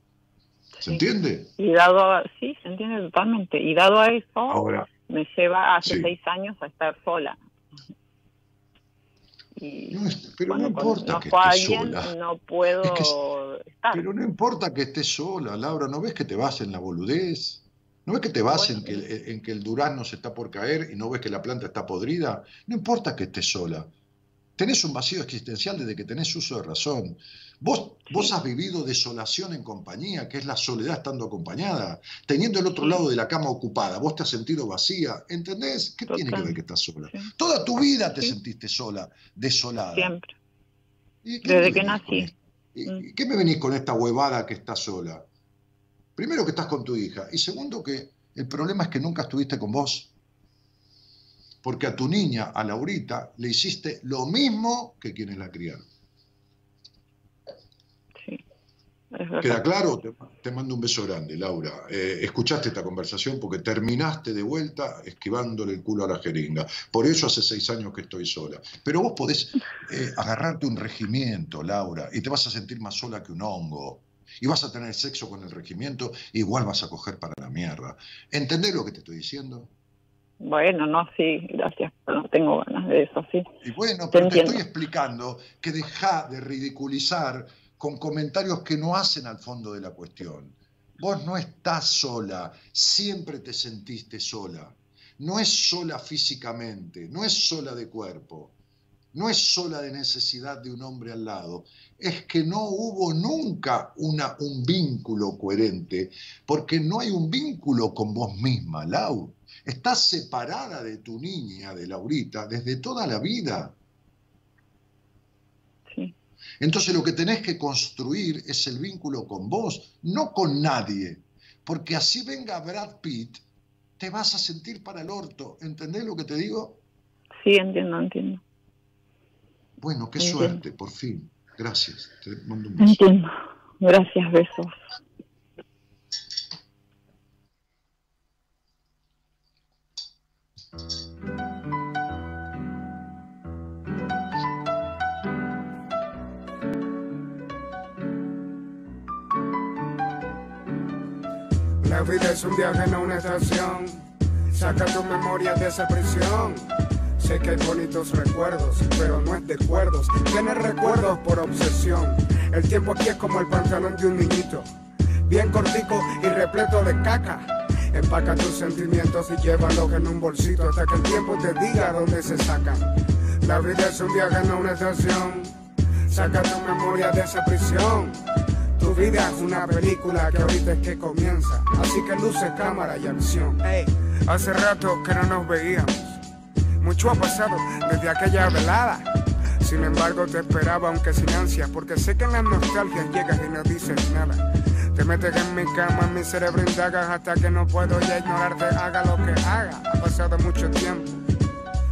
¿Se Sí. entiende? Y dado a, sí, se entiende totalmente. Y dado a eso, Ahora, me lleva hace Sí. seis años a estar sola. Y no es- pero no importa que estés alguien, sola. no puedo Es estar. Pero no importa que estés sola, Laura, ¿no ves que te vas en la boludez? ¿No ves que te vas Bueno, en, que, en que el durazno se está por caer y no ves que la planta está podrida? No importa que estés sola. Tenés un vacío existencial desde que tenés uso de razón. Vos, vos has vivido desolación en compañía, que es la soledad estando acompañada, teniendo el otro lado de la cama ocupada. Vos te has sentido vacía, ¿entendés? ¿Qué tiene que ver que estás sola? Sí. Toda tu vida te Sí. sentiste sola, desolada. Siempre. ¿Y qué Desde que nací. esto? ¿Y- Mm. y qué me venís con esta huevada que estás sola? Primero que estás con tu hija y segundo que el problema es que nunca estuviste con vos. Porque a tu niña, a Laurita, le hiciste lo mismo que quienes la criaron. Sí. ¿Queda claro? Te, te mando un beso grande, Laura. Eh, escuchaste esta conversación porque terminaste de vuelta esquivándole el culo a la jeringa. Por eso hace seis años que estoy sola. Pero vos podés eh, agarrarte un regimiento, Laura, y te vas a sentir más sola que un hongo. Y vas a tener sexo con el regimiento, igual vas a coger para la mierda. ¿Entendés lo que te estoy diciendo? Bueno, no, sí, gracias. pero No tengo ganas de eso, sí. Y bueno, Te pero te estoy explicando que deja de ridiculizar con comentarios que no hacen al fondo de la cuestión. Vos no estás sola, siempre te sentiste sola. No es sola físicamente, no es sola de cuerpo, no es sola de necesidad de un hombre al lado. Es que no hubo nunca una, un vínculo coherente, porque no hay un vínculo con vos misma, Lau. Estás separada de tu niña, de Laurita, desde toda la vida. Sí. Entonces lo que tenés que construir es el vínculo con vos, no con nadie. Porque así venga Brad Pitt, te vas a sentir para el orto. ¿Entendés lo que te digo? Sí, entiendo, entiendo. Bueno, qué Entiendo. suerte, por fin. Gracias. Te mando un beso. Entiendo. Gracias, besos. La vida es un viaje, no una estación. Saca tu memoria de esa prisión. Sé que hay bonitos recuerdos, pero no es de acuerdos. Tienes recuerdos por obsesión. El tiempo aquí es como el pantalón de un niñito. Bien cortico y repleto de caca. Empaca tus sentimientos y llévalos en un bolsito hasta que el tiempo te diga dónde se sacan. La vida es un viaje, no una estación. Saca tu memoria de esa prisión. Tu vida es una película que ahorita es que comienza. Así que luces, cámara y acción. Ey, hace rato que no nos veíamos. Mucho ha pasado desde aquella velada. Sin embargo, te esperaba, aunque sin ansias, porque sé que en las nostalgias llegas y no dices nada. Te metes en mi cama, mi cerebro indagas hasta que no puedo ya ignorarte, haga lo que haga. Ha pasado mucho tiempo.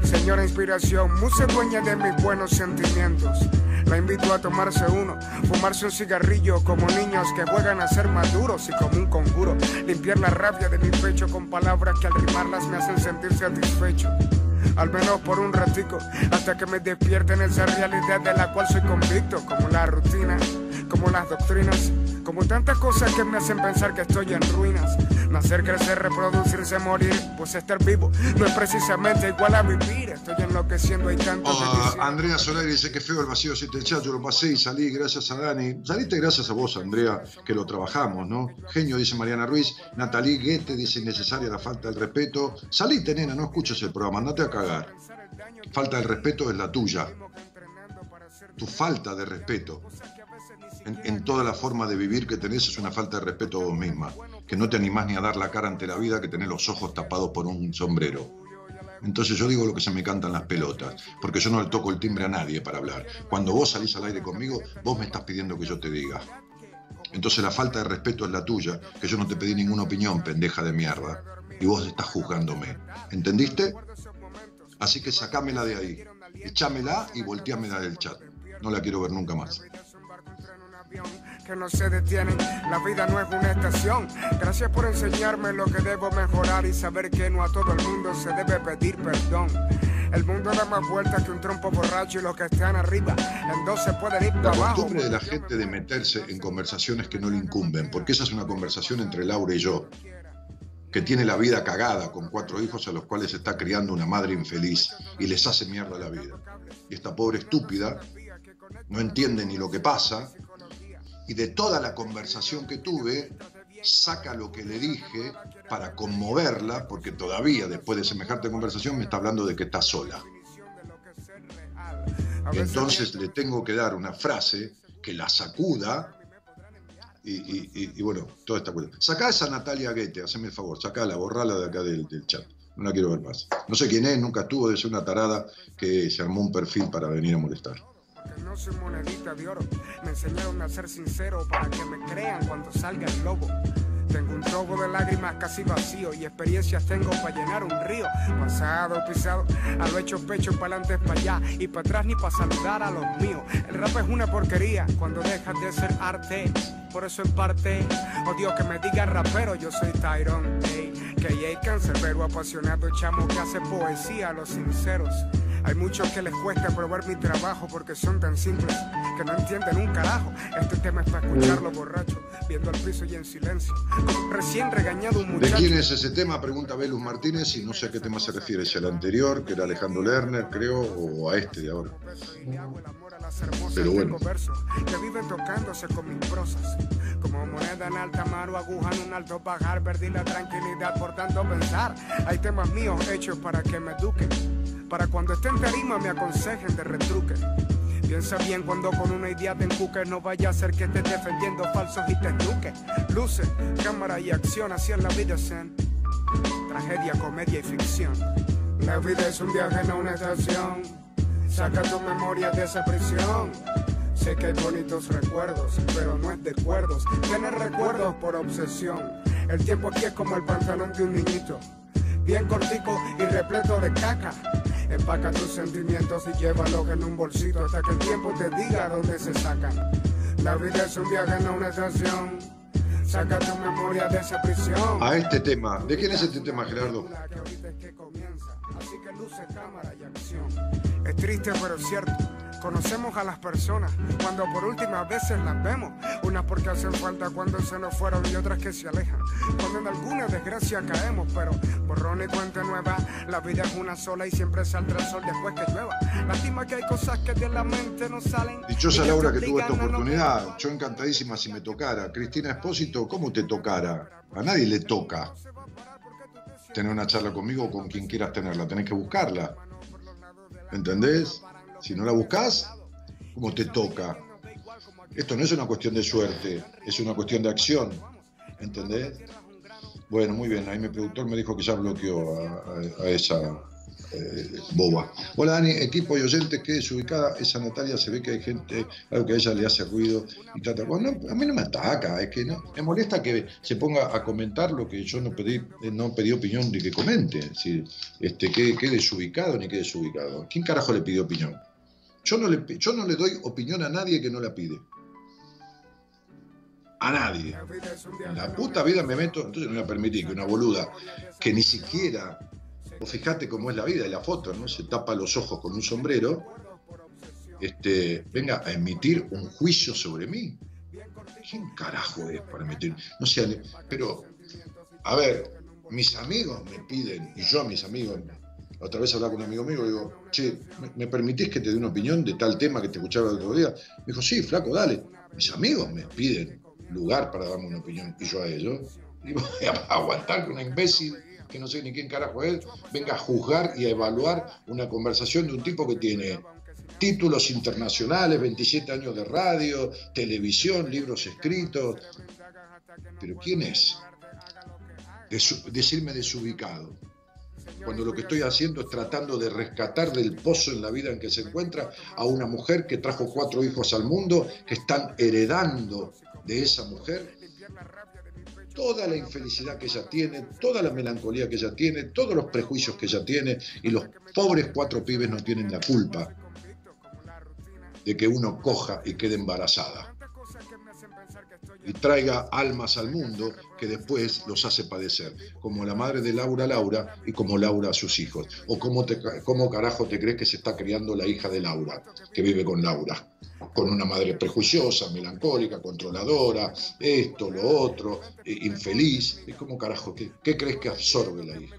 Señora inspiración, mucha dueña de mis buenos sentimientos. La invito a tomarse uno, fumarse un cigarrillo como niños que juegan a ser maduros y como un conjuro. Limpiar la rabia de mi pecho con palabras que al rimarlas me hacen sentir satisfecho. Al menos por un ratico, hasta que me despierten esa realidad de la cual soy convicto, como la rutina, como las doctrinas, como tantas cosas que me hacen pensar que estoy en ruinas. Nacer, crecer, reproducirse, morir, pues estar vivo no es precisamente igual a vivir. Estoy enloqueciendo, hay tantos Ah, Andrea Solari dice que feo el vacío siete el chat, yo lo pasé y salí gracias a Dani. Saliste gracias a vos, Andrea, que lo trabajamos, ¿no? Genio, dice Mariana Ruiz. Natalie Guete dice innecesaria la falta del respeto. Salite, nena, no escuches el programa, andate a cagar. Falta del respeto es la tuya. Tu falta de respeto en, en toda la forma de vivir que tenés es una falta de respeto a vos misma. Que no te animás ni a dar la cara ante la vida, que tenés los ojos tapados por un sombrero. Entonces yo digo lo que se me cantan las pelotas, porque yo no le toco el timbre a nadie para hablar. Cuando vos salís al aire conmigo, vos me estás pidiendo que yo te diga. Entonces la falta de respeto es la tuya, que yo no te pedí ninguna opinión, pendeja de mierda, y vos estás juzgándome. ¿Entendiste? Así que sacámela de ahí, echámela y volteámela del chat. No la quiero ver nunca más. Que no se detienen. La vida no es una estación. Gracias por enseñarme lo que debo mejorar y saber que no a todo el mundo se debe pedir perdón. El mundo da más vueltas que un trompo borracho y los que están arriba en dos se pueden ir La para abajo. costumbre de la gente de meterse en conversaciones que no le incumben, porque esa es una conversación entre Laura y yo, que tiene la vida cagada con cuatro hijos a los cuales está criando una madre infeliz y les hace mierda la vida. Y esta pobre estúpida no entiende ni lo que pasa y de toda la conversación que tuve saca lo que le dije para conmoverla, porque todavía después de semejante conversación me está hablando de que está sola. Entonces le tengo que dar una frase que la sacuda y bueno, toda esta cuestión. Sacá esa Natalia Guete, haceme el favor, sacala, borrala de acá del, del chat. No la quiero ver más. No sé quién es, nunca estuvo, de ser una tarada que se armó un perfil para venir a molestar. Que no soy monedita de oro. Me enseñaron a ser sincero para que me crean cuando salga el lobo. Tengo un tobo de lágrimas casi vacío y experiencias tengo para llenar un río. Pasado, pisado, a lo hecho pecho para adelante, para allá y para atrás ni para saludar a los míos. El rap es una porquería cuando dejas de ser arte. Por eso en parte odio que me digan rapero, yo soy Tyrone. Ey, que hay cancerbero apasionado, chamo que hace poesía a los sinceros. Hay muchos que les cuesta probar mi trabajo porque son tan simples que no entienden un carajo. Este tema es para escucharlo borracho, viendo al piso y en silencio. Recién regañado un ¿De muchacho. quién es ese tema? Pregunta Belus Martínez y no sé a qué tema se refiere, si al anterior, que era Alejandro Lerner, creo, o a este de ahora. Pero bueno. que viven tocándose con mis prosas. Como moneda en alta mar o aguja en un alto bajar, perdí la tranquilidad por tanto pensar. Hay temas míos hechos para que me eduquen, para cuando esté en tarima me aconsejen de retruque. Piensa bien cuando con una idea te encuques, no vaya a ser que estés defendiendo falsos y te eduques. Luce, cámara y acción, así es la vida zen. Tragedia, comedia y ficción. La vida es un viaje, no una estación. Saca tu memoria de esa prisión. Sé que hay bonitos recuerdos, pero no es de acuerdos. Tener recuerdos por obsesión. El tiempo aquí es como el pantalón de un niñito. Bien cortico y repleto de caca. Empaca tus sentimientos y llévalos en un bolsito hasta que el tiempo te diga dónde se sacan. La vida es un viaje, no una estación. Saca tu memoria de esa prisión. A este tema, ¿de quién es este tema, Gerardo? Que ahorita es que comienza, así que luce cámara y acción. Es triste pero cierto. Conocemos a las personas cuando por últimas veces las vemos. Unas porque hacen falta cuando se nos fueron y otras que se alejan. Cuando en alguna desgracia caemos, pero borrón y cuenta nueva. La vida es una sola y siempre saldrá el sol después que llueva. Lástima que hay cosas que de la mente no salen. Dichosa Laura que tuvo esta oportunidad. Yo encantadísima si me tocara. Cristina Espósito, ¿cómo te tocara? A nadie le toca tener una charla conmigo o con quien quieras tenerla. Tenés que buscarla. ¿Entendés? Si no la buscas, ¿cómo te toca? Esto no es una cuestión de suerte, es una cuestión de acción. ¿Entendés? Bueno, muy bien. Ahí mi productor me dijo que ya bloqueó a, esa eh, boba. Hola Dani, equipo y oyentes, que desubicada esa Natalia, se ve que hay gente, algo que a ella le hace ruido y trata. Bueno, no, a mí no me ataca, es que no, me molesta que se ponga a comentar lo que yo no pedí, eh, no pedí opinión ni que comente. Es este, que, que desubicado ni que desubicado. ¿Quién carajo le pidió opinión? Yo no, le, yo no le doy opinión a nadie que no la pide. A nadie. La puta vida me meto, entonces no voy a permitir que una boluda que ni siquiera, o fíjate cómo es la vida de la foto, ¿no? Se tapa los ojos con un sombrero, este, venga a emitir un juicio sobre mí. ¿Quién carajo es para emitir? No sé, pero, a ver, mis amigos me piden, y yo a mis amigos, otra vez hablaba con un amigo mío, digo, che, ¿me, permitís que te dé una opinión de tal tema que te escuchaba el otro día? Me dijo, sí, flaco, dale. Mis amigos me piden lugar para darme una opinión, y yo a ellos. A [laughs] aguantar que una imbécil, que no sé ni quién carajo es, venga a juzgar y a evaluar una conversación de un tipo que tiene títulos internacionales, 27 años de radio, televisión, libros escritos. Pero ¿quién es? Decirme desubicado. Cuando lo que estoy haciendo es tratando de rescatar del pozo en la vida en que se encuentra a una mujer que trajo cuatro hijos al mundo, que están heredando de esa mujer toda la infelicidad que ella tiene, toda la melancolía que ella tiene, todos los prejuicios que ella tiene, y los pobres cuatro pibes no tienen la culpa de que uno coja y quede embarazada. Y traiga almas al mundo que después los hace padecer, como la madre de Laura Laura y como Laura a sus hijos. O cómo, te, cómo carajo te crees que se está criando la hija de Laura, que vive con Laura, con una madre prejuiciosa, melancólica, controladora, esto, lo otro, eh, infeliz. ¿Y cómo carajo, qué, qué crees que absorbe la hija?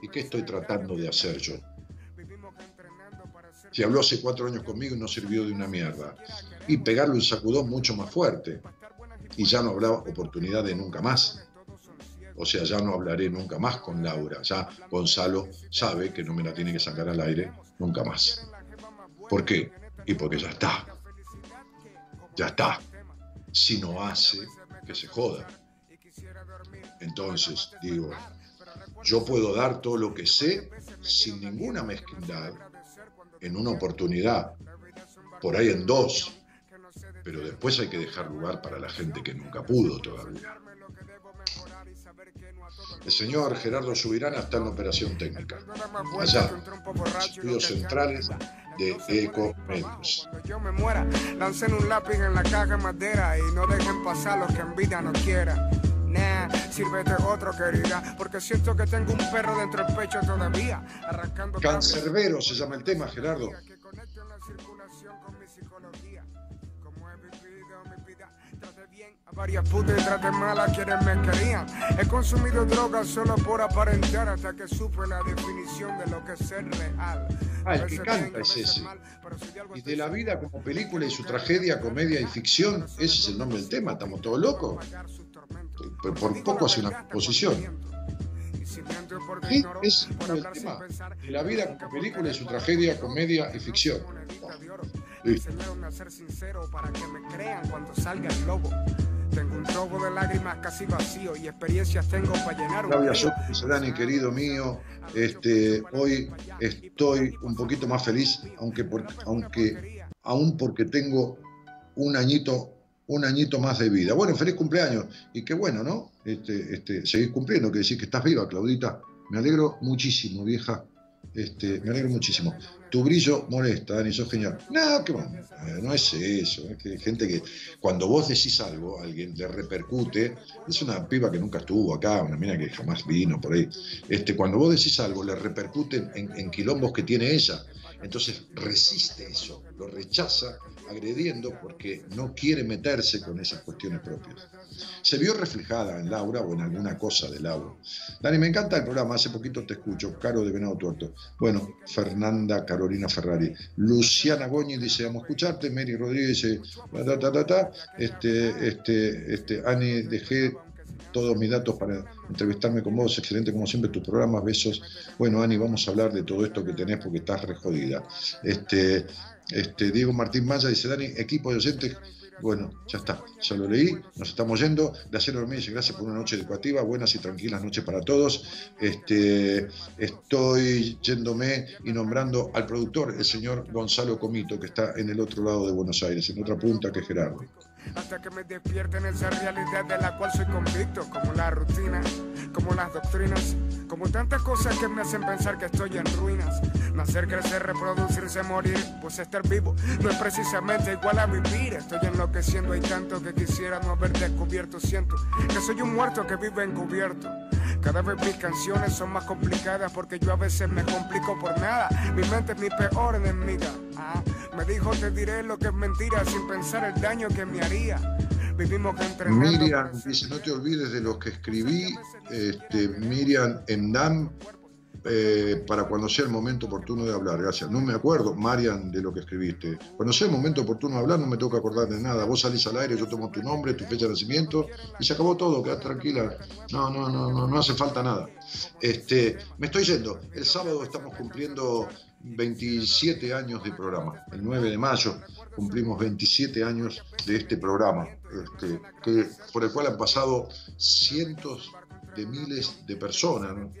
¿Y qué estoy tratando de hacer yo? Si habló hace cuatro años conmigo y no sirvió de una mierda. Y pegarle un sacudón mucho más fuerte. Y ya no habrá oportunidad de nunca más. O sea, ya no hablaré nunca más con Laura. Ya Gonzalo sabe que no me la tiene que sacar al aire nunca más. ¿Por qué? Y porque ya está. Ya está. Si no hace, que se joda. Entonces, digo, yo puedo dar todo lo que sé sin ninguna mezquindad en una oportunidad, por ahí en dos, pero después hay que dejar lugar para la gente que nunca pudo todavía. El señor Gerardo Subirana está en la operación técnica, allá, los estudios centrales de Eco Medios. Cuando yo me muera, lancen un lápiz en la caja de madera y no dejen pasar los que en vida no quieran. Nah, sírvete otro, querida, porque siento que tengo un perro dentro del pecho todavía, arrancando Cancerbero se llama el tema, Gerardo. Varias putas y traté mal a quienes me querían. He consumido drogas solo por aparentar hasta que supe la definición de lo que es ser real. Ah, el que canta es ese. de Y de la vida como película y su tragedia, comedia y ficción, ese es el nombre del tema, estamos todos locos. Por, por poco hace una composición. Sí, es el tema. De la vida como película y su tragedia, comedia y ficción. Listo. enseñaron a ser sincero para que me crean cuando salga el lobo. Tengo un robo de lágrimas casi vacío y experiencias tengo para llenar un dice, Dani, querido mío, este, hoy estoy un poquito más feliz, aunque, por- aunque aún porque tengo un añito, un añito más de vida. Bueno, feliz cumpleaños. Y qué bueno, ¿no? Este, este, seguís cumpliendo, que decir que estás viva, Claudita. Me alegro muchísimo, vieja. Este, me alegro muchísimo. Tu brillo molesta, Dani, sos genial. No, que bueno, eh, no es eso. Es que gente que cuando vos decís algo, alguien le repercute. Es una piba que nunca estuvo acá, una mina que jamás vino por ahí. Este, cuando vos decís algo, le repercute en quilombos que tiene ella. Entonces resiste eso, lo rechaza agrediendo porque no quiere meterse con esas cuestiones propias. Se vio reflejada en Laura o en alguna cosa de Laura. Dani, me encanta el programa, hace poquito te escucho, Caro de Venado Tuerto. Bueno, Fernanda Carolina Ferrari. Luciana Goñi dice, vamos a escucharte. Mary Rodríguez dice, ta, ta, ta, ta. Este, este, este, Ani, dejé todos mis datos para entrevistarme con vos. Excelente como siempre tu programa, besos. Bueno, Ani, vamos a hablar de todo esto que tenés porque estás re jodida. Este, este, Diego Martín Maya dice, Dani, equipo de docentes, Bueno, ya está, ya lo leí, nos estamos yendo. Acero Dormir dice gracias por una noche educativa, buenas y tranquilas noches para todos. Este, estoy yéndome y nombrando al productor, el señor Gonzalo Comito, que está en el otro lado de Buenos Aires, en otra punta que Gerardo. hasta que me despierte en esa realidad de la cual soy convicto, como la rutina, como las doctrinas, como tantas cosas que me hacen pensar que estoy en ruinas. Nacer, crecer, reproducirse, morir, pues estar vivo no es precisamente igual a vivir. Estoy enloqueciendo, hay tanto que quisiera no haber descubierto. Siento que soy un muerto que vive encubierto. Cada vez mis canciones son más complicadas porque yo a veces me complico por nada. Mi mente es mi peor enemiga. Ah, me dijo te diré lo que es mentira sin pensar el daño que me haría. Vivimos. Miriam dice, no te olvides de los que escribí, este, Miriam Endam, eh, para cuando sea el momento oportuno de hablar. Gracias. No me acuerdo, Marian, de lo que escribiste. Cuando sea el momento oportuno de hablar, no me tengo que acordar de nada. Vos salís al aire, yo tomo tu nombre, tu fecha de nacimiento y se acabó todo, quedás tranquila. No, no, no, no, no hace falta nada. Este, me estoy yendo. El sábado estamos cumpliendo 27 años de programa. El 9 de mayo cumplimos 27 años de este programa, este, que, por el cual han pasado cientos de miles de personas. ¿no?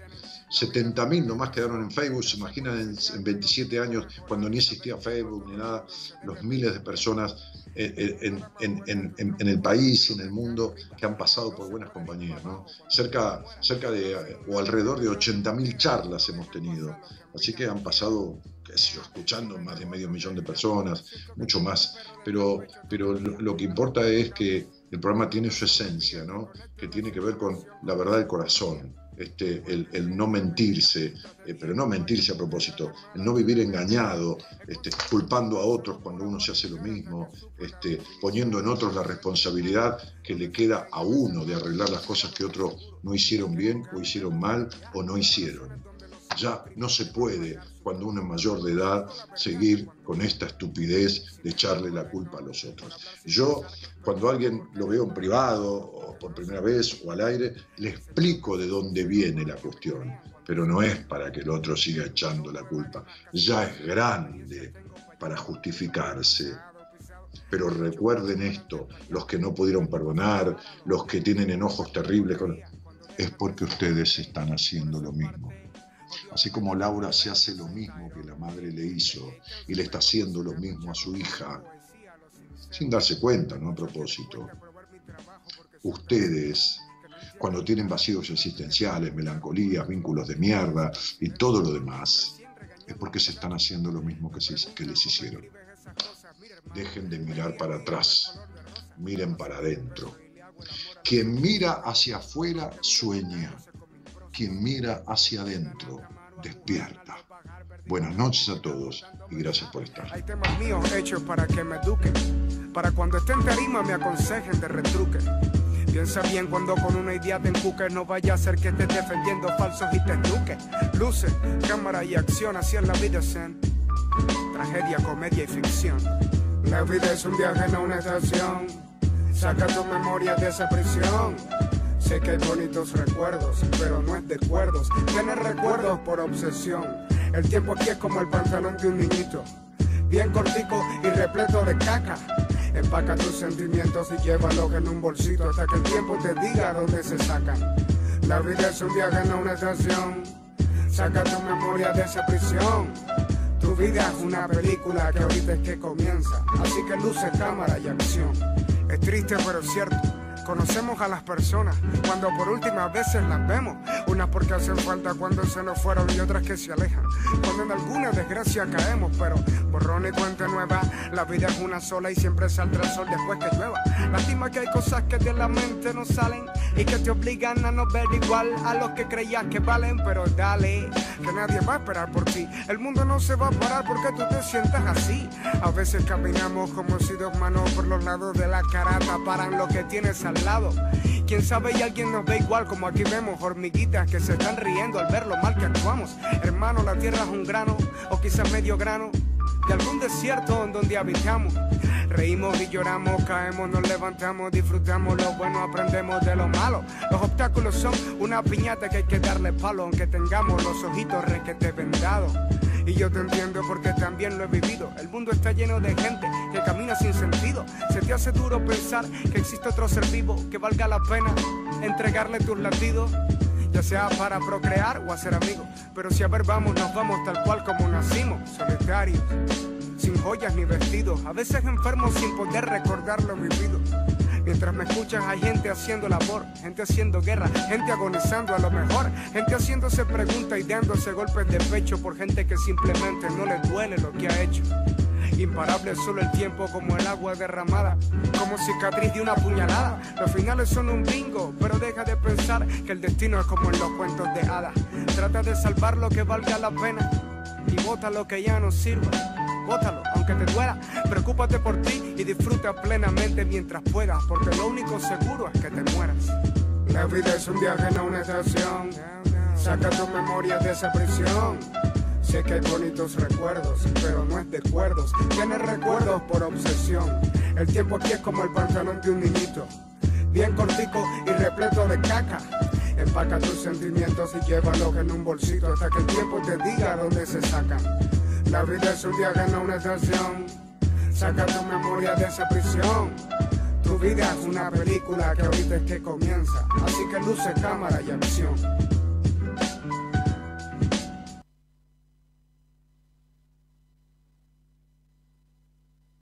70.000 nomás quedaron en Facebook, se imaginan en, en 27 años, cuando ni existía Facebook ni nada, los miles de personas en, en- en- en- en el país y en el mundo que han pasado por buenas compañías. ¿no? Cerca, cerca de, eh, o alrededor de 80.000 charlas hemos tenido, así que han pasado, qué sé yo, escuchando más de medio millón de personas, mucho más, pero, pero lo, lo que importa es que el programa tiene su esencia, ¿no? que tiene que ver con la verdad del corazón este, el, no mentirse, eh, pero no mentirse a propósito, el no vivir engañado, este, culpando a otros cuando uno se hace lo mismo, este, poniendo en otros la responsabilidad que le queda a uno de arreglar las cosas que otros no hicieron bien o hicieron mal o no hicieron. Ya no se puede, cuando uno es mayor de edad, seguir con esta estupidez de echarle la culpa a los otros. Yo, cuando alguien lo veo en privado o por primera vez o al aire, le explico de dónde viene la cuestión, pero no es para que el otro siga echando la culpa. Ya es grande para justificarse. Pero recuerden esto, los que no pudieron perdonar, los que tienen enojos terribles, es porque ustedes están haciendo lo mismo. Así como Laura se hace lo mismo que la madre le hizo y le está haciendo lo mismo a su hija, sin darse cuenta, no a propósito. Ustedes, cuando tienen vacíos existenciales, melancolías, vínculos de mierda y todo lo demás, es porque se están haciendo lo mismo que, se- les hicieron. Dejen de mirar para atrás, miren para adentro. Quien mira hacia afuera sueña, quien mira hacia adentro despierta. Buenas noches a todos y gracias por estar. Hay temas míos hechos para que me eduquen. Para cuando esté en tarima me aconsejen de retruque. Piensa bien cuando con una idea te encuques. No vaya a ser que estés defendiendo falsos y te eduques. Luce, cámara y acción, así es la vida zen. Tragedia, comedia y ficción. La vida es un viaje, no una estación. Saca tu memoria de esa prisión. Sé que hay bonitos recuerdos, pero no es de cuerdos. Tienes recuerdos por obsesión. El tiempo aquí es como el pantalón de un niñito. Bien cortico y repleto de caca. Empaca tus sentimientos y llévalos en un bolsito hasta que el tiempo te diga dónde se sacan. La vida es un viaje, no una estación. Saca tu memoria de esa prisión. Tu vida es una película que ahorita es que comienza. Así que luce cámara y acción. Es triste pero cierto. Conocemos a las personas cuando por últimas veces las vemos. Unas porque hacen falta cuando se nos fueron y otras que se alejan. Cuando en alguna desgracia caemos, pero borrón y cuenta nueva. La vida es una sola y siempre saldrá el sol después que llueva. Lástima que hay cosas que de la mente no salen y que te obligan a no ver igual a los que creías que valen. Pero dale, que nadie va a esperar por ti. El mundo no se va a parar porque tú te sientas así. A veces caminamos como si dos manos por los lados de la cara taparan lo que tienes al lado. Quién sabe y alguien nos ve igual como aquí vemos hormiguitas que se están riendo al ver lo mal que actuamos. Hermano, la tierra es un grano o quizás medio grano de algún desierto en donde habitamos. Reímos y lloramos, caemos, nos levantamos, disfrutamos lo bueno, aprendemos de lo malo. Los obstáculos son una piñata que hay que darle palo, aunque tengamos los ojitos requete vendados. Y yo te entiendo porque también lo he vivido. El mundo está lleno de gente que camina sin sentido. Se te hace duro pensar que existe otro ser vivo que valga la pena entregarle tus latidos. Ya sea para procrear o hacer amigos. Pero si a ver vamos, nos vamos tal cual como nacimos, solitarios sin joyas ni vestidos, a veces enfermos sin poder recordar lo vivido. Mientras me escuchas hay gente haciendo labor, gente haciendo guerra, gente agonizando a lo mejor, gente haciéndose preguntas y dándose golpes de pecho por gente que simplemente no le duele lo que ha hecho. Imparable solo el tiempo como el agua derramada, como cicatriz de una puñalada. Los finales son un bingo, pero deja de pensar que el destino es como en los cuentos de hadas. Trata de salvar lo que valga la pena y bota lo que ya no sirva. Bótalo, aunque te duela, preocúpate por ti y disfruta plenamente mientras puedas, porque lo único seguro es que te mueras. La vida es un viaje, no una estación. Saca tu memoria de esa prisión. Sé que hay bonitos recuerdos, pero no es de acuerdos. Tienes recuerdos por obsesión. El tiempo aquí es como el pantalón de un niñito. Bien cortico y repleto de caca. Empaca tus sentimientos y llévalos en un bolsito hasta que el tiempo te diga dónde se sacan. La vida es un viaje, no una estación. Saca tu memoria de esa prisión. Tu vida es una película que ahorita es que comienza. Así que luce cámara y acción.